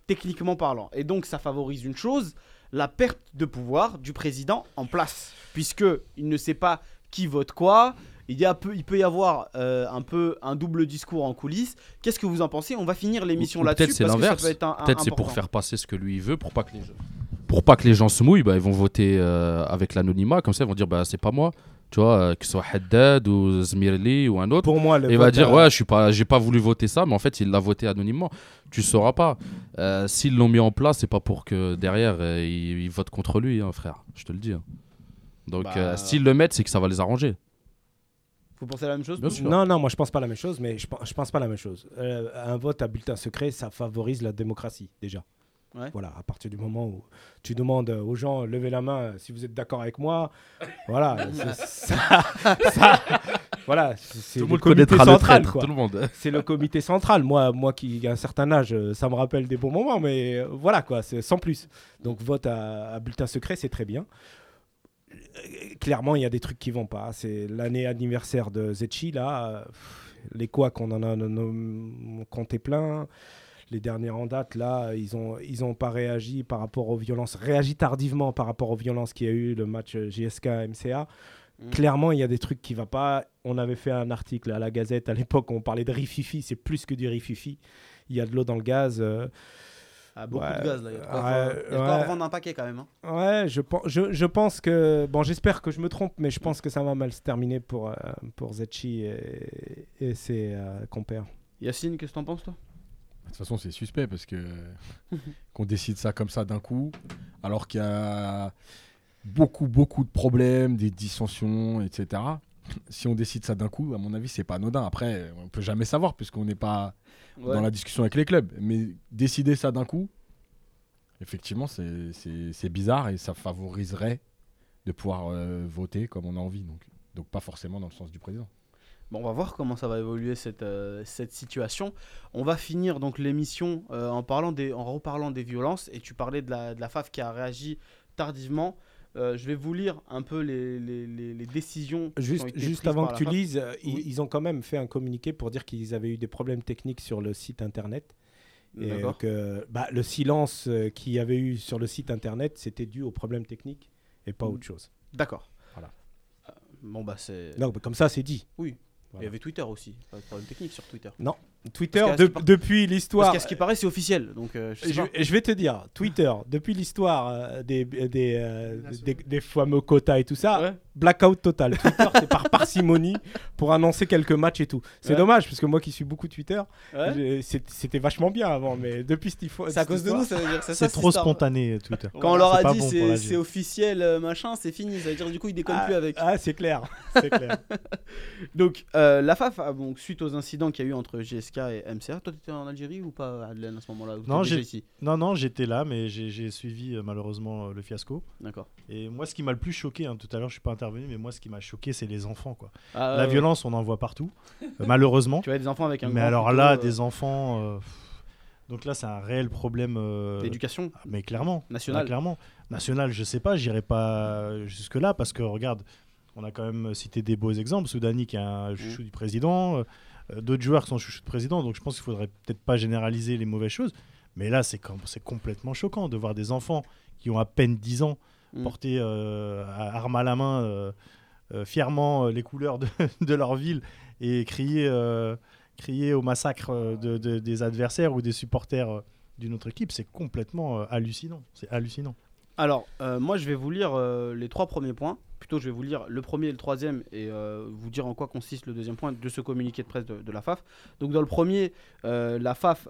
techniquement parlant. Et donc, ça favorise une chose, la perte de pouvoir du président en place, puisque il ne sait pas qui vote quoi. Il, y a peu, il peut y avoir euh, un peu un double discours en coulisses. Qu'est-ce que vous en pensez? On va finir l'émission là-dessus peut-être c'est l'inverse. Peut-être c'est pour faire passer ce que lui il veut pour pas que les gens, pour pas que les gens se mouillent. Bah, ils vont voter euh, avec l'anonymat. Comme ça, ils vont dire bah c'est pas moi. Tu vois, euh, que ce soit Haddad ou Zmirli ou un autre. Pour moi, le il va vote dire ouais je suis pas j'ai pas voulu voter ça mais en fait il l'a voté anonymement tu sauras pas Euh, s'ils l'ont mis en place c'est pas pour que derrière euh, ils, ils votent contre lui hein, frère je te le dis hein. donc Bah, euh, s'ils le mettent c'est que ça va les arranger Vous pensez la même chose. Non, non, moi je pense pas la même chose, mais je pense, je pense pas la même chose. Euh, un vote à bulletin secret, ça favorise la démocratie déjà. Ouais. Voilà, à partir du moment où tu demandes aux gens levez la main euh, si vous êtes d'accord avec moi, voilà, c'est- ça, ça- voilà, c'est le comité central, quoi. tout le monde C'est le comité central. Moi, moi qui ai un certain âge, euh, ça me rappelle des bons moments, mais euh, voilà quoi, c'est sans plus. Donc vote à, à bulletin secret, c'est très bien. Euh, Clairement, il y a des trucs qui vont pas. C'est l'année anniversaire de Zetchi là. euh, pff, les quoi qu'on en a compté plein. Les dernières en date là, ils ont ils ont pas réagi par rapport aux violences, réagi tardivement par rapport aux violences qu'il y a eu le match euh, JSK MCA. Mm. Clairement, il y a des trucs qui ne vont pas. On avait fait un article à la Gazette à l'époque, on parlait de rififi, c'est plus que du rififi. Il y a de l'eau dans le gaz. euh, Beaucoup Ouais, de gaz là. Il y a de quoi, ouais, revendre un paquet quand même. hein. Ouais, je, je, je pense que. Bon, j'espère que je me trompe, mais je pense que ça va mal se terminer pour, euh, pour Zetchi et, et ses euh, compères. Yacine, qu'est-ce que t'en penses toi? De toute façon, c'est suspect parce que qu'on décide ça comme ça d'un coup, alors qu'il y a beaucoup, beaucoup de problèmes, des dissensions, etc. Si on décide ça d'un coup, à mon avis, c'est pas anodin. Après, on peut jamais savoir puisqu'on n'est pas Ouais. dans la discussion avec les clubs. Mais décider ça d'un coup, effectivement, c'est bizarre et ça favoriserait de pouvoir euh, voter comme on a envie. Donc, donc pas forcément dans le sens du président. Bon, on va voir comment ça va évoluer cette, euh, cette situation. On va finir donc l'émission euh, en, parlant des, en reparlant des violences. Et tu parlais de la, de la FAF qui a réagi tardivement. Euh, je vais vous lire un peu les, les, les- les décisions. Juste, avant que tu FAF. lises, euh, ils, Oui. ils ont quand même fait un communiqué pour dire qu'ils avaient eu des problèmes techniques sur le site internet. Et que bah, le silence euh, qu'il y avait eu sur le site internet, c'était dû aux problèmes techniques et pas Mm. autre chose. D'accord. Voilà. Euh, bon, bah c'est. Non, mais comme ça, c'est dit. Oui. Voilà. Il y avait Twitter aussi. Pas de problème technique sur Twitter. Non. Twitter, Parce de- depuis Parce l'histoire. qu'à ce qui paraît, c'est officiel. Donc, euh, je vais te dire, Twitter, depuis l'histoire euh, des, des, euh, des, des fameux quotas et tout ça, Ouais. blackout total. Twitter, c'est par parcimonie pour annoncer quelques matchs et tout. C'est Ouais. dommage, parce que moi qui suis beaucoup Twitter, Ouais. c'était vachement bien avant, mais depuis cette fois. C'est à cause de nous, ça veut dire. C'est ça, C'est trop spontané, Twitter. Quand on leur a dit bon c'est officiel, machin, c'est fini. Ça veut dire du coup, ils déconnent Ah, plus avec. ah, c'est clair. C'est clair. Donc, euh, la FAF, donc, suite aux incidents qu'il y a eu entre GSK et MCA, toi, t'étais en Algérie ou pas, Adelaine, à ce moment-là Non. Non, non, j'étais là, mais j'ai suivi euh, malheureusement euh, le fiasco. D'accord. Et moi, ce qui m'a le plus choqué, hein, tout à l'heure, je suis pas intervenu, mais moi, ce qui m'a choqué, c'est les enfants. Quoi. Ah, La violence, on en voit partout, euh, malheureusement. Tu vois des enfants avec un Mais alors là, euh, des enfants. donc là, c'est un réel problème. euh, d'éducation ah, mais clairement. nationale. Ah, clairement. National, je sais pas, j'irai pas jusque-là parce que regarde, on a quand même cité des beaux exemples. Soudani qui est un chouchou du président, d'autres joueurs qui sont chouchous de président. Donc je pense qu'il faudrait peut-être pas généraliser les mauvaises choses. Mais là, c'est com- c'est complètement choquant de voir des enfants qui ont à peine 10 ans Mm. porter euh, à- arme à la main euh, euh, fièrement euh, les couleurs de, de leur ville et crier, euh, crier au massacre euh, de- de- des adversaires ou des supporters euh, d'une autre équipe. C'est complètement euh, hallucinant. C'est hallucinant. Alors, euh, moi, je vais vous lire euh, les trois premiers points. Plutôt, je vais vous lire le premier et le troisième et euh, vous dire en quoi consiste le deuxième point de ce communiqué de presse de, la FAF. Donc, dans le premier, la FAF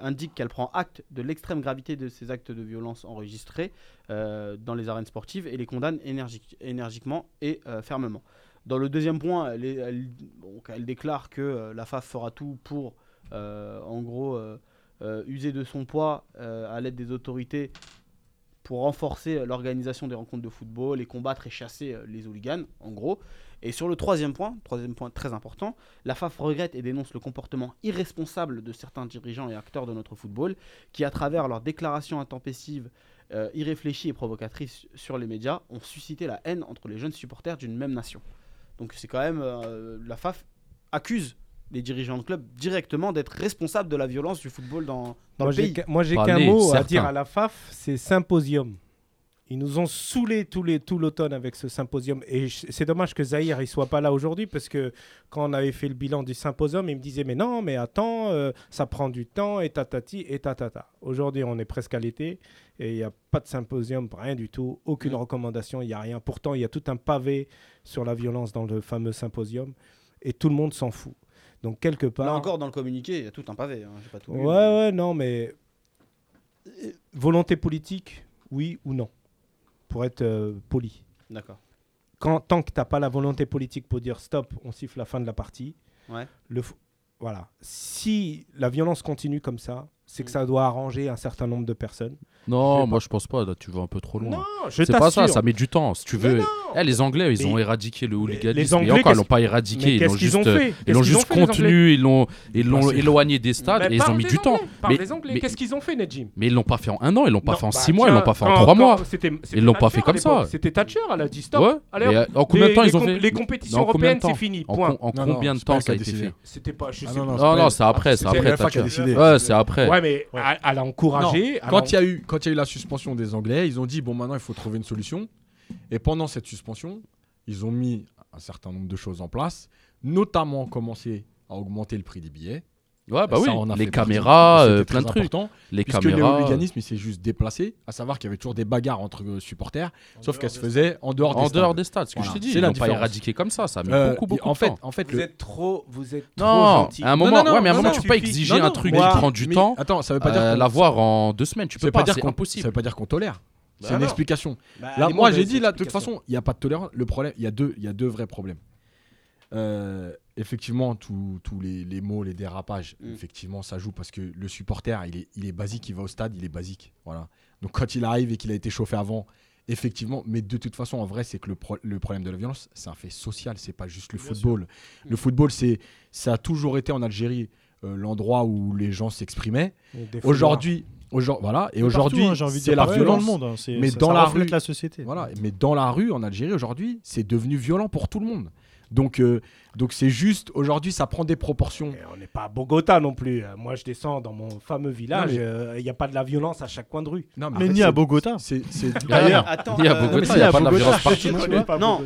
indique qu'elle prend acte de l'extrême gravité de ces actes de violence enregistrés dans les arènes sportives et les condamne énergique- énergiquement et fermement. Dans le deuxième point, elle, déclare que la FAF fera tout pour, en gros, user de son poids à l'aide des autorités pour renforcer euh, l'organisation des rencontres de football et combattre et chasser euh, les hooligans, en gros. Et sur le troisième point, troisième point très important, la FAF regrette et dénonce le comportement irresponsable de certains dirigeants et acteurs de notre football qui, à travers leurs déclarations intempestives, euh, irréfléchies et provocatrices sur les médias, ont suscité la haine entre les jeunes supporters d'une même nation. Donc c'est quand même... la FAF accuse les dirigeants de club directement d'être responsables de la violence du football dans, dans Moi, le pays. moi, j'ai Pas qu'un mot à dire à la FAF, c'est symposium. Ils nous ont saoulés tout les- tout l'automne avec ce symposium. Et c'est dommage que Zahir ne soit pas là aujourd'hui parce que quand on avait fait le bilan du symposium, il me disait Mais non, mais attends, euh, ça prend du temps, et tatati, et tatata. Aujourd'hui, on est presque à l'été et il n'y a pas de symposium, rien du tout, aucune Mm. recommandation, il n'y a rien. Pourtant, il y a tout un pavé sur la violence dans le fameux symposium et tout le monde s'en fout. Donc, quelque part. Là encore, dans le communiqué, il y a tout un pavé. hein, j'ai pas tout lu, Ouais, mais- ouais, non, mais euh, volonté politique, oui ou non, pour être euh, poli. D'accord. Quand, tant que tu n'as pas la volonté politique pour dire stop, on siffle la fin de la partie, Ouais. le voilà. Si la violence continue comme ça, c'est que Mm. ça doit arranger un certain nombre de personnes. Non, moi je pense pas, là tu vas un peu trop loin. je C'est pas ça, ça met du temps. Si tu veux. Eh, les Anglais, ils Mais- ont éradiqué le hooliganisme. les Anglais, encore, ils l'ont pas Mais éradiqué. Ils l'ont qu'est-ce qu'ils juste, ont euh, fait? ils l'ont juste les contenu, ils l'ont ils l'ont éloigné des stades Mais et ils ont mis du temps. Mais- des Anglais. Qu'est-ce qu'ils ont fait, Nedjim Mais ils l'ont pas fait en un an, ils l'ont pas fait en bah, six mois, ils l'ont pas fait en trois mois. Ils l'ont pas fait comme ça. C'était Thatcher, elle a dit stop. Hop. en combien de Les- temps les ils ont fait Les compétitions européennes, c'est fini. En, Point. en combien de temps ça a été fait C'était pas. Ah non, non, c'est après, c'est après. c'est après. Ouais, mais elle- a encouragé. Quand il y a eu quand il y a eu la suspension des Anglais, ils ont dit bon maintenant il faut trouver une solution. Et pendant cette suspension, ils ont mis un certain nombre de choses en place, notamment commencer à augmenter le prix des billets. Ouais, bah Ça, oui. on a Les caméras, euh, plein de trucs. Les puisque caméras. le hooliganisme il s'est juste déplacé, à savoir qu'il y avait toujours des bagarres entre euh, supporters, sauf qu'elles se faisaient en dehors des En dehors stades. des stades, ce que Voilà. je t'ai dit. C'est Ils l'ont pas éradiqué comme ça, ça a mis Euh, beaucoup, beaucoup en de fait, temps. en fait, Vous le- êtes trop, vous êtes trop Non, gentil. à un moment, non, ouais, mais à un non, moment, non, tu peux pas exiger Non, non, un truc qui prend du temps, Attends, ça veut pas dire euh, l'avoir en deux semaines. Tu peux pas dire c'est qu'on ça impossible. veut pas dire qu'on tolère. C'est Bah une non. explication. Bah, Là, moi, j'ai dit là, de toute façon, il n'y a pas de tolérance. Le problème, il y a deux, il y a deux vrais problèmes. Euh, effectivement, tous les, les mots, les dérapages, Mm. effectivement, ça joue parce que le supporter, il est, il est basique, il va au stade, il est basique. Voilà. Donc quand il arrive et qu'il a été chauffé avant, effectivement, mais de toute façon, en vrai, c'est que le, pro- le problème de la violence, c'est un fait social, c'est pas juste le Bien football. Le football, c'est, ça a toujours été en Algérie euh, l'endroit où les gens s'exprimaient. Aujourd'hui, aujourd'hui, voilà, et aujourd'hui, hein, c'est la partout dans violence. le monde. hein, Mais ça- dans ça la rue- la société. Voilà, mais dans la rue en Algérie aujourd'hui, c'est devenu violent pour tout le monde. Donc, euh, donc c'est juste aujourd'hui, ça prend des proportions. Et on n'est pas à Bogota non plus. Euh, Moi, je descends dans mon fameux village. Euh, Il n'y a pas de la violence à chaque coin de rue. Non, Mais ni à Bogota. C'est, D'ailleurs, il Bogota, n'y a à pas de la Bogota, violence je partout. Non.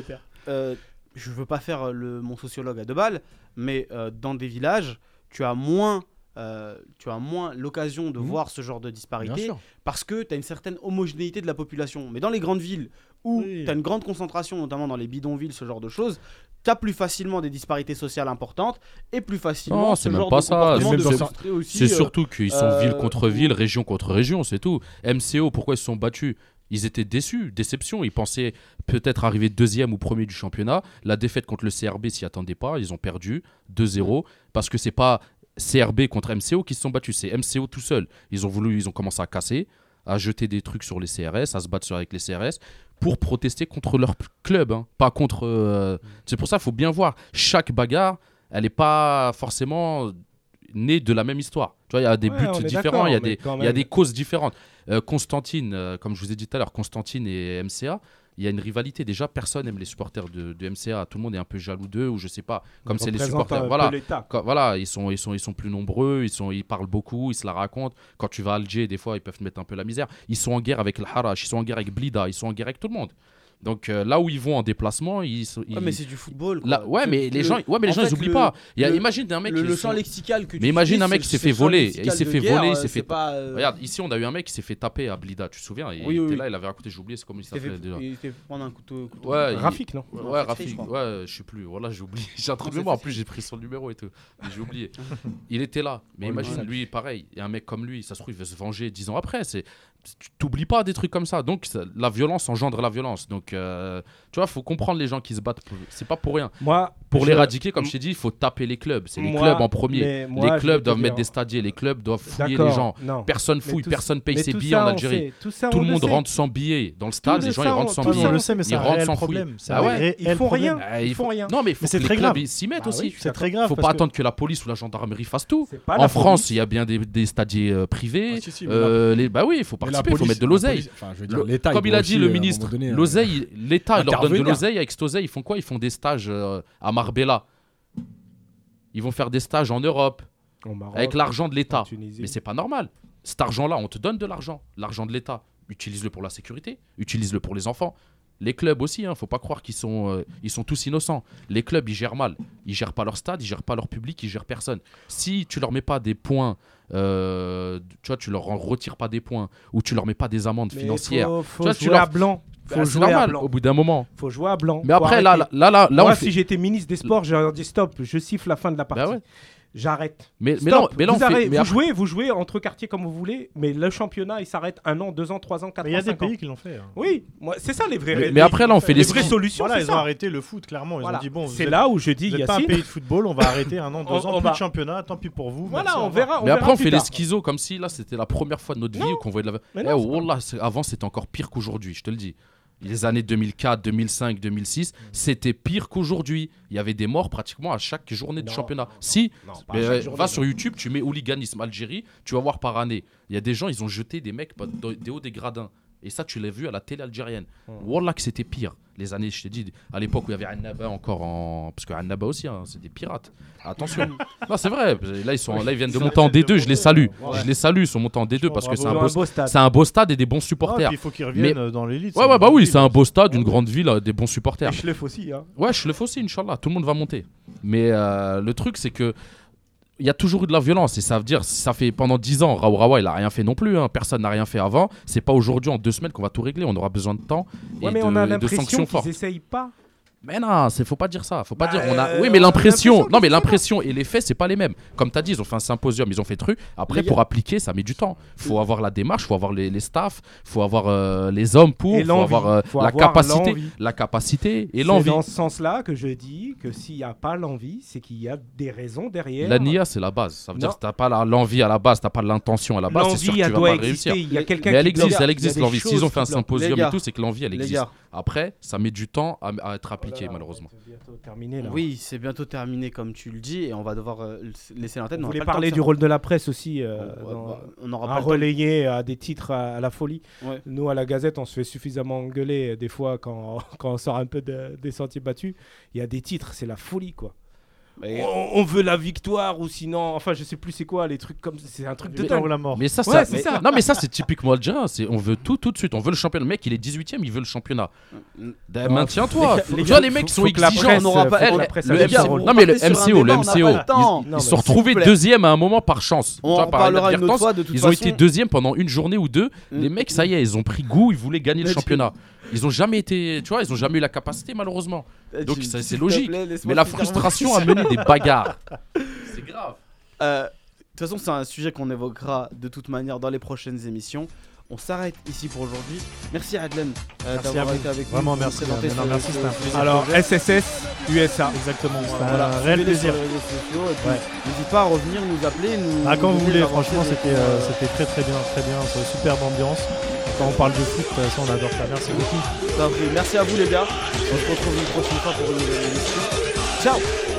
Je veux pas faire le, mon sociologue à deux balles, mais euh, dans des villages, tu as moins, euh, tu as moins l'occasion de Mhm. voir ce genre de disparité parce que tu as une certaine homogénéité de la population. Mais dans les grandes villes où Oui. tu as une grande concentration, notamment dans les bidonvilles, ce genre de choses, tu as plus facilement des disparités sociales importantes et plus facilement Non, ce c'est même genre pas ça. C'est C'est euh, surtout qu'ils sont euh, ville contre ou- ville, région contre région, c'est tout. MCO, pourquoi ils se sont battus? Ils étaient déçus, déception. Ils pensaient peut-être arriver deuxième ou premier du championnat. La défaite contre le CRB s'y attendait pas. Ils ont perdu 2-0 parce que c'est pas CRB contre MCO qui se sont battus, c'est MCO tout seul. Ils ont voulu, ils ont commencé à casser, à jeter des trucs sur les CRS, à se battre avec les CRS pour protester contre leur club, hein, pas contre. euh, C'est pour ça, il faut bien voir. Chaque bagarre, elle n'est pas forcément née de la même histoire. Tu vois, il y a des Ouais, buts différents, il y a des, il y a des causes différentes. Euh, Constantine, euh, comme je vous ai dit tout à l'heure, Constantine et MCA, il y a une rivalité. Déjà, personne n'aime les supporters de, de MCA. Tout le monde est un peu jaloux d'eux, ou je sais pas. Comme c'est les supporters. Voilà. l'État. Quand- voilà, ils sont, ils, sont, ils sont plus nombreux, ils, sont, ils parlent beaucoup, ils se la racontent. Quand tu vas à Alger, des fois, ils peuvent te mettre un peu la misère. Ils sont en guerre avec le Harash, ils sont en guerre avec Blida, ils sont en guerre avec tout le monde. Donc euh, là où ils vont en déplacement, ils. sont- Ouais, ils- mais c'est du football. là, ouais, Le- mais les le- gens, ouais, mais les en gens, ils fait, oublient le- pas. Il y a, le- imagine un mec le, qui le sont- champ lexical que tu Mais imagine un mec qui s'est fait voler, il s'est fait guerre, voler, il s'est c'est fait- pas, euh, Regarde, ici on a eu un mec qui s'est fait taper à Blida, tu te souviens? Il Oui, était oui, là, oui. il avait raconté, j'ai oublié, c'est comment il il s'est s'appelait fait, déjà. il s'est fait prendre un couteau. couteau. Ouais, il- Rafik, non? Ouais, Rafik, ouais, je sais plus. Voilà, j'ai oublié. J'ai un truc de mémoire. En plus, j'ai pris son numéro et tout. Mais J'ai oublié. il était là. Mais imagine, lui, pareil. Il y a un mec comme lui, ça se trouve, il veut se venger dix ans après. C'est, tu t'oublies pas des trucs comme ça. Donc, ça- la violence engendre la violence. Donc, euh, tu vois, faut comprendre les gens qui se battent. pour- C'est pas pour rien. Moi, Pour je- l'éradiquer, comme je t'ai dit, il faut taper les clubs. C'est les Moi, clubs en premier. moi, les clubs doivent dire- mettre des stadiers. Les clubs doivent fouiller D'accord, les gens. Non. Personne fouille, tout- personne paye mais ses billets ça, en Algérie. Tout, ça, Tout on le monde sait. rentre sans billets. Dans le stade, Tout les le gens, ils rentrent sans billets. Ils rentrent sans. C'est Ah ils font rien. Ils font faut- rien. Non, mais il faut que très les clubs s'y mettent Ah aussi. C'est très grave. faut pas attendre que la police ou la gendarmerie fasse tout. Pas En France, il y a bien des, stadiers euh, privés. Ah, Euh, bah oui, il faut la participer, il faut mettre de l'oseille. enfin, Comme il a dit le ministre, donné, euh, l'oseille, l'État il leur donne de l'oseille. Avec cet oseille, ils font quoi? Ils font des stages euh, à Marbella. Ils vont faire des stages en Europe Maroc, avec l'argent de l'État. Mais c'est pas normal. Cet argent-là, on te donne de l'argent, l'argent de l'État. Utilise-le pour la sécurité, utilise-le pour les enfants. Les clubs aussi, hein, faut pas croire qu'ils sont, euh, ils sont tous innocents. Les clubs, ils gèrent mal. Ils gèrent pas leur stade, ils gèrent pas leur public, ils gèrent personne. Si tu leur mets pas des points, euh, tu vois, tu leur retires pas des points ou tu leur mets pas des amendes Mais financières. Faut, faut Tu vois, tu jouer leur- à blanc. bah, Faut c'est jouer à normal blanc. au bout d'un moment. Faut jouer à blanc. Mais après, là, là, là, là, Moi, on fait- si j'étais ministre des Sports, j'aurais dit stop, je siffle la fin de la partie. Bah ouais. J'arrête. Mais, mais non, mais là, on vous, fait- mais vous après- jouez, vous jouez entre quartiers comme vous voulez, mais le championnat, il s'arrête un an, deux ans, trois ans, quatre Mais il y ans, a des ans. pays qui l'ont fait. hein. Oui, moi, c'est ça les vrais. Mais- les- mais après, là, on fait les les vraies solutions. Voilà, ils ça. ont arrêté le foot, clairement. Ils Voilà. ont dit bon, c'est là où je dis vous n'êtes pas un pays de football, on va arrêter un an, deux On- ans, on plus va- de championnat, tant pis pour vous. Voilà, merci, on verra. on mais après, on fait les schizos comme si là, c'était la première fois de notre vie qu'on voyait de la. Eh, oh, avant, c'était encore pire qu'aujourd'hui, je te le dis. Les années 2004, 2005, 2006, c'était pire qu'aujourd'hui. Il y avait des morts pratiquement à chaque journée Non, championnat. non, si, Non, mais, euh, journée, va sur YouTube, tu mets hooliganisme Algérie, tu vas voir par année. Il y a des gens, ils ont jeté des mecs des hauts des gradins. Et ça, tu l'as vu à la télé algérienne. Wallah que c'était pire. Les années, je t'ai dit, à l'époque où il y avait Annaba encore en. Parce que Annaba aussi, hein, c'est des pirates. Attention. non, c'est vrai. Là ils, sont... là, ils viennent de monter en essaient de D2, je les salue. Je les salue, ils sont montés en D2 Franchement, parce que c'est un, beau... stade. c'est un beau stade et des bons Ah, supporters. puis il faut qu'ils reviennent euh, dans l'élite. Ouais, ouais, bah oui, c'est un beau stade, une grande ville, euh, des bons supporters. Et Schleff aussi. Hein. Ouais, je le fais aussi, Inch'Allah. Tout le monde va monter. Mais euh, le truc, c'est que il y a toujours eu de la violence. Et ça veut dire, ça fait pendant 10 ans, Raoult Rawa, il a rien fait non plus. hein. Personne n'a rien fait avant. C'est pas aujourd'hui, en deux semaines, qu'on va tout régler. On aura besoin de temps et, Ouais, mais de, on a l'impression qu'ils essayent pas. Mais non, c'est faut pas dire ça. Faut pas Bah, dire. On a. euh, Oui, mais l'impression. Non, mais l'impression et les faits, c'est pas les mêmes. Comme t'as dit, ils ont fait un symposium, ils ont fait truc. Après, Les pour gars- appliquer, ça met du temps. Faut avoir la démarche, faut avoir les, les staffs, faut avoir euh, les hommes pour, Et faut avoir euh, Faut la avoir capacité, l'envie. la capacité et C'est l'envie. dans ce sens-là que je dis que s'il n'y a pas l'envie, c'est qu'il y a des raisons derrière. La NIA, c'est la base. Ça veut dire que t'as pas l'envie à la base, t'as pas l'intention à la base, c'est sûr que tu elle vas doit pas exister. réussir. Il y a quelqu'un Mais elle qui existe, elle existe l'envie. S'ils ont fait un symposium et tout, c'est que l'envie, elle existe. Après, ça met du temps à, à être appliqué, Voilà, malheureusement. là. oui, c'est bientôt terminé comme tu le dis et on va devoir euh, laisser l'antenne. Vous on voulez parler du rôle de la presse aussi euh, Ouais, dans- bah, on aura à pas relayer à des titres à, à la folie. Ouais. Nous, à la Gazette, on se fait suffisamment engueuler euh, des fois quand, quand on sort un peu de- des sentiers battus. Il y a des titres, c'est la folie, quoi. Mais- on, on veut la victoire ou sinon, enfin je sais plus c'est quoi les trucs comme c'est un truc de dingue. non, la mort. Mais ça, Ouais, ça- c'est mais- ça. Non, mais ça, c'est typiquement algérien. C'est on veut tout, tout de suite. On veut le championnat. Le mec, il est 18ème, il veut le championnat. Ben, Maintiens-toi. les gars, les mecs sont exigeants. presse, on n'aura pas- non, mais le MCO, le MCO, temps. Ils se sont retrouvés deuxième à un moment par chance. On Tu vois, en par parlera une autre inadvertance, fois de toute Ils ont été deuxième pendant une journée ou deux. Mm. Les mecs, ça y est, ils ont pris goût, ils voulaient gagner le championnat. Ils ont jamais été, tu vois, ils ont jamais eu la capacité malheureusement. Eh, Donc c'est logique. plaît, Mais la frustration a mené des bagarres. C'est grave. Euh, De toute façon, c'est un sujet qu'on évoquera de toute manière dans les prochaines émissions. On s'arrête ici pour aujourd'hui. Merci à Adlen euh, Merci d'avoir été avec nous. Vraiment, merci, non, merci, ce- plaisir. Alors projet. SSS USA. Exactement. C'était Voilà, un réel plaisir. sur les réseaux sociaux et puis Ouais. n'hésite pas à revenir, nous appeler, nous. Ah, quand nous vous voulez, franchement, c'était euh, c'était très très bien, très bien, c'est une superbe ambiance. Quand on parle de foot, toute façon, on adore ça. Merci beaucoup. Ça. Merci à vous les gars. On se retrouve une prochaine fois pour une nouvelle émission. Ciao